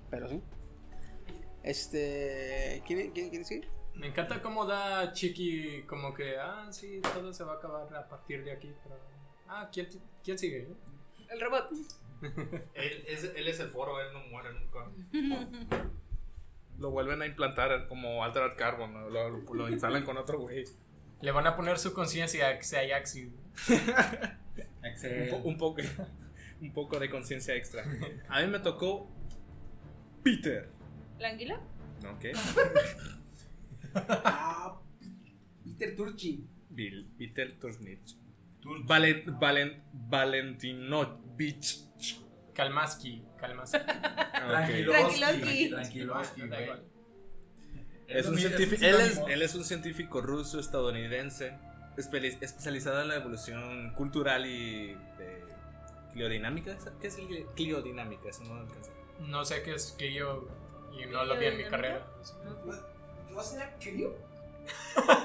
Pero sí. Este. ¿Quién, quién, quién sigue? Me encanta cómo da Chiqui como que, ah, sí, todo se va a acabar a partir de aquí, pero... Ah, ¿quién, quién sigue? El robot. Él es, él es el foro, él no muere nunca. Lo vuelven a implantar como Altered Carbon, ¿no? lo, lo- lo instalan con otro güey. Le van a poner su conciencia a Xayaxi. Un, po- un poco, un poco de conciencia extra. A mí me tocó Peter. ¿La anguila? ¿No? ¿Qué? Ah, Peter Turchi. Bill, Peter Turnich. Valen, Valen, Valentinovich. Kalmaski, Kalmaski. Ah. Tranquiloski. Es un científico, él, es, él es un científico ruso estadounidense espe- especializado en la evolución cultural y cliodinámica. ¿Qué es el cliodinámica? Eso no lo. No sé qué es Clio y no lo vi en mi carrera. ¿No será crío?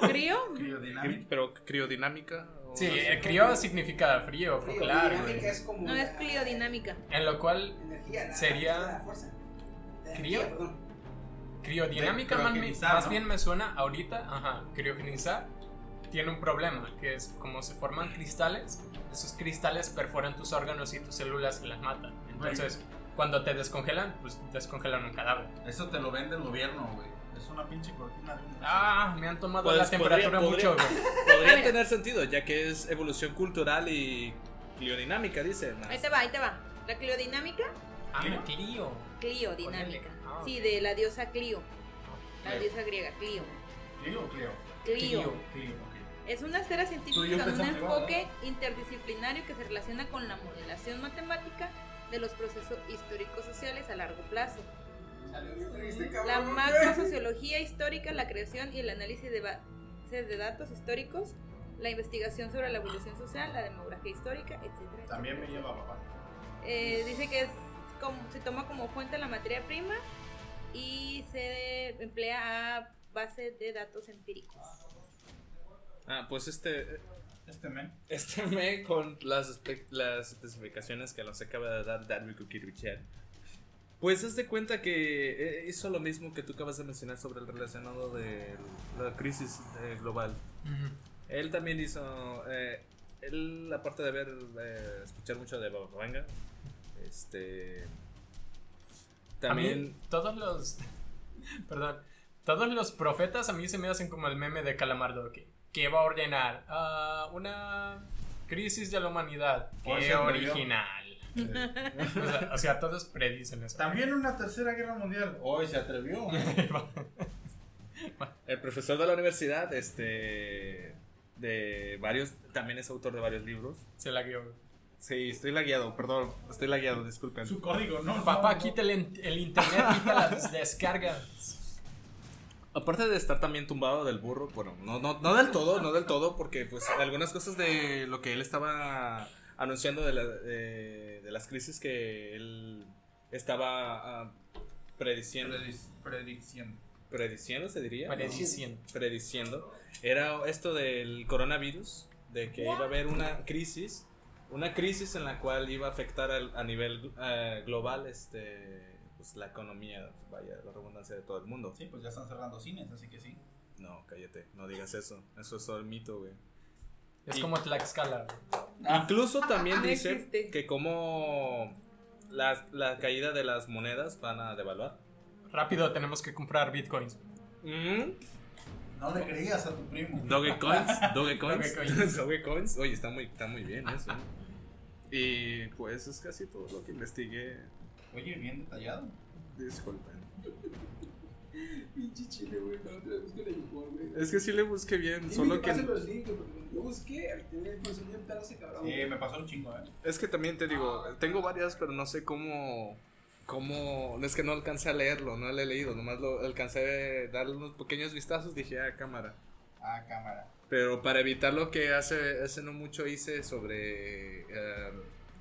¿Crío? Criodinámica. Pero criodinámica. o Sí, no sé. eh, Clio significa frío, claro. güey. es como. No es cliodinámica. En lo cual, Energía, la- Sería- la fuerza. La ¿Crío? energía, perdón. criodinámica más, más bien me suena ahorita, ajá, criogenizar tiene un problema, que es como se forman cristales, esos cristales perforan tus órganos y tus células y las matan. Entonces, cuando te descongelan, pues descongelan un cadáver. Eso te lo vende el gobierno, güey. Es una pinche cortina de un. Ah, me han tomado Pues la temperatura podría- mucho. podría- güey. Podría tener sentido, ya que es evolución cultural y cliodinámica, dice. más. Ahí te va, ahí te va. La cliodinámica, Ah, Clio. cliodinámica. Ah, Sí, de la diosa Clio. La Clio. diosa griega, Clio. ¿Clio o Clio? Clio. Clio. Es una esfera científica con un enfoque interdisciplinario que se relaciona con la modelación matemática de los procesos históricos sociales a largo plazo. La macrosociología histórica, la creación y el análisis de bases de datos históricos, la investigación sobre la evolución social, la demografía histórica, etc. También me lleva papá. Eh, dice que es como, se toma como fuente la materia prima y se emplea a base de datos empíricos. Ah, pues este. Este men. Este me con las, las especificaciones que nos acaba de dar Darby Kukirichet. Pues haz de cuenta que eh, hizo lo mismo que tú acabas de mencionar sobre el relacionado de la crisis eh, global. Él también hizo. eh, él, aparte de haber. eh, escuchar mucho de Baba Vanga, este. También. Todos los. Perdón. Todos los profetas a mí se me hacen como el meme de Calamardo. Que, que va a ordenar ah, una crisis de la humanidad. Qué original. o, sea, o sea, todos predicen eso. También una tercera guerra mundial. Hoy se atrevió. El profesor de la universidad, este. De varios. También es autor de varios libros. Se la guió. Sí, estoy lagueado, perdón. Estoy lagueado, disculpen. Su código, no. Papá, no, no. quita el, el internet, quita las descargas. Aparte de estar también tumbado del burro, bueno, no, no, no del todo, no del todo, porque pues algunas cosas de lo que él estaba anunciando de, la- de, de las crisis que él estaba ah, prediciendo, Predic- Predicción. prediciendo se diría, Prediciendo. prediciendo, era esto del coronavirus, de que iba a haber una crisis, una crisis en la cual iba a afectar al- a nivel eh, global este pues la economía, vaya, la redundancia de todo el mundo. Sí, pues ya están cerrando cines, así que sí. No, cállate, no digas eso. Eso es todo el mito, güey. Es Y- como Tlaxcala. Incluso también dice que como la, la caída de las monedas van a devaluar. Rápido, tenemos que comprar bitcoins. Mm, No le creías a tu primo. Dogecoins, Dogecoins, Dogecoins. Dogecoins. Oye, está muy, está muy bien eso. Y pues es casi todo lo que investigué. Oye, bien detallado. Disculpen. Pinche chile, güey. La otra vez busqué la mejor, güey. Es que sí le busqué bien, Dime solo que los links, yo busqué, ese cabrón. Sí, me pasó un chingo, eh. Es que también te digo, tengo varias, pero no sé cómo. cómo. Es que no alcancé a leerlo, no lo he leído, nomás lo alcancé a darle unos pequeños vistazos, dije, ah, cámara. Ah, cámara. Pero para evitar lo que hace, hace no mucho hice sobre. eh,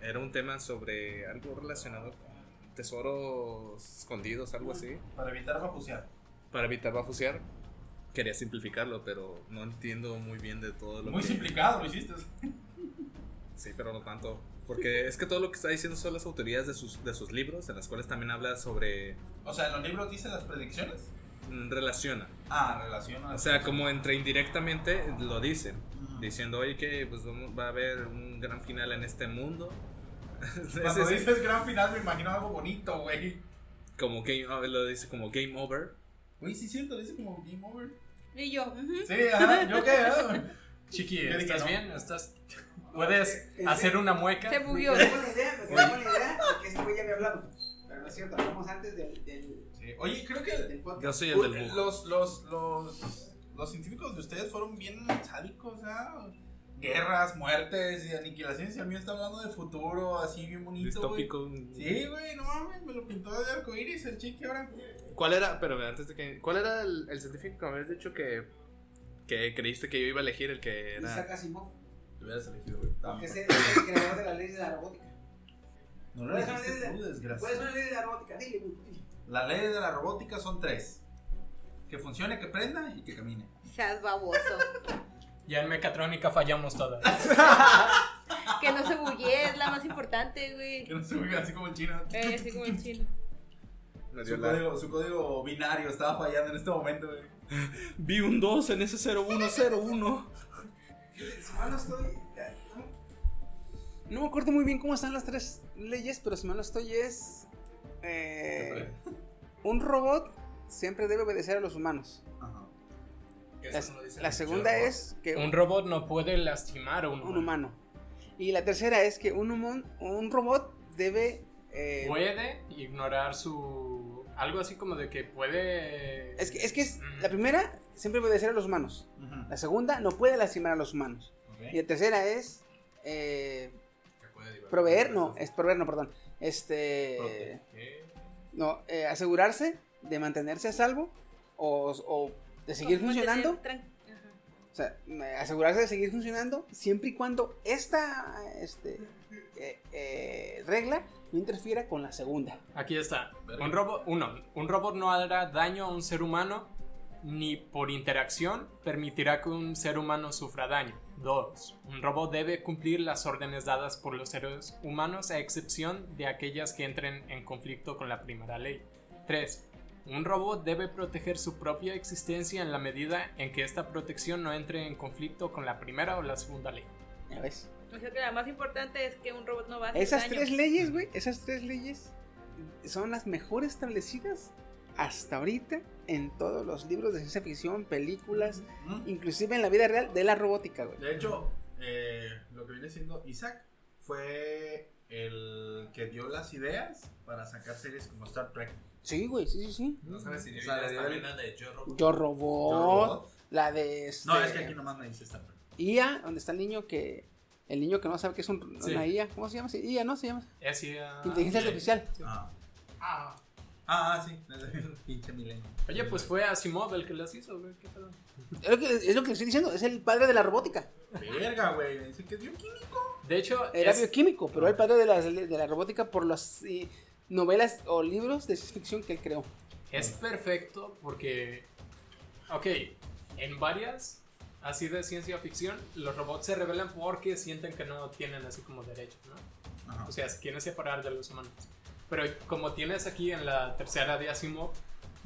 era un tema sobre algo relacionado con tesoros escondidos, algo así. Para evitar bajusear. Para evitar bafusear. Quería simplificarlo, pero no entiendo muy bien de todo lo Muy que. simplificado lo hiciste. Sí, pero no tanto. Porque es que todo lo que está diciendo son las autoridades de sus, de sus libros, en las cuales también habla sobre. O sea, en los libros dice las predicciones. mm, relaciona. Ah, relaciona. O sea, como entre indirectamente lo dicen. Diciendo, oye, que pues va a haber un gran final en este mundo. Cuando Ese- dices gran final me imagino algo bonito, güey. como game, oh, lo dice como game over. Güey, sí es cierto, dice como game over. Y yo, ujú. Sí, ajá, ¿yo qué? ah? Chiqui, ¿estás no. bien? ¿Estás... ¿Puedes eh, hacer una mueca? se Me bugueó. quedé con la idea, me con la idea de que este güey ya había hablado. Pero no es cierto, hablamos antes del, del, Sí. Oye, creo que del. Yo soy el del bug. los, los, los, los científicos de ustedes fueron bien sádicos, ¿ah? Guerras, muertes y aniquilaciones. Y a mí me está hablando de futuro, así bien bonito. Distópico. Sí, güey, no mames, me lo pintó de arcoíris el chique ahora. ¿Cuál era, pero antes de que. ¿Cuál era el, el científico que me habías dicho que. que creíste que yo iba a elegir el que Isaac era. Asimov, Lo hubieras elegido, güey. que es el, es el creador de las leyes de la robótica. No lo ¿Cuáles son las dijiste leyes tú, de- desgraciado. ¿Cuáles son las leyes de la robótica? Dile, güey, dile. Las leyes de la robótica son tres. Que funcione, que prenda y que camine. Seas baboso. Ya en mecatrónica fallamos todas. Que no se buguee, es la más importante, güey. Que no se oiga así como el chino. Eh, así como el chino. Me dio Su código, su código binario estaba fallando en este momento, güey. Vi un 2 en ese 0101. Si mal no. No me acuerdo muy bien cómo están las tres leyes, pero si mal no estoy es. eh, un robot siempre debe obedecer a los humanos. Ajá. La, la segunda es que Un robot no puede lastimar a un un humano. humano. Y la tercera es que un, humon- un robot debe. eh, Puede ignorar su... Algo así como de que puede... es que, es que es- Mm. la primera siempre obedecer a los humanos. La segunda no puede lastimar a los humanos. Y la tercera es. eh, proveer, no, es proveer, no, perdón. Este. No, eh, asegurarse de mantenerse a salvo o, o de seguir Como funcionando. O sea, asegurarse de seguir funcionando siempre y cuando esta este, eh, eh, regla no interfiera con la segunda. Aquí está. Un robot, uno, un robot no hará daño a un ser humano ni por interacción permitirá que un ser humano sufra daño. Dos, un robot debe cumplir las órdenes dadas por los seres humanos a excepción de aquellas que entren en conflicto con la primera ley. Tres, un robot debe proteger su propia existencia en la medida en que esta protección no entre en conflicto con la primera o la segunda ley. ¿Ya ves? O sea que la más importante es que un robot no va a hacer Esas daño. tres leyes, güey, esas tres leyes son las mejor establecidas hasta ahorita en todos los libros de ciencia ficción, películas, Ujú. inclusive en la vida real de la robótica, güey. De hecho, eh, lo que viene siendo Isaac fue el que dio las ideas para sacar series como Star Trek. Sí, güey, sí, sí, sí. No sabes si también el- la de Yo Robot. Yo robot, la de este, No, es que aquí nomás me dice Trek. IA, donde está el niño que el niño que no sabe que es un, Sí. una IA, ¿cómo se llama? Sí, IA, ¿no? Se llama Es ya- inteligencia artificial. Ah, Ah, ah, ah, sí. Pinche milenio. Oye, pues fue Asimov el que las hizo, güey. ¿Qué pedo? Es lo, que, es lo que le estoy diciendo, es el padre de la robótica. Verga, güey. Me dice que es bioquímico. De hecho, Era es- bioquímico, pero el padre de la, de la robótica por las eh, novelas o libros de ciencia ficción que él creó. Es perfecto porque, ok, en varias así de ciencia ficción, los robots se rebelan porque sienten que no tienen así como derechos, ¿no? Ajá. O sea, se quieren separar de los humanos. Pero como tienes aquí en la tercera de Asimov,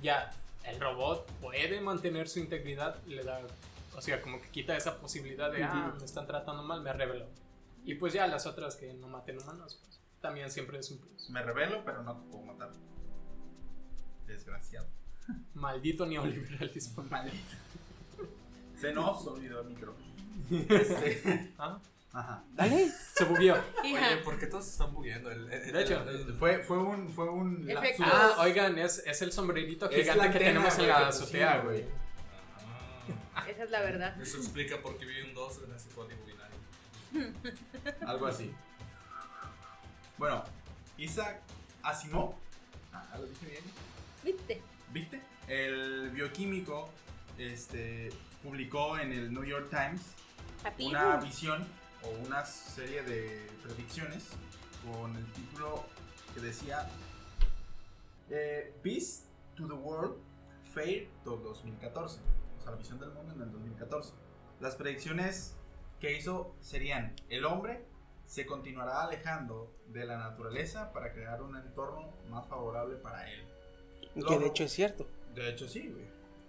ya el robot puede mantener su integridad, le da, o sea, como que quita esa posibilidad de, ah, me están tratando mal, me rebelo. Y pues ya las otras que no maten humanos, pues también siempre es un plus. Me revelo, pero no te puedo matar. Desgraciado. Maldito neoliberalismo. Maldito. Se nos olvidó el micro. Este, Ah, Ajá. Dale. Se bugueó. Oye, ¿por qué todos se están bugueando? El- el- De hecho, el- el- Fue, fue un. Fue un lapsus. Ah, oigan, es, es el sombrerito Es gigante que antena, tenemos en la azotea, güey. Ah, esa es la verdad. Eso explica por qué vi un 2 en ese código binario. Algo así. Bueno, Isaac Asimov. Ah, lo dije bien. ¿Viste? ¿Viste? El bioquímico este, publicó en el New York Times una visión o una serie de predicciones con el título que decía eh, Peace to the World Fair to 2014. O sea, la visión del mundo en el 2014. Las predicciones que hizo serían el hombre se continuará alejando de la naturaleza para crear un entorno más favorable para él. Que de hecho es cierto. De hecho sí, güey.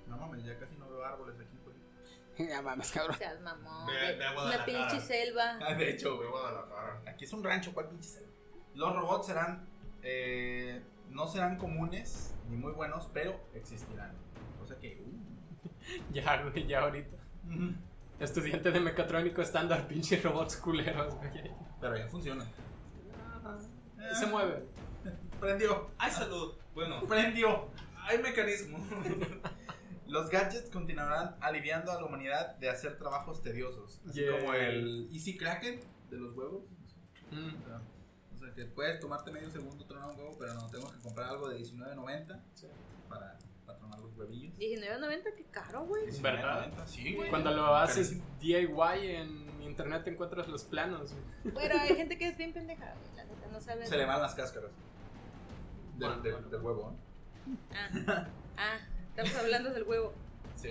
No mames, ya casi no veo árboles aquí. güey. Ya mames, cabrón. Seas mamón. Ve- ve a Es una pinche selva. Ah, de hecho, güey, Guadalajara. Aquí es un rancho, ¿cuál pinche selva? Los robots serán. eh, no serán comunes ni muy buenos, pero existirán. O sea que. uh. Ya, güey, ya ahorita. Estudiante de mecatrónico estándar, pinche robots culeros, güey. Pero ya funciona. Se mueve. Prendió. ¡Ay, salud! Bueno, Prendió. hay mecanismo. Los gadgets continuarán aliviando a la humanidad de hacer trabajos tediosos. Así Yeah. como el Easy Kraken de los huevos. Mm, O sea, o sea, que puedes tomarte medio segundo tronar un huevo, pero no, tengo que comprar algo de $19.90 Sí. para, huevillos. 19.90, qué caro, güey. ¿Verdad? $19.90, Sí, güey. Cuando lo haces. DIY en internet te encuentras los planos. güey. Pero hay gente que es bien pendeja, güey, la neta, no sabe. Se le van las cáscaras. Del, Bueno, del- bueno. del huevo, ¿no? Ah, ah, estamos hablando del huevo. Sí.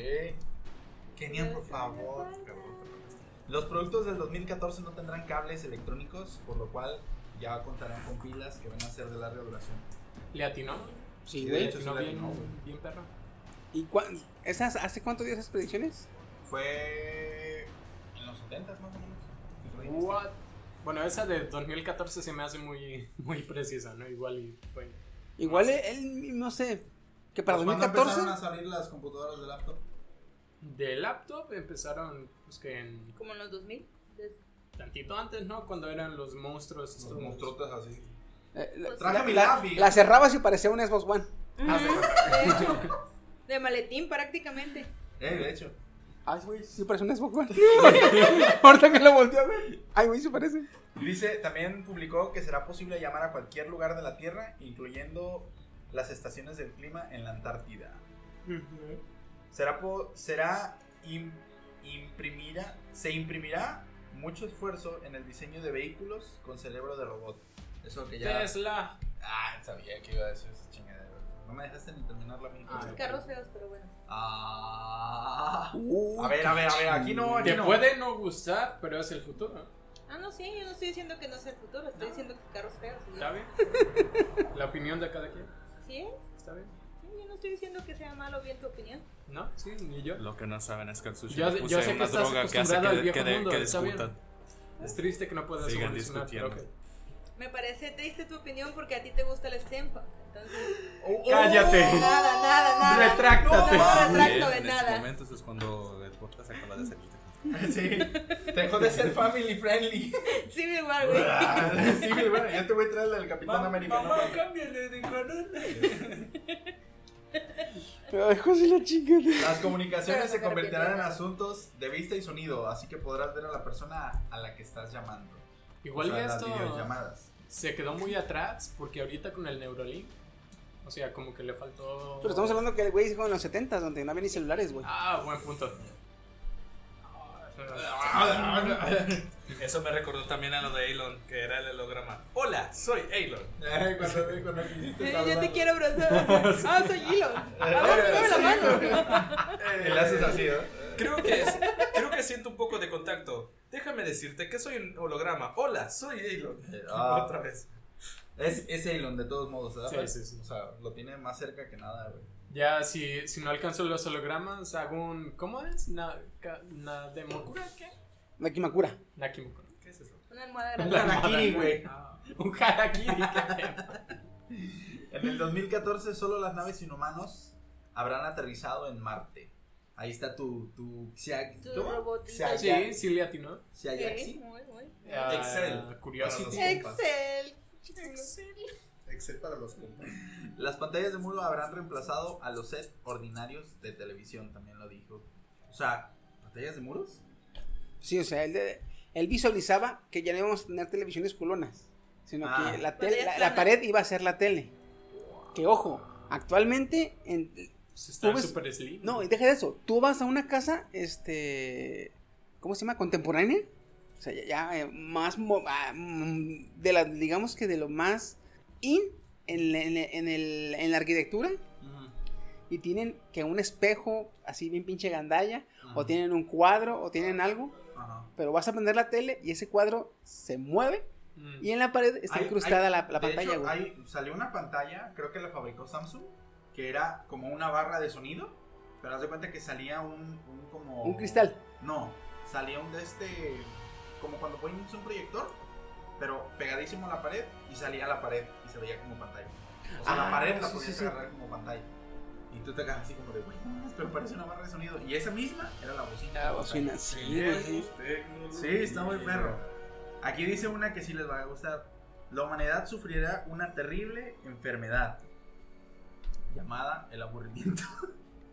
Kenian, por favor. Los productos del 2014 no tendrán cables electrónicos, por lo cual ya contarán con pilas que van a ser de larga duración. ¿Le atinó? Sí, de hecho, ¿No sí le atinó, bien perro? ¿Y esas, hace cuánto dio esas predicciones? Fue en los 70 más o menos. What? Bueno, esa de 2014 se me hace muy, muy precisa, ¿no? Igual y fue. Igual él, no sé, que para Pues, ¿Cuándo 2014. empezaron a salir las computadoras de laptop? De laptop empezaron, pues que en. Como en los 2000. des- Tantito antes, ¿no? Cuando eran los monstruos. Los estos- monstruotes así. eh, la, Traje la- mi lápiz. la cerrabas y parecía un Xbox One. Ah, sí. De hecho, de maletín prácticamente. Eh, de hecho. Ay, güey, sí parece un Xbox One. Ahorita que lo volteé a ver. Ay, güey, sí parece. Dice, también publicó que será posible llamar a cualquier lugar de la Tierra, incluyendo las estaciones del clima en la Antártida. Será, po- será im- imprimirá, se imprimirá mucho esfuerzo en el diseño de vehículos con cerebro de robot. Eso que ya. Tesla. Ah, sabía que iba a decir esa chingadera. No me dejaste ni terminar la misma. Ah, Carros feos, pero bueno. Ah. Uh, A ver, a ver, a ver, aquí no, aquí Te no. puede no gustar, pero es el futuro. Ah, no, sí, yo no estoy diciendo que no sea el futuro, estoy diciendo que carros feos. ¿sí? ¿Está bien? La opinión de cada quien. ¿Sí es? ¿Está bien? Sí, yo no estoy diciendo que sea malo o bien tu opinión. No, sí, ni yo. Lo que no saben es que al sushi Yo, le yo puse sé que una estás droga que hace acostumbrado al que, viejo que, de- mundo, que discutan. Es triste que no puedas Sigan evolucionar, pero discutiendo. Me parece triste tu opinión porque a ti te gusta el steampunk. Entonces, ¡Cállate! nada, nada, nada. Retráctate. No, retracto de en estos nada. momentos es cuando el podcast acaba de salir. Sí. Dejó de ser family friendly. Sí, mi igual, güey. sí, bueno, yo te voy a traer la del Capitán América. ¿no? cámbiale de canal. Ay, hijos de la chingada. Las comunicaciones se convertirán en asuntos de vista y sonido, así que podrás ver a la persona a la que estás llamando. Igual O sea, y las esto videollamadas. Se quedó muy atrás porque ahorita con el Neuralink, o sea, como que le faltó... Pero estamos hablando que el güey dijo en los 70 donde no había ni celulares, güey. Ah, buen punto. Eso me recordó también a lo de Elon, que era el holograma. Hola, soy Elon. cuando, cuando quisiste Eh. Yo te quiero abrazar. Ah, soy Elon. A ver, dame la mano. Y le haces así, ¿no? Creo que, es- creo que siento un poco de contacto. Déjame decirte que soy un holograma. Hola, soy Elon. Ah. Otra vez. Es, es Elon de todos modos, ¿verdad? Sí, sí, sí. O sea, lo tiene más cerca que nada, güey. Ya, si, si no alcanzo los hologramas, hago un... ¿Cómo es? Na, ka- Nademokura, ¿qué? Nakimakura. Nakimukura. ¿Qué es eso? Una almohada Un grande. harakiri, güey. Ah, un harakiri. En el 2014 solo las naves inhumanos habrán aterrizado en Marte. Ahí está tu... tu, Xiag- Tu Sí, sí le atinó. Sí, Xiayaxi. muy, muy. Excel. Curiosity. Excel. Excel para los compas. Las pantallas de muro habrán reemplazado a los sets ordinarios de televisión, también lo dijo. O sea, ¿pantallas de muros? Sí, o sea, él, de- él visualizaba que ya no íbamos a tener televisiones culonas, sino Ah. que la, tele- la, pared iba a ser la tele. Que ojo, actualmente, en, Pues está super slim. no, y deja de eso, tú vas a una casa, este, ¿cómo se llama? Contemporánea. O sea, ya, ya, eh, más, ah, mm, de la, digamos que de lo más in en, el- en la arquitectura. Y tienen que un espejo así bien pinche gandalla, o tienen un cuadro, o tienen algo. Pero vas a prender la tele y ese cuadro se mueve Mm. y en la pared está Hay- incrustada hay- la, la de pantalla, hecho, güey. hay- salió una pantalla, creo que la fabricó Samsung, que era como una barra de sonido, pero haz de cuenta que salía un, un como... Un cristal. No, salía un de este, como cuando pones un proyector, pero pegadísimo a la pared y salía a la pared y se veía como pantalla. O sea, la Ah, pared la sí, podías sí, sí. agarrar como pantalla. Y tú te quedas así como de, güey, pero parece una barra de sonido. Y esa misma era la bocina. La de la bocina, sí. Sí, está muy perro. Aquí dice una que sí les va a gustar. La humanidad sufrirá una terrible enfermedad llamada el aburrimiento.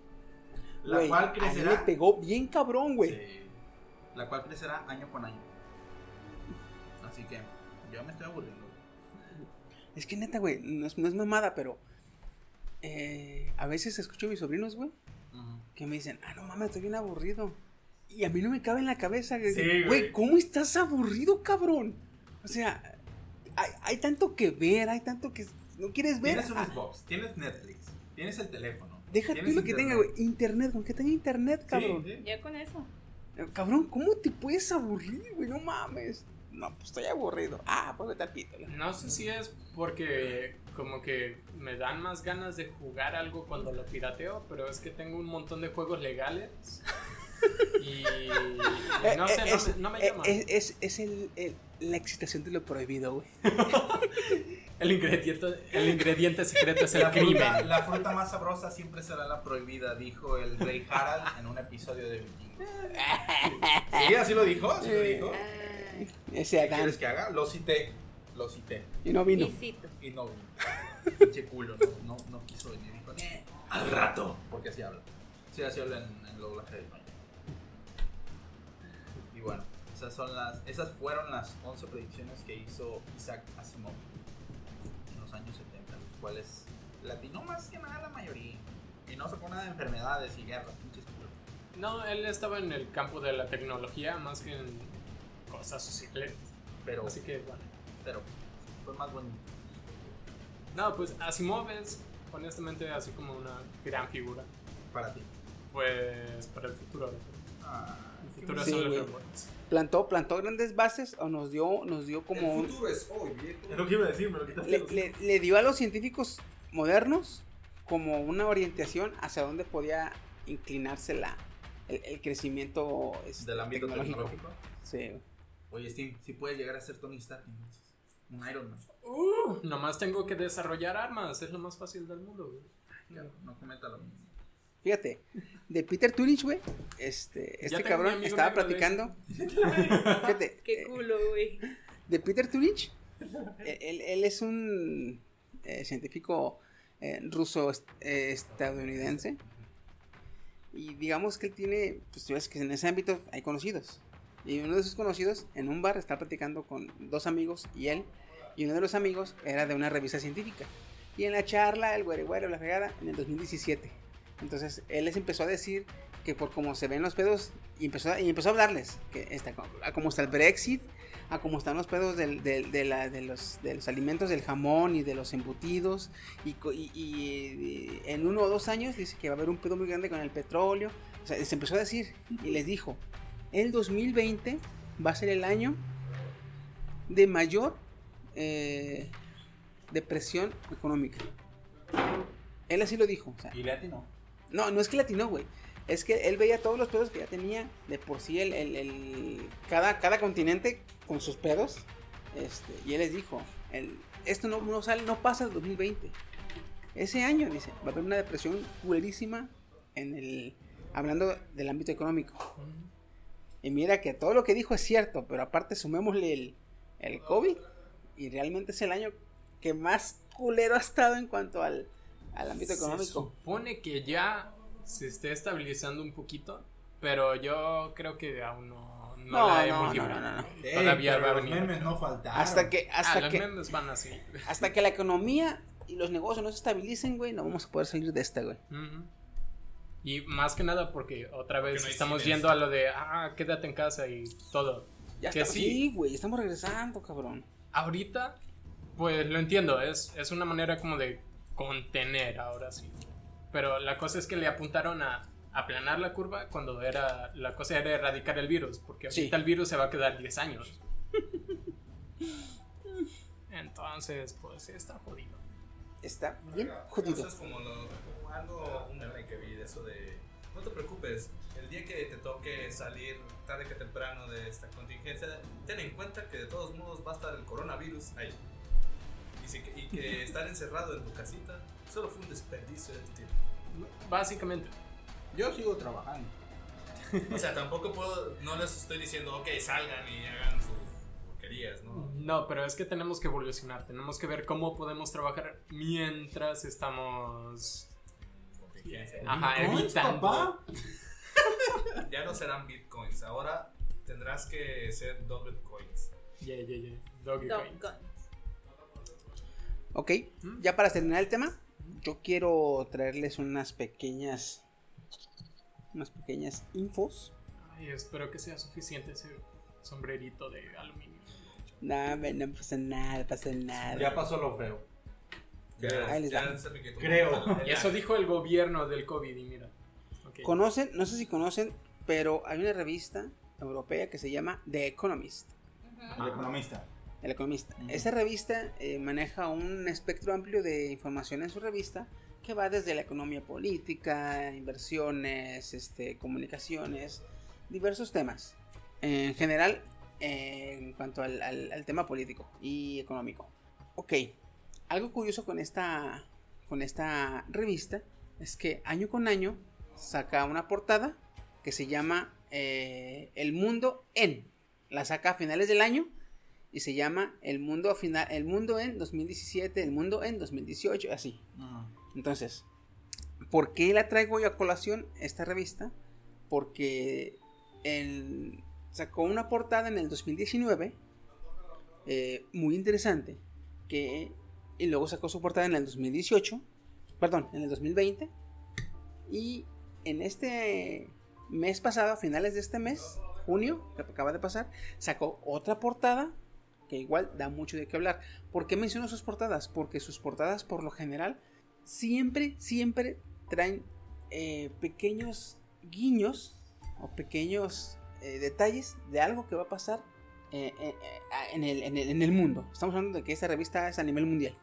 la cual crecerá. le pegó bien cabrón, güey. Sí. La cual crecerá año con año. Así que yo me estoy aburriendo. Es que neta, güey, no es, no es mamada, pero eh, a veces escucho a mis sobrinos, güey, que me dicen, ah, no mames, estoy bien aburrido. Y a mí no me cabe en la cabeza, güey, Sí, ¿cómo estás aburrido, cabrón? O sea, hay, hay tanto que ver, hay tanto que no quieres ver. Tienes un Xbox, tienes Netflix, tienes el teléfono. deja tú lo que tenga, internet. güey, internet, con que tenga internet, cabrón. sí. Ya con eso. Eh, Cabrón, ¿cómo te puedes aburrir, güey? No mames. No, pues estoy aburrido. Ah, pues vete al pito. No sé si es porque como que me dan más ganas de jugar algo cuando lo pirateo, pero es que tengo un montón de juegos legales. Y, y no sé, no, es, me, no me eh, llama. es, es- es el, el- la excitación de lo prohibido, güey. El ingrediente, el ingrediente secreto es el La fruta, crimen. la fruta más sabrosa siempre será la prohibida, dijo el rey Harald en un episodio de Vikingos. Sí, así lo dijo, así lo dijo. Ese ¿Qué quieres que haga? Lo cité, lo cité. Y no vino. Visito. Y no vino. Pinche culo, no, no, no quiso venir. Dijo, "Eh, al rato. Porque así habla. Sí, así habla en, en doblaje de español. Y bueno, esas son las, esas fueron las 11 predicciones que hizo Isaac Asimov años 70, los cuales latinó más que nada la mayoría. Y no sacó nada de enfermedades y guerras, pinches. No, él estaba en el campo de la tecnología más que en cosas sociales. Pero, Así que, bueno. pero fue más bonito. No, pues Asimov es honestamente así como una gran figura. Para ti. Pues para el futuro. Ah, El futuro Sí, robots. Plantó, plantó grandes bases o nos dio, nos dio como un, es hoy, viejo. Es lo que iba a decir, me lo quitaste. le, le- le dio a los científicos modernos como una orientación hacia dónde podía inclinarse la, el, el crecimiento este, Del ámbito tecnológico. tecnológico. Sí. Oye, Steam, si puedes llegar a ser Tony Stark. Un Iron Man. Uh, nomás tengo que desarrollar armas, es lo más fácil del mundo. güey. Claro, no cometa lo mismo. Fíjate, de Peter Turing, güey, este, este cabrón estaba platicando. Fíjate, Qué eh, culo, güey. de Peter Turing, él, él- es un eh, científico eh, ruso est- eh, estadounidense. Y digamos que él tiene, pues tú ves que en ese ámbito hay conocidos. Y uno de sus conocidos en un bar está platicando con dos amigos y él. Y uno de los amigos era de una revista científica. Y en la charla, el güere güere, la fregada, en el 2017. Entonces él les empezó a decir que por cómo se ven los pedos, y empezó a, y empezó a hablarles, que está, a cómo está el Brexit, a cómo están los pedos del- del- de, la- de los, de los alimentos, del jamón y de los embutidos. Y, y- y- en uno o dos años dice que va a haber un pedo muy grande con el petróleo. O sea, se empezó a decir y les dijo, el 2020 va a ser el año de mayor eh, depresión económica. Él así lo dijo. o sea, Y le atinó. No, no es que latino, güey. Es que él veía todos los pedos que ya tenía de por sí el, el- el- cada, cada continente con sus pedos. Este, y él les dijo, esto no, no sale, no pasa el 2020. Ese año, dice, va a haber una depresión culerísima en el, hablando del ámbito económico. Y mira que todo lo que dijo es cierto, pero aparte sumémosle el, el COVID y realmente es el año que más culero ha estado en cuanto al, al ámbito Se económico. supone que ya se esté estabilizando un poquito, pero yo creo que aún no, no, No, la no, hemos no, no, no. Todavía va a los venir. memes no faltaron. Hasta que, Ah, hasta los que, memes van así. hasta que la economía y los negocios no se estabilicen, güey, no vamos a poder salir de esta, güey. Ujú. Y más que nada porque otra vez no hay estamos cines. yendo a lo de, ah, quédate en casa y todo. Ya Que está, sí. sí, güey, estamos regresando, cabrón. Ahorita, pues lo entiendo, es, es una manera como de contener ahora sí. Pero la cosa es que le apuntaron a aplanar la curva cuando era la cosa era erradicar el virus, porque Sí. ahorita el virus se va a quedar 10 años. Entonces, pues está jodido. Está bien jodido. Eso es como lo, algo, un meme que vi de eso de, no te preocupes, el día que te toque salir tarde que temprano de esta contingencia, ten en cuenta que de todos modos va a estar el coronavirus ahí. Y, si- y que estar encerrado en tu casita solo fue un desperdicio de tu tiempo. Básicamente, Yo sigo trabajando. O sea, tampoco puedo, no les estoy diciendo, ok, salgan y hagan sus porquerías, ¿no? no, pero es que tenemos que evolucionar, tenemos que ver cómo podemos trabajar mientras estamos ajá, ¿Bitcoins, evitando. papá? Ya no serán bitcoins, ahora tendrás que ser dogecoins. Yeah, yeah, yeah. Dogecoin. Ok, ya para terminar el tema, yo quiero traerles unas pequeñas. Unas pequeñas infos. Ay, espero que sea suficiente ese sombrerito de aluminio. No, me- no pasa nada, pasa nada. Ya pasó lo feo. Ya, Ahí les ya va. se me quitó. Creo. Y eso dijo el gobierno del COVID, y mira. Ok. Conocen, no sé si conocen, pero hay una revista europea que se llama The Economist. El economista. El Economista. Esa revista eh, maneja un espectro amplio de información en su revista que va desde la economía política, inversiones, este, comunicaciones, diversos temas. En general, eh, en cuanto al, al- al tema político y económico. Ok, algo curioso con esta, con esta revista es que año con año saca una portada que se llama eh, El Mundo en. La saca a finales del año y se llama El Mundo final, El Mundo en 2017, El Mundo en 2018, así. Entonces, ¿por qué la traigo yo a colación esta revista? Porque el- sacó una portada en el 2019 eh, muy interesante que y luego sacó su portada en el 2018, perdón, en el 2020 y en este mes pasado, a finales de este mes, junio, que acaba de pasar, sacó otra portada que igual da mucho de qué hablar. ¿Por qué menciono sus portadas? Porque sus portadas, por lo general, siempre, siempre traen eh, pequeños guiños o pequeños eh, detalles de algo que va a pasar eh, en, el, en el- en el mundo. Estamos hablando de que esta revista es a nivel mundial.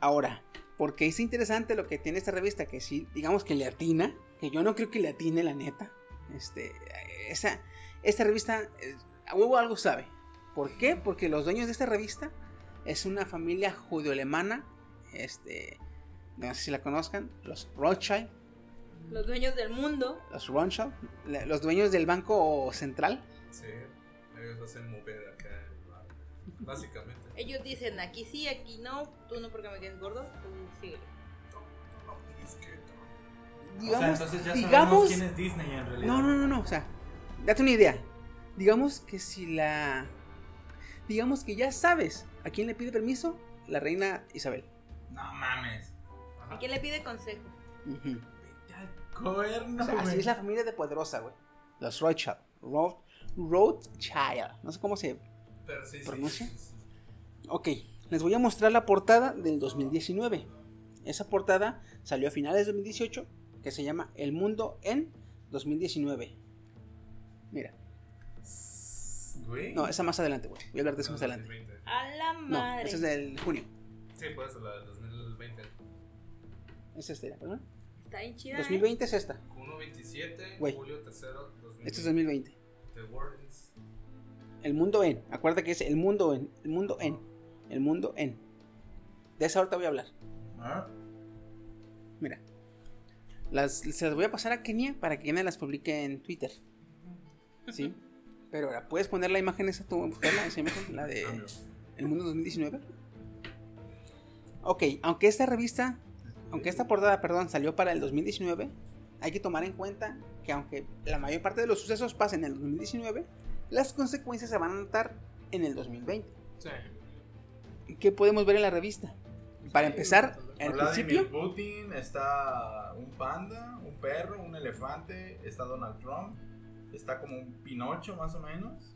Ahora, porque es interesante lo que tiene esta revista, que sí, digamos que le atina, que yo no creo que le atine la neta. Este, esa, esta revista, a huevo algo sabe. ¿Por qué? Porque los dueños de esta revista es una familia judeo-alemana, este, no sé si la conozcan, los Rothschild, Los dueños del mundo. los Rothschild, los dueños del Banco Central. Sí, ellos hacen mover acá. el bar. Básicamente. Ellos dicen aquí sí, aquí no. Tú no porque me quedes gordo. Tú sigue. Digamos, entonces ya digamos, sabemos quién es Disney en realidad. No, no, no, no, o sea, date una idea. Digamos que si la... Digamos que ya sabes a quién le pide permiso la reina Isabel. No mames. ¿A quién le pide consejo? Ujú. Cuerno, O sea, así es la familia de poderosa, güey. Los Rothschild. Roth, Rothschild. No sé cómo se Pero sí, sí, pronuncia. sí, sí. Ok, les voy a mostrar la portada del 2019. Esa portada salió a finales de 2018, que se llama El Mundo en 2019. Mira, Güey. no, esa más adelante, güey. Voy a hablar de eso más adelante. 2020. A la No, madre. esa es del junio. Sí, por eso la del 2020. Es esta, perdón. Está bien chida. ¿eh? 2020 es esta. 1.27, Güey. julio 3 2020. Este es 2020. The Wardens. El mundo en. Acuérdate que es el mundo en. El mundo en. El mundo en. De esa ahorita voy a hablar. Ah, Mira. Las, se las voy a pasar a Kenia para que Kenia las publique en Twitter. ¿Sí? Pero ahora, ¿puedes poner la imagen esa tú? buscarla, esa imagen? La de El Mundo 2019. Ok, aunque esta revista, aunque esta portada, perdón, salió para el 2019, hay que tomar en cuenta que aunque la mayor parte de los sucesos pasen en el 2019, las consecuencias se van a notar en el 2020. Sí. ¿Qué podemos ver en la revista? Para empezar, al Vladimir principio, Putin, está un panda, un perro, un elefante, está Donald Trump, está como un Pinocho más o menos.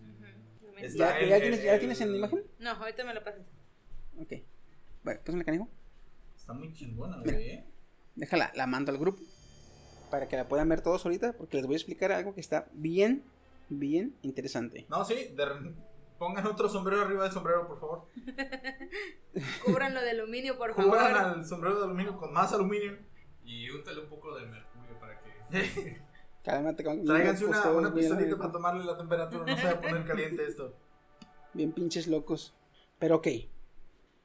Ujú. Está ¿ya, el- ya el- tienes, ya tienes en la imagen? No, ahorita me lo pasas. Ok. Bueno, pues el canijo. Está muy chingona, güey. ¿eh? Déjala, la mando al grupo. Para que la puedan ver todos ahorita. Porque les voy a explicar algo que está bien, bien interesante. No, sí, de- pongan otro sombrero arriba del sombrero, por favor. Cúbranlo de aluminio, por Cubran favor. al sombrero de aluminio con más aluminio. Y úntale un poco de mercurio para que. Cálmate con Tráiganse una, una pistolita para tomarle la temperatura, no se va a poner caliente esto. bien pinches locos. Pero ok.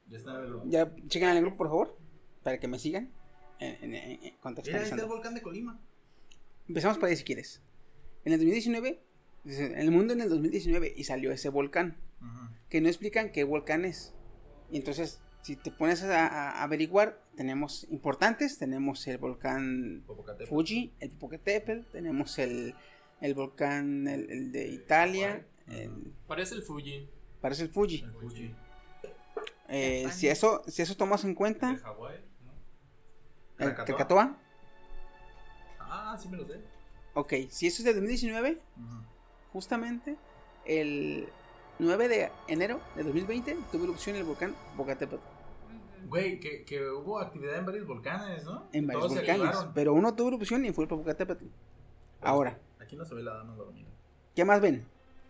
Ya está. Ya chequen en el grupo, por favor. Para que me sigan. En, en- en- Mira, ahí está el volcán de Colima. Empezamos por ahí si quieres. En el 2019. En el mundo en el 2019. Y salió ese volcán. Que no explican qué volcán es. Y entonces, si te pones a, a averiguar, tenemos importantes, tenemos el volcán Popocatépetl. Fuji, el Popocatépetl, tenemos el, el volcán el, el de Italia, el- Parece el Fuji. parece el Fuji. El Fuji. Eh, si eso si eso tomas en De cuenta, Hawái, ¿no? el Krakatoa. Ah, sí me lo sé. ok, si eso es de 2019, Ujú. justamente el 9 de enero de 2020 tuvo erupción el volcán Popocatépetl. Güey, que, que hubo actividad en varios volcanes, ¿no? En varios Todos volcanes, pero uno tuvo erupción y fue el Popocatépetl. Ahora, Aquí no se ve la dama dormida. ¿qué más ven?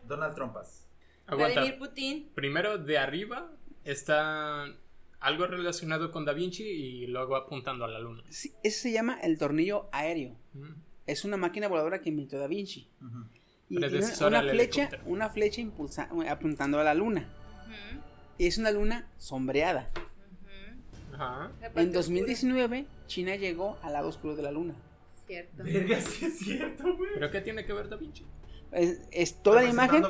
Donald Trumpas. Aguanta. Vladimir Putin. Primero de arriba está algo relacionado con Da Vinci y luego apuntando a la luna. Sí, ese se llama el tornillo aéreo. Es una máquina voladora que inventó Da Vinci. Ujú. Y tiene una flecha, una flecha impulsa- apuntando a la luna. Y es una luna sombreada. En 2019, China llegó al lado oscuro de la luna. Cierto. Verga, sí es cierto, güey. ¿Pero qué tiene que ver Da Vinci? Es, es toda la imagen,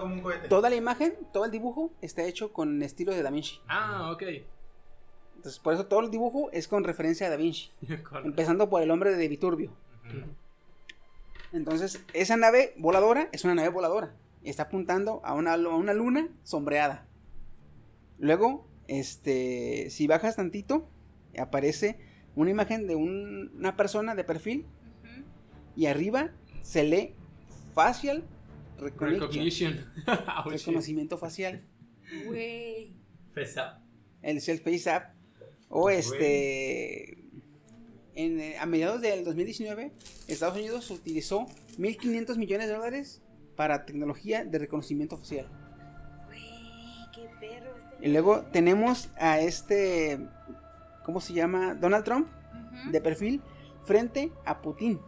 toda la imagen, todo el dibujo está hecho con estilo de Da Vinci. Ah, ok. Entonces, por eso todo el dibujo es con referencia a Da Vinci. Empezando por el hombre de Viturbio. Entonces, esa nave voladora es una nave voladora. Y está apuntando a una, a una luna sombreada. Luego, este, si bajas tantito, aparece una imagen de un- una persona de perfil. Y arriba se lee facial recognition. Recognition. Oh, shit. reconocimiento facial. Güey. Pesa. El Self Face App. O este. En, eh, a mediados del 2019, Estados Unidos utilizó 1.500 millones de dólares para tecnología de reconocimiento facial. Güey, qué perro este. Y luego tenemos a este. ¿Cómo se llama? Donald Trump, de perfil, frente a Putin.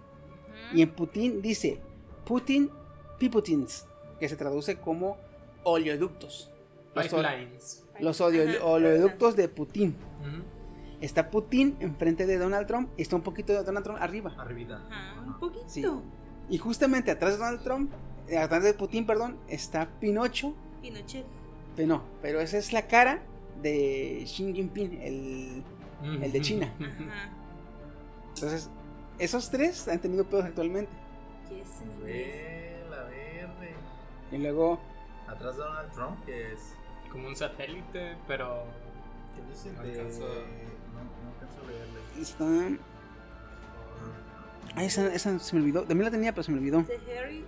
Y en Putin dice Putin Piputins, que se traduce como oleoductos. Los, Pipelines. los oleoductos de Putin. Ujú. Está Putin enfrente de Donald Trump y está un poquito de Donald Trump arriba. Arribita. Ajá, un poquito. Sí. Y justamente atrás de Donald Trump, eh, atrás de Putin, perdón, está Pinocho. Pinochet. Pero no, pero esa es la cara de Xi Jinping, el, el de China. Ajá. Entonces, esos tres han tenido pedos actualmente. Yes, señores. Ve la verde. Y luego, Atrás de Donald Trump, que es. Como un satélite, pero. ¿Qué dice? No De- está... Ay, esa, esa se me olvidó. También la tenía, pero se me olvidó. De Harry.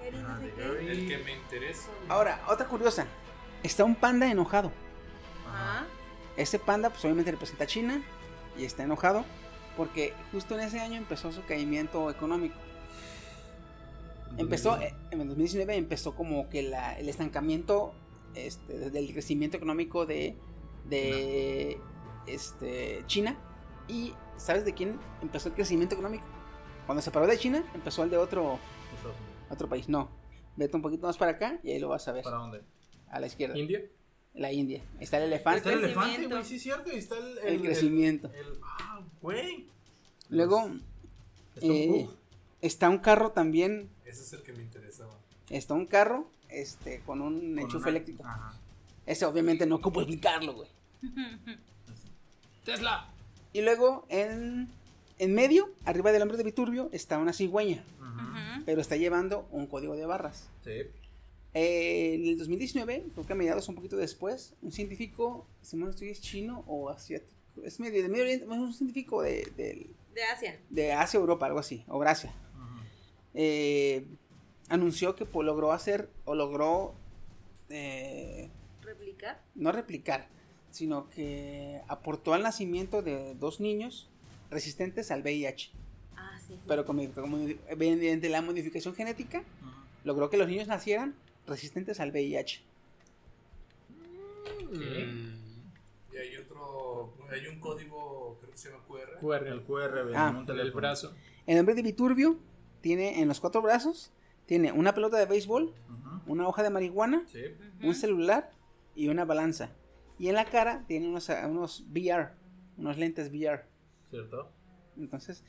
Harry no Ah, sé de qué. Harry. El que me interesa. Ahora, otra curiosa. Está un panda enojado. Ajá. Ese panda, pues obviamente representa a China y está enojado porque justo en ese año empezó su caimiento económico. Empezó, en el 2019 empezó como que la- el estancamiento este, del crecimiento económico de, de este, China. Y ¿sabes de quién empezó el crecimiento económico? Cuando se paró de China, empezó el de otro, otro país. No, vete un poquito más para acá y ahí lo vas a ver. ¿Para dónde? A la izquierda. India. La India. Está el elefante. Está el elefante, crecimiento. güey, sí es cierto. y está el. El crecimiento. el- ah, güey. Luego Está un eh, está un carro también. Ese es el que me interesaba. Está un carro este, con un Con enchufe una- eléctrico. Ajá. Ese obviamente no ocupo explicarlo, güey. Tesla. Y luego en, en medio, arriba del hombre de Viturbio, está una cigüeña. Pero está llevando un código de barras. Sí. Eh, en el 2019, creo que a mediados un poquito después, un científico, si no estoy es chino o asiático, es medio de Medio Oriente, es un científico de, De Asia. de Asia, Europa, algo así, o Gracia. eh, anunció que pues, logró hacer o logró eh, Replicar. no replicar, sino que aportó al nacimiento de dos niños resistentes al VIH. Ah, sí. sí. Pero con, con- mediante la modificación genética logró que los niños nacieran resistentes al VIH. Mm, Y hay otro. Hay un código, creo que se llama QR. QR. El QR, güey, Ah, en un En el brazo. El hombre de Viturbio tiene en los cuatro brazos tiene una pelota de béisbol, una hoja de marihuana, Sí. un celular y una balanza. Y en la cara tiene unos, unos VR, unos lentes VR. ¿Cierto? Entonces,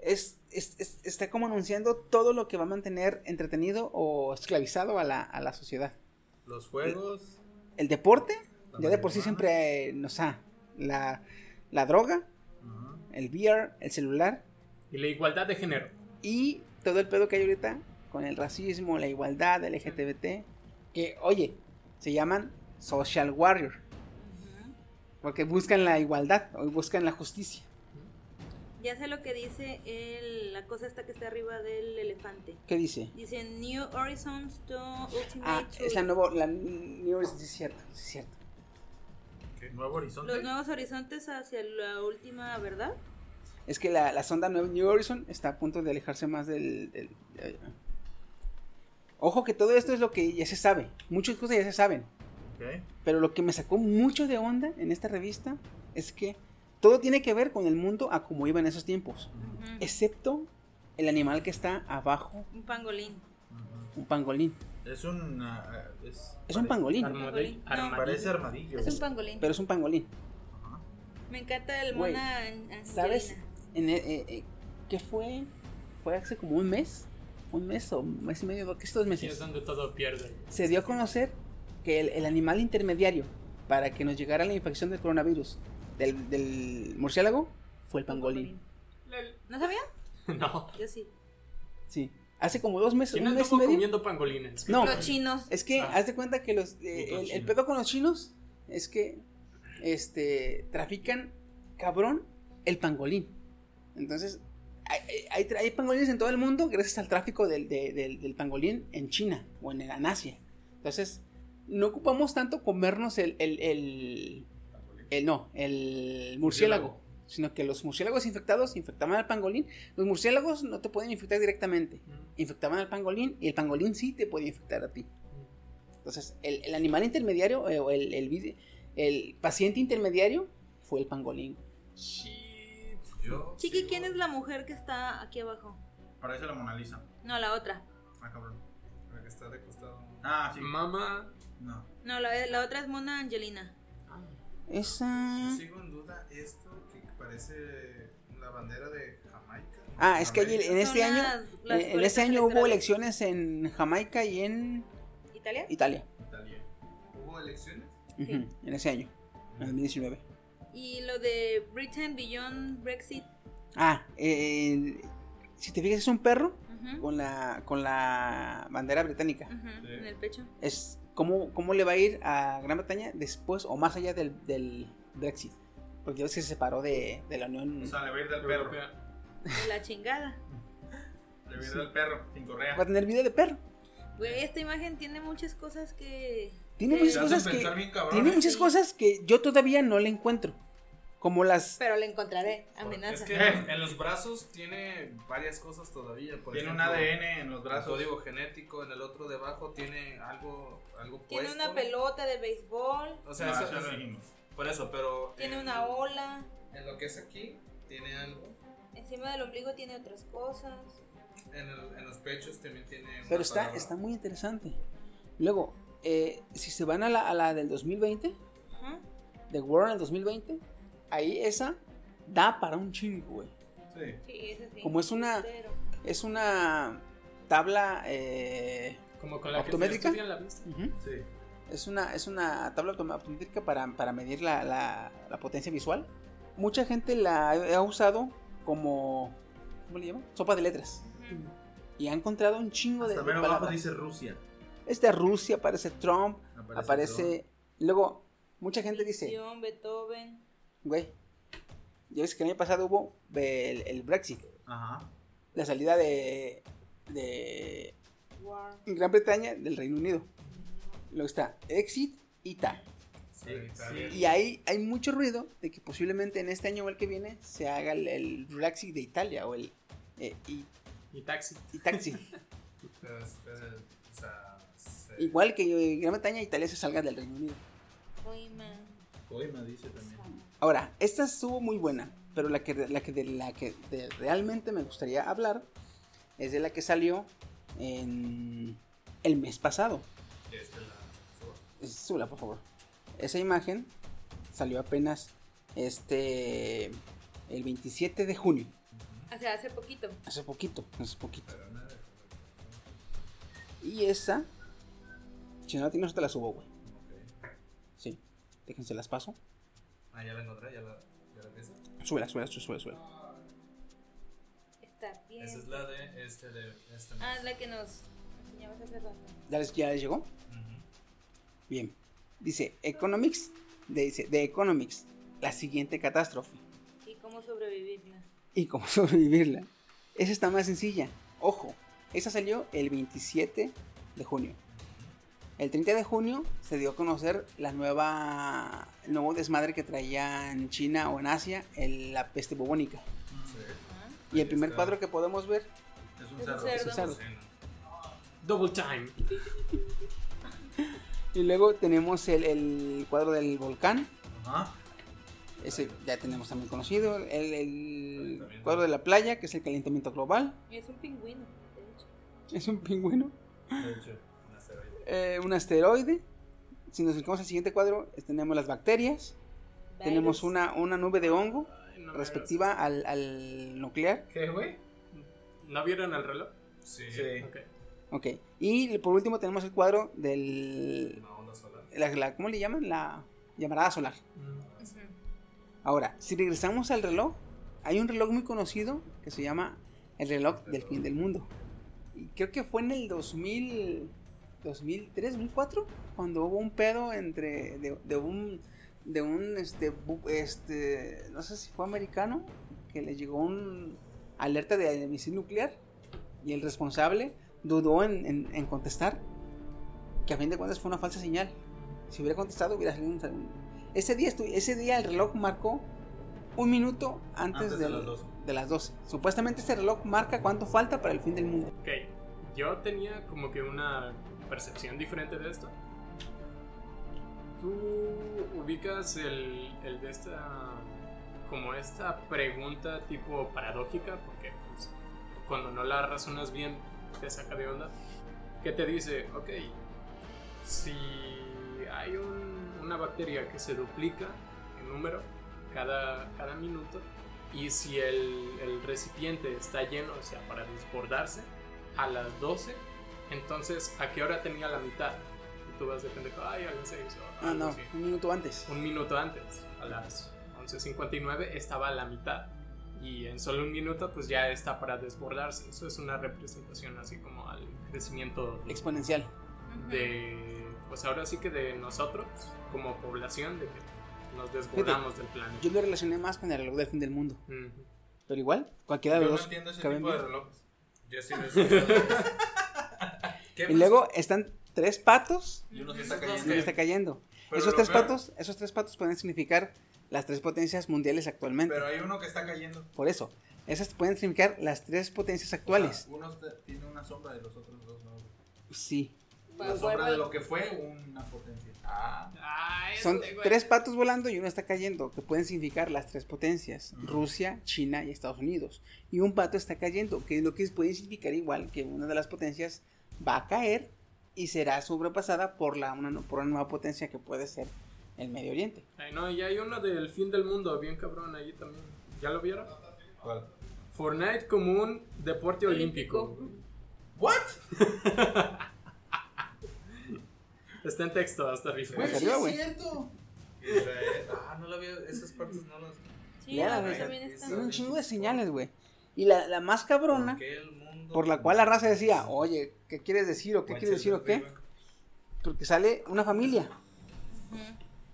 es, es- es- está como anunciando todo lo que va a mantener entretenido o esclavizado a la, a la sociedad. Los juegos. El deporte, ya de por sí siempre eh, nos ha. La, la droga, el VR, el celular Y la igualdad de género. y todo el pedo que hay ahorita con el racismo, la igualdad, el LGBT. Que, oye, se llaman social warrior. Porque buscan la igualdad o buscan la justicia. Ya sé lo que dice el, la cosa esta que está arriba del elefante. ¿Qué dice? Dice New Horizons to Ultimate Ah, es la nueva. La New Horizons, es cierto, es cierto. Nuevo Horizonte. Los nuevos horizontes hacia la última verdad. Es que la, la sonda Nueva New Horizon está a punto de alejarse más del. del- eh, Ojo que todo esto es lo que ya se sabe. Muchas cosas ya se saben. Pero lo que me sacó mucho de onda en esta revista es que todo tiene que ver con el mundo a como iba en esos tiempos. Excepto el animal que está abajo, Un pangolín. Un pangolín. Es un. ah, es, Es un pangolín, Armadillo. No. armadillo. Parece armadillo. Es un pangolín. pero es un pangolín. Ajá. Me encanta el mona an- angelina. ¿Sabes? En, eh, eh, eh, ¿Qué fue? Fue hace como un mes. Un mes o un mes y medio, ¿qué es dos Aquí es meses? donde todo pierde. Se dio a conocer que el, el animal intermediario para que nos llegara la infección del coronavirus del, del murciélago fue el pangolín. ¿No sabía? No. Yo sí. Sí. Hace como dos meses, ¿Quién un mes y medio. comiendo pangolines? No, Los chinos. es que Ah. haz de cuenta que los eh, el, el pedo con los chinos es que este trafican cabrón el pangolín. Entonces, hay, hay, hay pangolines en todo el mundo gracias al tráfico del, de- del- del pangolín en China o en, en Asia. Entonces, no ocupamos tanto comernos el, el, el, el- no, el murciélago, sino que los murciélagos infectados infectaban al pangolín. Los murciélagos no te pueden infectar directamente, infectaban al pangolín y el pangolín sí te puede infectar a ti. Entonces, el, el animal intermediario eh, o el, el, paciente intermediario fue el pangolín. Yo. Chiqui, ¿quién es la mujer que está aquí abajo? Parece la Mona Lisa. No, la otra. Ah, cabrón. La que está de costado. Ah, sí. Mamá. No. No, la, la otra es Mona Angelina. Esa... Sigo en duda esto que parece la bandera de Jamaica. Ah, es que allí en este Son año, las- las en este año hubo elecciones en Jamaica y en ¿Italia? Italia. Italia. ¿Hubo elecciones? En ese año, en 2019. Y lo de Britain Beyond Brexit. Ah, eh, si te fijas es un perro con la con la bandera británica. En el pecho. Es cómo, cómo le va a ir a Gran Bretaña después o más allá del, del Brexit. Porque ya ves que se separó de, de la Unión. O sea, le va a ir del perro. De la chingada. Le va a ir del perro, sin correa. Va a tener vida de perro. Güey, esta imagen tiene muchas cosas que. Tiene muchas cosas que bien tiene muchas Sí. cosas que yo todavía no le encuentro. Como las Pero la encontraré. Amenaza. Es que en, en los brazos tiene varias cosas todavía. Por Tiene un ejemplo, ADN en los el brazos. código genético, en el otro debajo tiene algo, algo Tiene puesto. una pelota de béisbol. O sea, No, eso- eso lo eso- dijimos. por eso, pero. Tiene en- una ola. En lo que es aquí, tiene algo. Encima del ombligo tiene otras cosas. En, el- en los pechos también tiene. Pero está, palabra. está muy interesante. Luego, eh, si se van a la, a la del 2020, Ajá. The World en el 2020, ahí esa da para un chingo, güey. Sí. Sí, ese sí. Como es una- Pero- Es una tabla. eh, Como con la que ¿Optométrica? estudian la vista. ujú. Sí. Es una, es una tabla optométrica para, para medir la, la- la potencia visual. Mucha gente la ha usado como. ¿Cómo le llaman? Sopa de letras. Y ha encontrado un chingo de, Hasta de ver abajo dice Rusia. Es de Rusia, aparece Trump, Aparece aparece. Luego, mucha gente dice. Beethoven. Güey, ya ves que el año pasado hubo el, el Brexit, Ajá. la salida de, de War. Gran Bretaña del Reino Unido. Luego está Exit y tal. Sí, sí. Y ahí hay mucho ruido de que posiblemente en este año o el que viene se haga el, el Brexit de Italia o el eh, y, Y taxi. y taxi. Igual que Gran Bretaña e Italia se salga del Reino Unido. Dice también. Ahora, esta estuvo muy buena, pero la que, la que, de la que de- realmente me gustaría hablar es de la que salió en el mes pasado. este, la- Súbela, por favor. Esa imagen salió apenas este el 27 de junio. O sea, hace poquito. Hace poquito, hace poquito. Y esa, si no la tienes, te la subo, güey. Déjense las paso. Ah, ya la encontré, ya la, ya la ves. Súbela, súbela, súbela, súbela. Está bien. Esa es la de este de este Ah, es la que nos enseñabas hace rato. ¿Ya les, ya les llegó? Bien. Dice Economics, de, dice The Economics, la siguiente catástrofe. ¿Y cómo sobrevivirla? y cómo sobrevivirla. Esa está más sencilla. Ojo, esa salió el 27 de junio. El 30 de junio se dio a conocer la nueva, el nuevo desmadre que traía en China o en Asia, el- la peste bubónica. Ajá. Y el primer cuadro que podemos ver Es un Es un cerdo. es un cerdo. Sí. Double time. Y luego tenemos el, el cuadro del volcán. Ajá. Ese ya tenemos también conocido. El, el cuadro de la playa, que es el calentamiento global. Y es un pingüino, de hecho. Es un pingüino. De hecho. Un asteroide. eh, un asteroide. Si nos fijamos al siguiente cuadro, es- tenemos las bacterias. Tenemos una, una nube de hongo Ay, no me respectiva al, al nuclear. ¿Qué, güey? ¿No vieron el reloj? Sí, Sí. Ok. Ok. Y por último tenemos el cuadro del... una onda solar. la- la- ¿Cómo le llaman? La llamarada solar. Mm. Ahora, si regresamos al reloj, hay un reloj muy conocido que se llama el reloj del fin del mundo. Y creo que fue en el 2000, 2003, 2004, cuando hubo un pedo entre de, de un de un este bu- este no sé si fue americano que le llegó un alerta de misil nuclear y el responsable dudó en, en- en contestar, que a fin de cuentas fue una falsa señal. Si hubiera contestado, hubiera salido un... Ese día, ese día el reloj marcó un minuto antes, Antes de del- las 12. de las 12. Supuestamente este reloj marca cuánto falta para el fin del mundo. Ok, yo tenía como que una percepción diferente de esto. Tú ubicas el, el de esta. como esta pregunta tipo paradójica, porque pues, cuando no la razonas bien te saca de onda. Que te dice, ok, si hay un- una bacteria que se duplica en número cada, cada minuto y si el, el recipiente está lleno, o sea, para desbordarse a las 12, entonces ¿a qué hora tenía la mitad? Y tú vas de pendejo, ay, a las 6 o Ah, no, así. un minuto antes. Un minuto antes, a las 11.59 estaba a la mitad. Y en solo un minuto pues ya está para desbordarse. Eso es una representación así como al crecimiento Exponencial. de, pues ahora sí que de nosotros como población, de que nos desbordamos del planeta. Yo lo relacioné más con el reloj del fin del mundo. Ujú. Pero igual, cualquiera de Yo los no dos entiendo ese tipo de relojes. Yo sí me sé. ¿Qué Y más? luego están tres patos Y uno se está y cayendo. uno está cayendo. Pero esos tres peor- patos, esos tres patos pueden significar las tres potencias mundiales actualmente. Pero hay uno que está cayendo. Por eso, esas pueden significar las tres potencias actuales. Uno está- tiene una sombra de los otros dos, ¿no? Sí. La sombra de lo que fue una potencia. Ah. Son tres patos volando y uno está cayendo, que pueden significar las tres potencias, Rusia, China y Estados Unidos. Y un pato está cayendo, que es lo que puede significar igual que una de las potencias va a caer y será sobrepasada por, la, una, por una nueva potencia que puede ser el Medio Oriente. Ay, no, y hay uno del fin del mundo, bien cabrón, ahí también. ¿Ya lo vieron? ¿Cuál? Fortnite como un deporte olímpico. ¿What? Está en texto hasta arriba. Hasta arriba, güey. cierto. Israel. Ah, no la había. Esas partes no las. Sí, Ya, a güey. mí también está. Tiene un chingo de señales, güey. Y la, la más cabrona, ¿Por qué el mundo? por la cual la raza decía, oye, ¿qué quieres decir o qué quieres decir o qué? Porque sale una familia.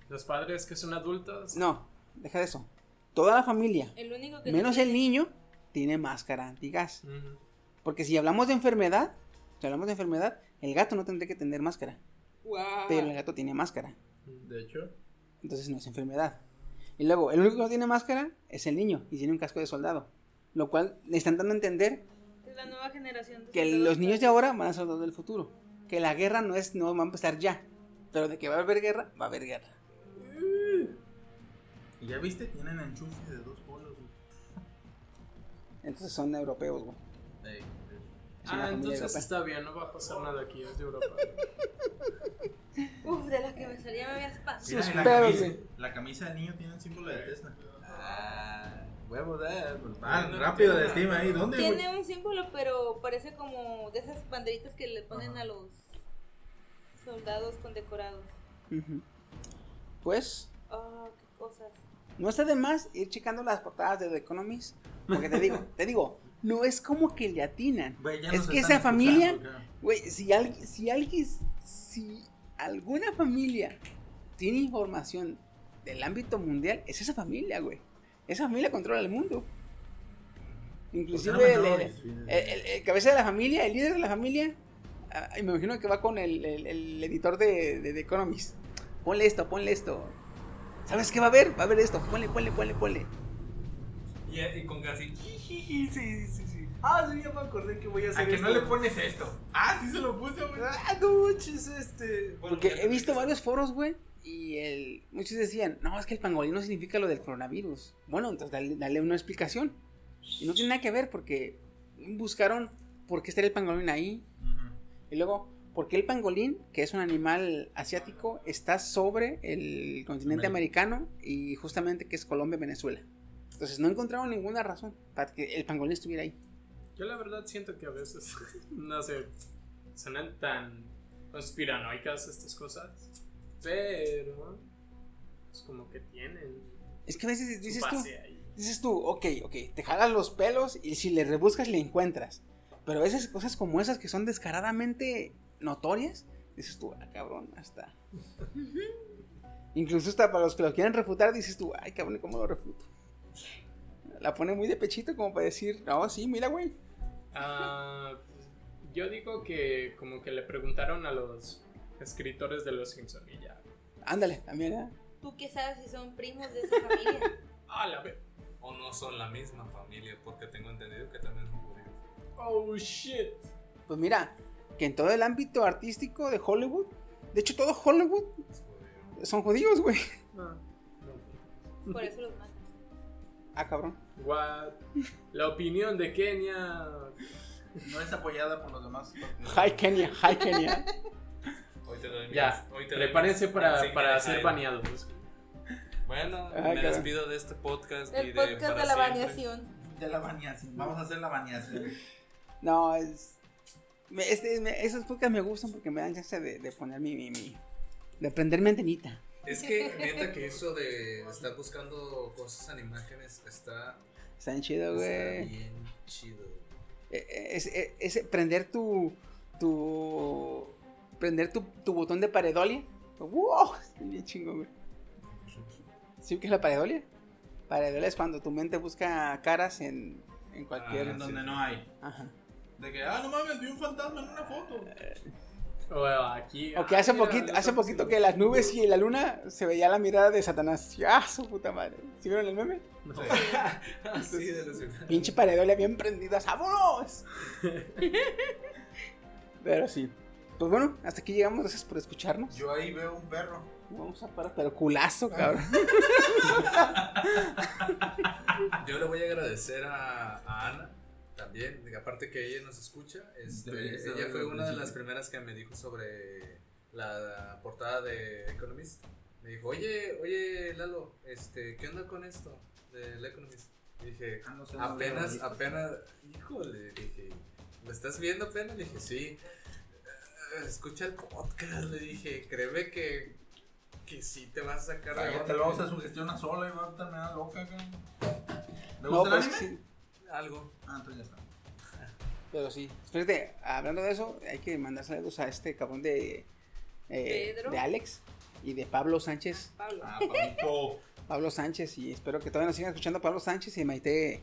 Los padres que son adultos. No, deja de eso. Toda la familia, El único que menos no el niño, tiene máscara antigas. Porque si hablamos de enfermedad, si hablamos de enfermedad, el gato no tendría que tener máscara. Pero el gato tiene máscara. De hecho, Entonces no es enfermedad. Y luego, el único que no tiene máscara es el niño y tiene un casco de soldado. Lo cual le están dando a entender la nueva generación. de que los niños de ahora van a ser los del futuro. Que la guerra no es no va a empezar ya. Pero de que va a haber guerra, va a haber guerra. ¿y ya viste? Tienen enchufe de dos polos. güey. Entonces son europeos, güey. Ah, entonces europea. está bien, no va a pasar nada aquí, es de Europa. Uf, de la que me salía me había espantado. Mira, Sus y la, la camisa del niño tiene el símbolo de Tesla. Ah, huevo de. Ah, Ah, rápido de estima ahí. ¿Dónde, güey? Tiene un símbolo, pero parece como de esas banderitas que le ponen a los soldados condecorados. Pues Ah, qué cosas. no está de más ir checando las portadas de The Economist. Porque te digo, te digo, no es como que le atinan. Es que esa familia, güey, si alguien, si alguien, si alguna familia tiene información del ámbito mundial, es esa familia, güey. Esa familia controla el mundo. Inclusive ¿Por qué el, el- cabeza de la familia, el líder de la familia, ah, y me imagino que va con el, el- el editor de, de The Economist. Ponle esto, ponle esto. ¿Sabes qué va a haber? Va a haber esto. Ponle, ponle, ponle, ponle. Y, y con casi. Sí, sí, sí. Ah, sí, ya me acordé que voy a hacer ¿A que esto. no le pones esto? Ah, sí se lo puse, güey. Ah, no manches, este. Bueno, Porque he visto varios foros, güey, y el, muchos decían, no, es que el pangolín no significa lo del coronavirus. Bueno, entonces dale, dale una explicación. Y no tiene nada que ver porque buscaron por qué estaría el pangolín ahí. Y luego, ¿por qué el pangolín, que es un animal asiático, está sobre el continente América. americano y justamente que es Colombia, Venezuela? Entonces no encontraron ninguna razón para que el pangolín estuviera ahí. Yo la verdad siento que a veces, no sé, suenan tan conspiranoicas estas cosas, pero es como que tienen Es que a veces dices tú, ahí. dices tú, ok, ok, te jalas los pelos y si le rebuscas le encuentras. Pero a veces cosas como esas que son descaradamente notorias, dices tú, ah, cabrón, hasta. Incluso hasta para los que lo quieren refutar, dices tú, ay, cabrón, ¿y ¿cómo lo refuto? La pone muy de pechito como para decir, no, sí, mira, güey. Ah, yo digo que como que le preguntaron a los escritores de Los Simpson y ya. Ándale, también, ¿eh? ¿Tú qué sabes si son primos de esa familia? Ah, la ve. O no son la misma familia, porque tengo entendido que también son judíos. Oh, shit. Pues mira, que en todo el ámbito artístico de Hollywood, de hecho todo Hollywood judío. son judíos, güey. Por eso los matan. Ah, cabrón. What? La opinión de Kenia. No es apoyada por los demás. Hi Kenia, hi Kenia. Te doy mi- Ya, hoy te doy prepárense mi para, para ser baneados. Bueno, Ah, me cabrón. despido de este podcast y El de podcast para de la baneación. De la baneación. Vamos a hacer la baneación. No, es. me- este, me- esos podcasts me gustan porque me dan chance de, de poner mi, mi, mi- De prender mi antenita. Es que neta que eso de estar buscando cosas en imágenes está, Está bien chido, está güey. bien chido. Eh, eh, Es, es- es prender tu. Tu. Prender tu, tu botón de paredolia. ¡Wow! Bien chingo, güey. ¿Sí qué es la paredolia? Paredolia es cuando tu mente busca caras en, en cualquier. En donde no hay. Ajá. De que, ah, no mames, vi un fantasma en una foto. O aquí. O que ah, hace mira, poquito, hace poquito que las nubes y la luna se veía la mirada de Satanás. ¡Ah, su puta madre! ¿Sí vieron el meme? los- Así de Pinche paredolia bien prendida. ¡Vámonos! Pero sí. Pues bueno, hasta aquí llegamos. Gracias por escucharnos. Yo ahí veo un perro. Vamos a parar, pero culazo, cabrón. Yo le voy a agradecer a, a Ana también, aparte que ella nos escucha, este, ella fue una de las primeras que me dijo sobre la portada de Economist. Me dijo, oye, oye Lalo, este, ¿qué onda con esto del Economist? Y dije, Ah, no sé, no apenas, apenas, híjole, dije, ¿lo estás viendo apenas? Dije, sí. "Eh, Escucha el podcast, le dije, créeme que, que sí te vas a sacar de onda". luego se sugestiona sola y va a terminar loca, acá. ¿Le No, gusta el pues anime? sí. Algo. Ah, entonces ya está. Pero sí. Fíjate, hablando de eso, hay que mandar saludos a este cabrón de. eh, Pedro. de Alex y de Pablo Sánchez. Pablo. Ah, Pablito. Pablo Sánchez y espero que todavía nos sigan escuchando Pablo Sánchez y Maite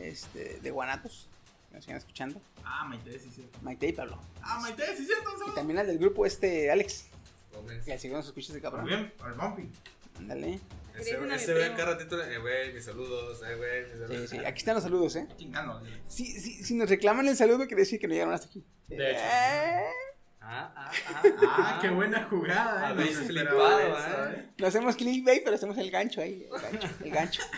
este, de Guanatos. Nos sigan escuchando. Ah, Maite, sí, cierto. Maite y Pablo. Ah, Maite, sí, cierto. Y también al del grupo este Alex. Que así nos escucha ese Muy cabrón. bien, al Bumpy. Ándale. Ese, ese ve cada ratito, eh, güey, mis saludos, eh, güey, mis Sí, saludos. sí. Aquí están los saludos, eh. Chingando. Si, si, si nos reclaman el saludo, quiere decir que no llegaron hasta aquí. De hecho. Eh, Ah, ah, ah. Ah, qué buena jugada, eh. Flipado, eh. No hacemos clickbait, pero hacemos el gancho ahí. El gancho. El gancho.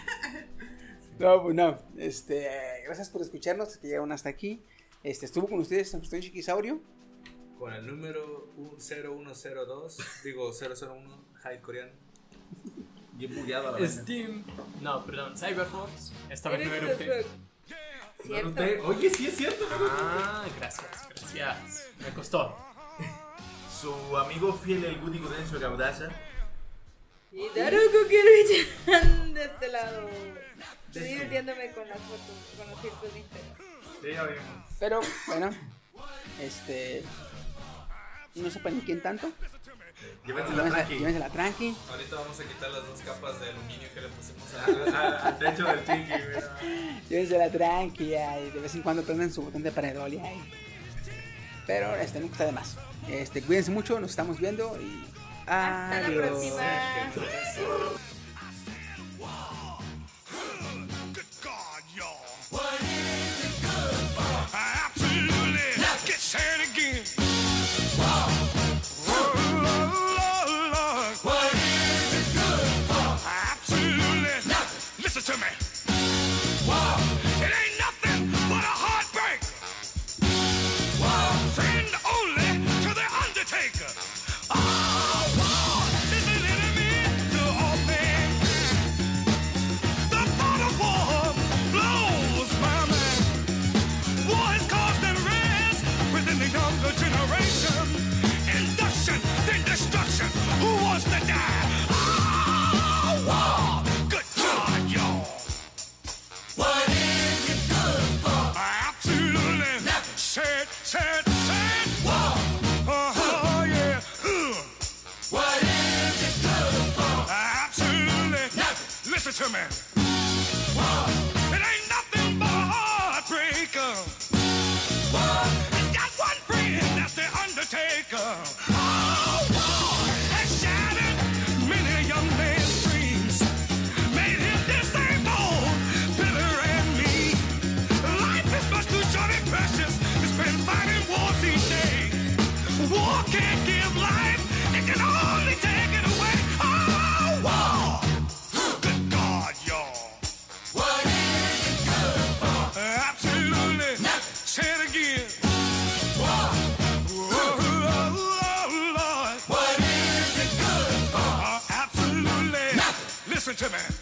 No, pues no. Este, gracias por escucharnos, que llegaron hasta aquí. Este, estuvo con ustedes San Chiquisaurio. Con el número 0102, digo 001, High Coreano. Bien bugueado a la vez. Steam. No, perdón, Cyberfox. Esta vez no Eres eructé. perfecto. No Cierto. noté- Oye, sí es cierto. Ah, gracias, gracias. Me costó. Su amigo fiel, el Goody Gudencio Gaudaza. Y Daruko Kirby-chan de este lado. Estoy divirtiéndome con las fotos, con los filtros de Instagram. Sí, ya vimos. Pero, bueno. Este. No sepan ni quién tanto. Llévense la Llévense tranqui. llévense la tranqui. Ahorita vamos a quitar las dos capas de aluminio que le pusimos Al- techo del chiqui, güey. Llévense la tranqui. ay, de vez en cuando prenden su botón de paredol. ay. Pero este nunca está de más. Este, cuídense mucho, nos estamos viendo y. Hasta la Adiós. próxima. say it again. nothing. Listen to me. Visitor Man. to me.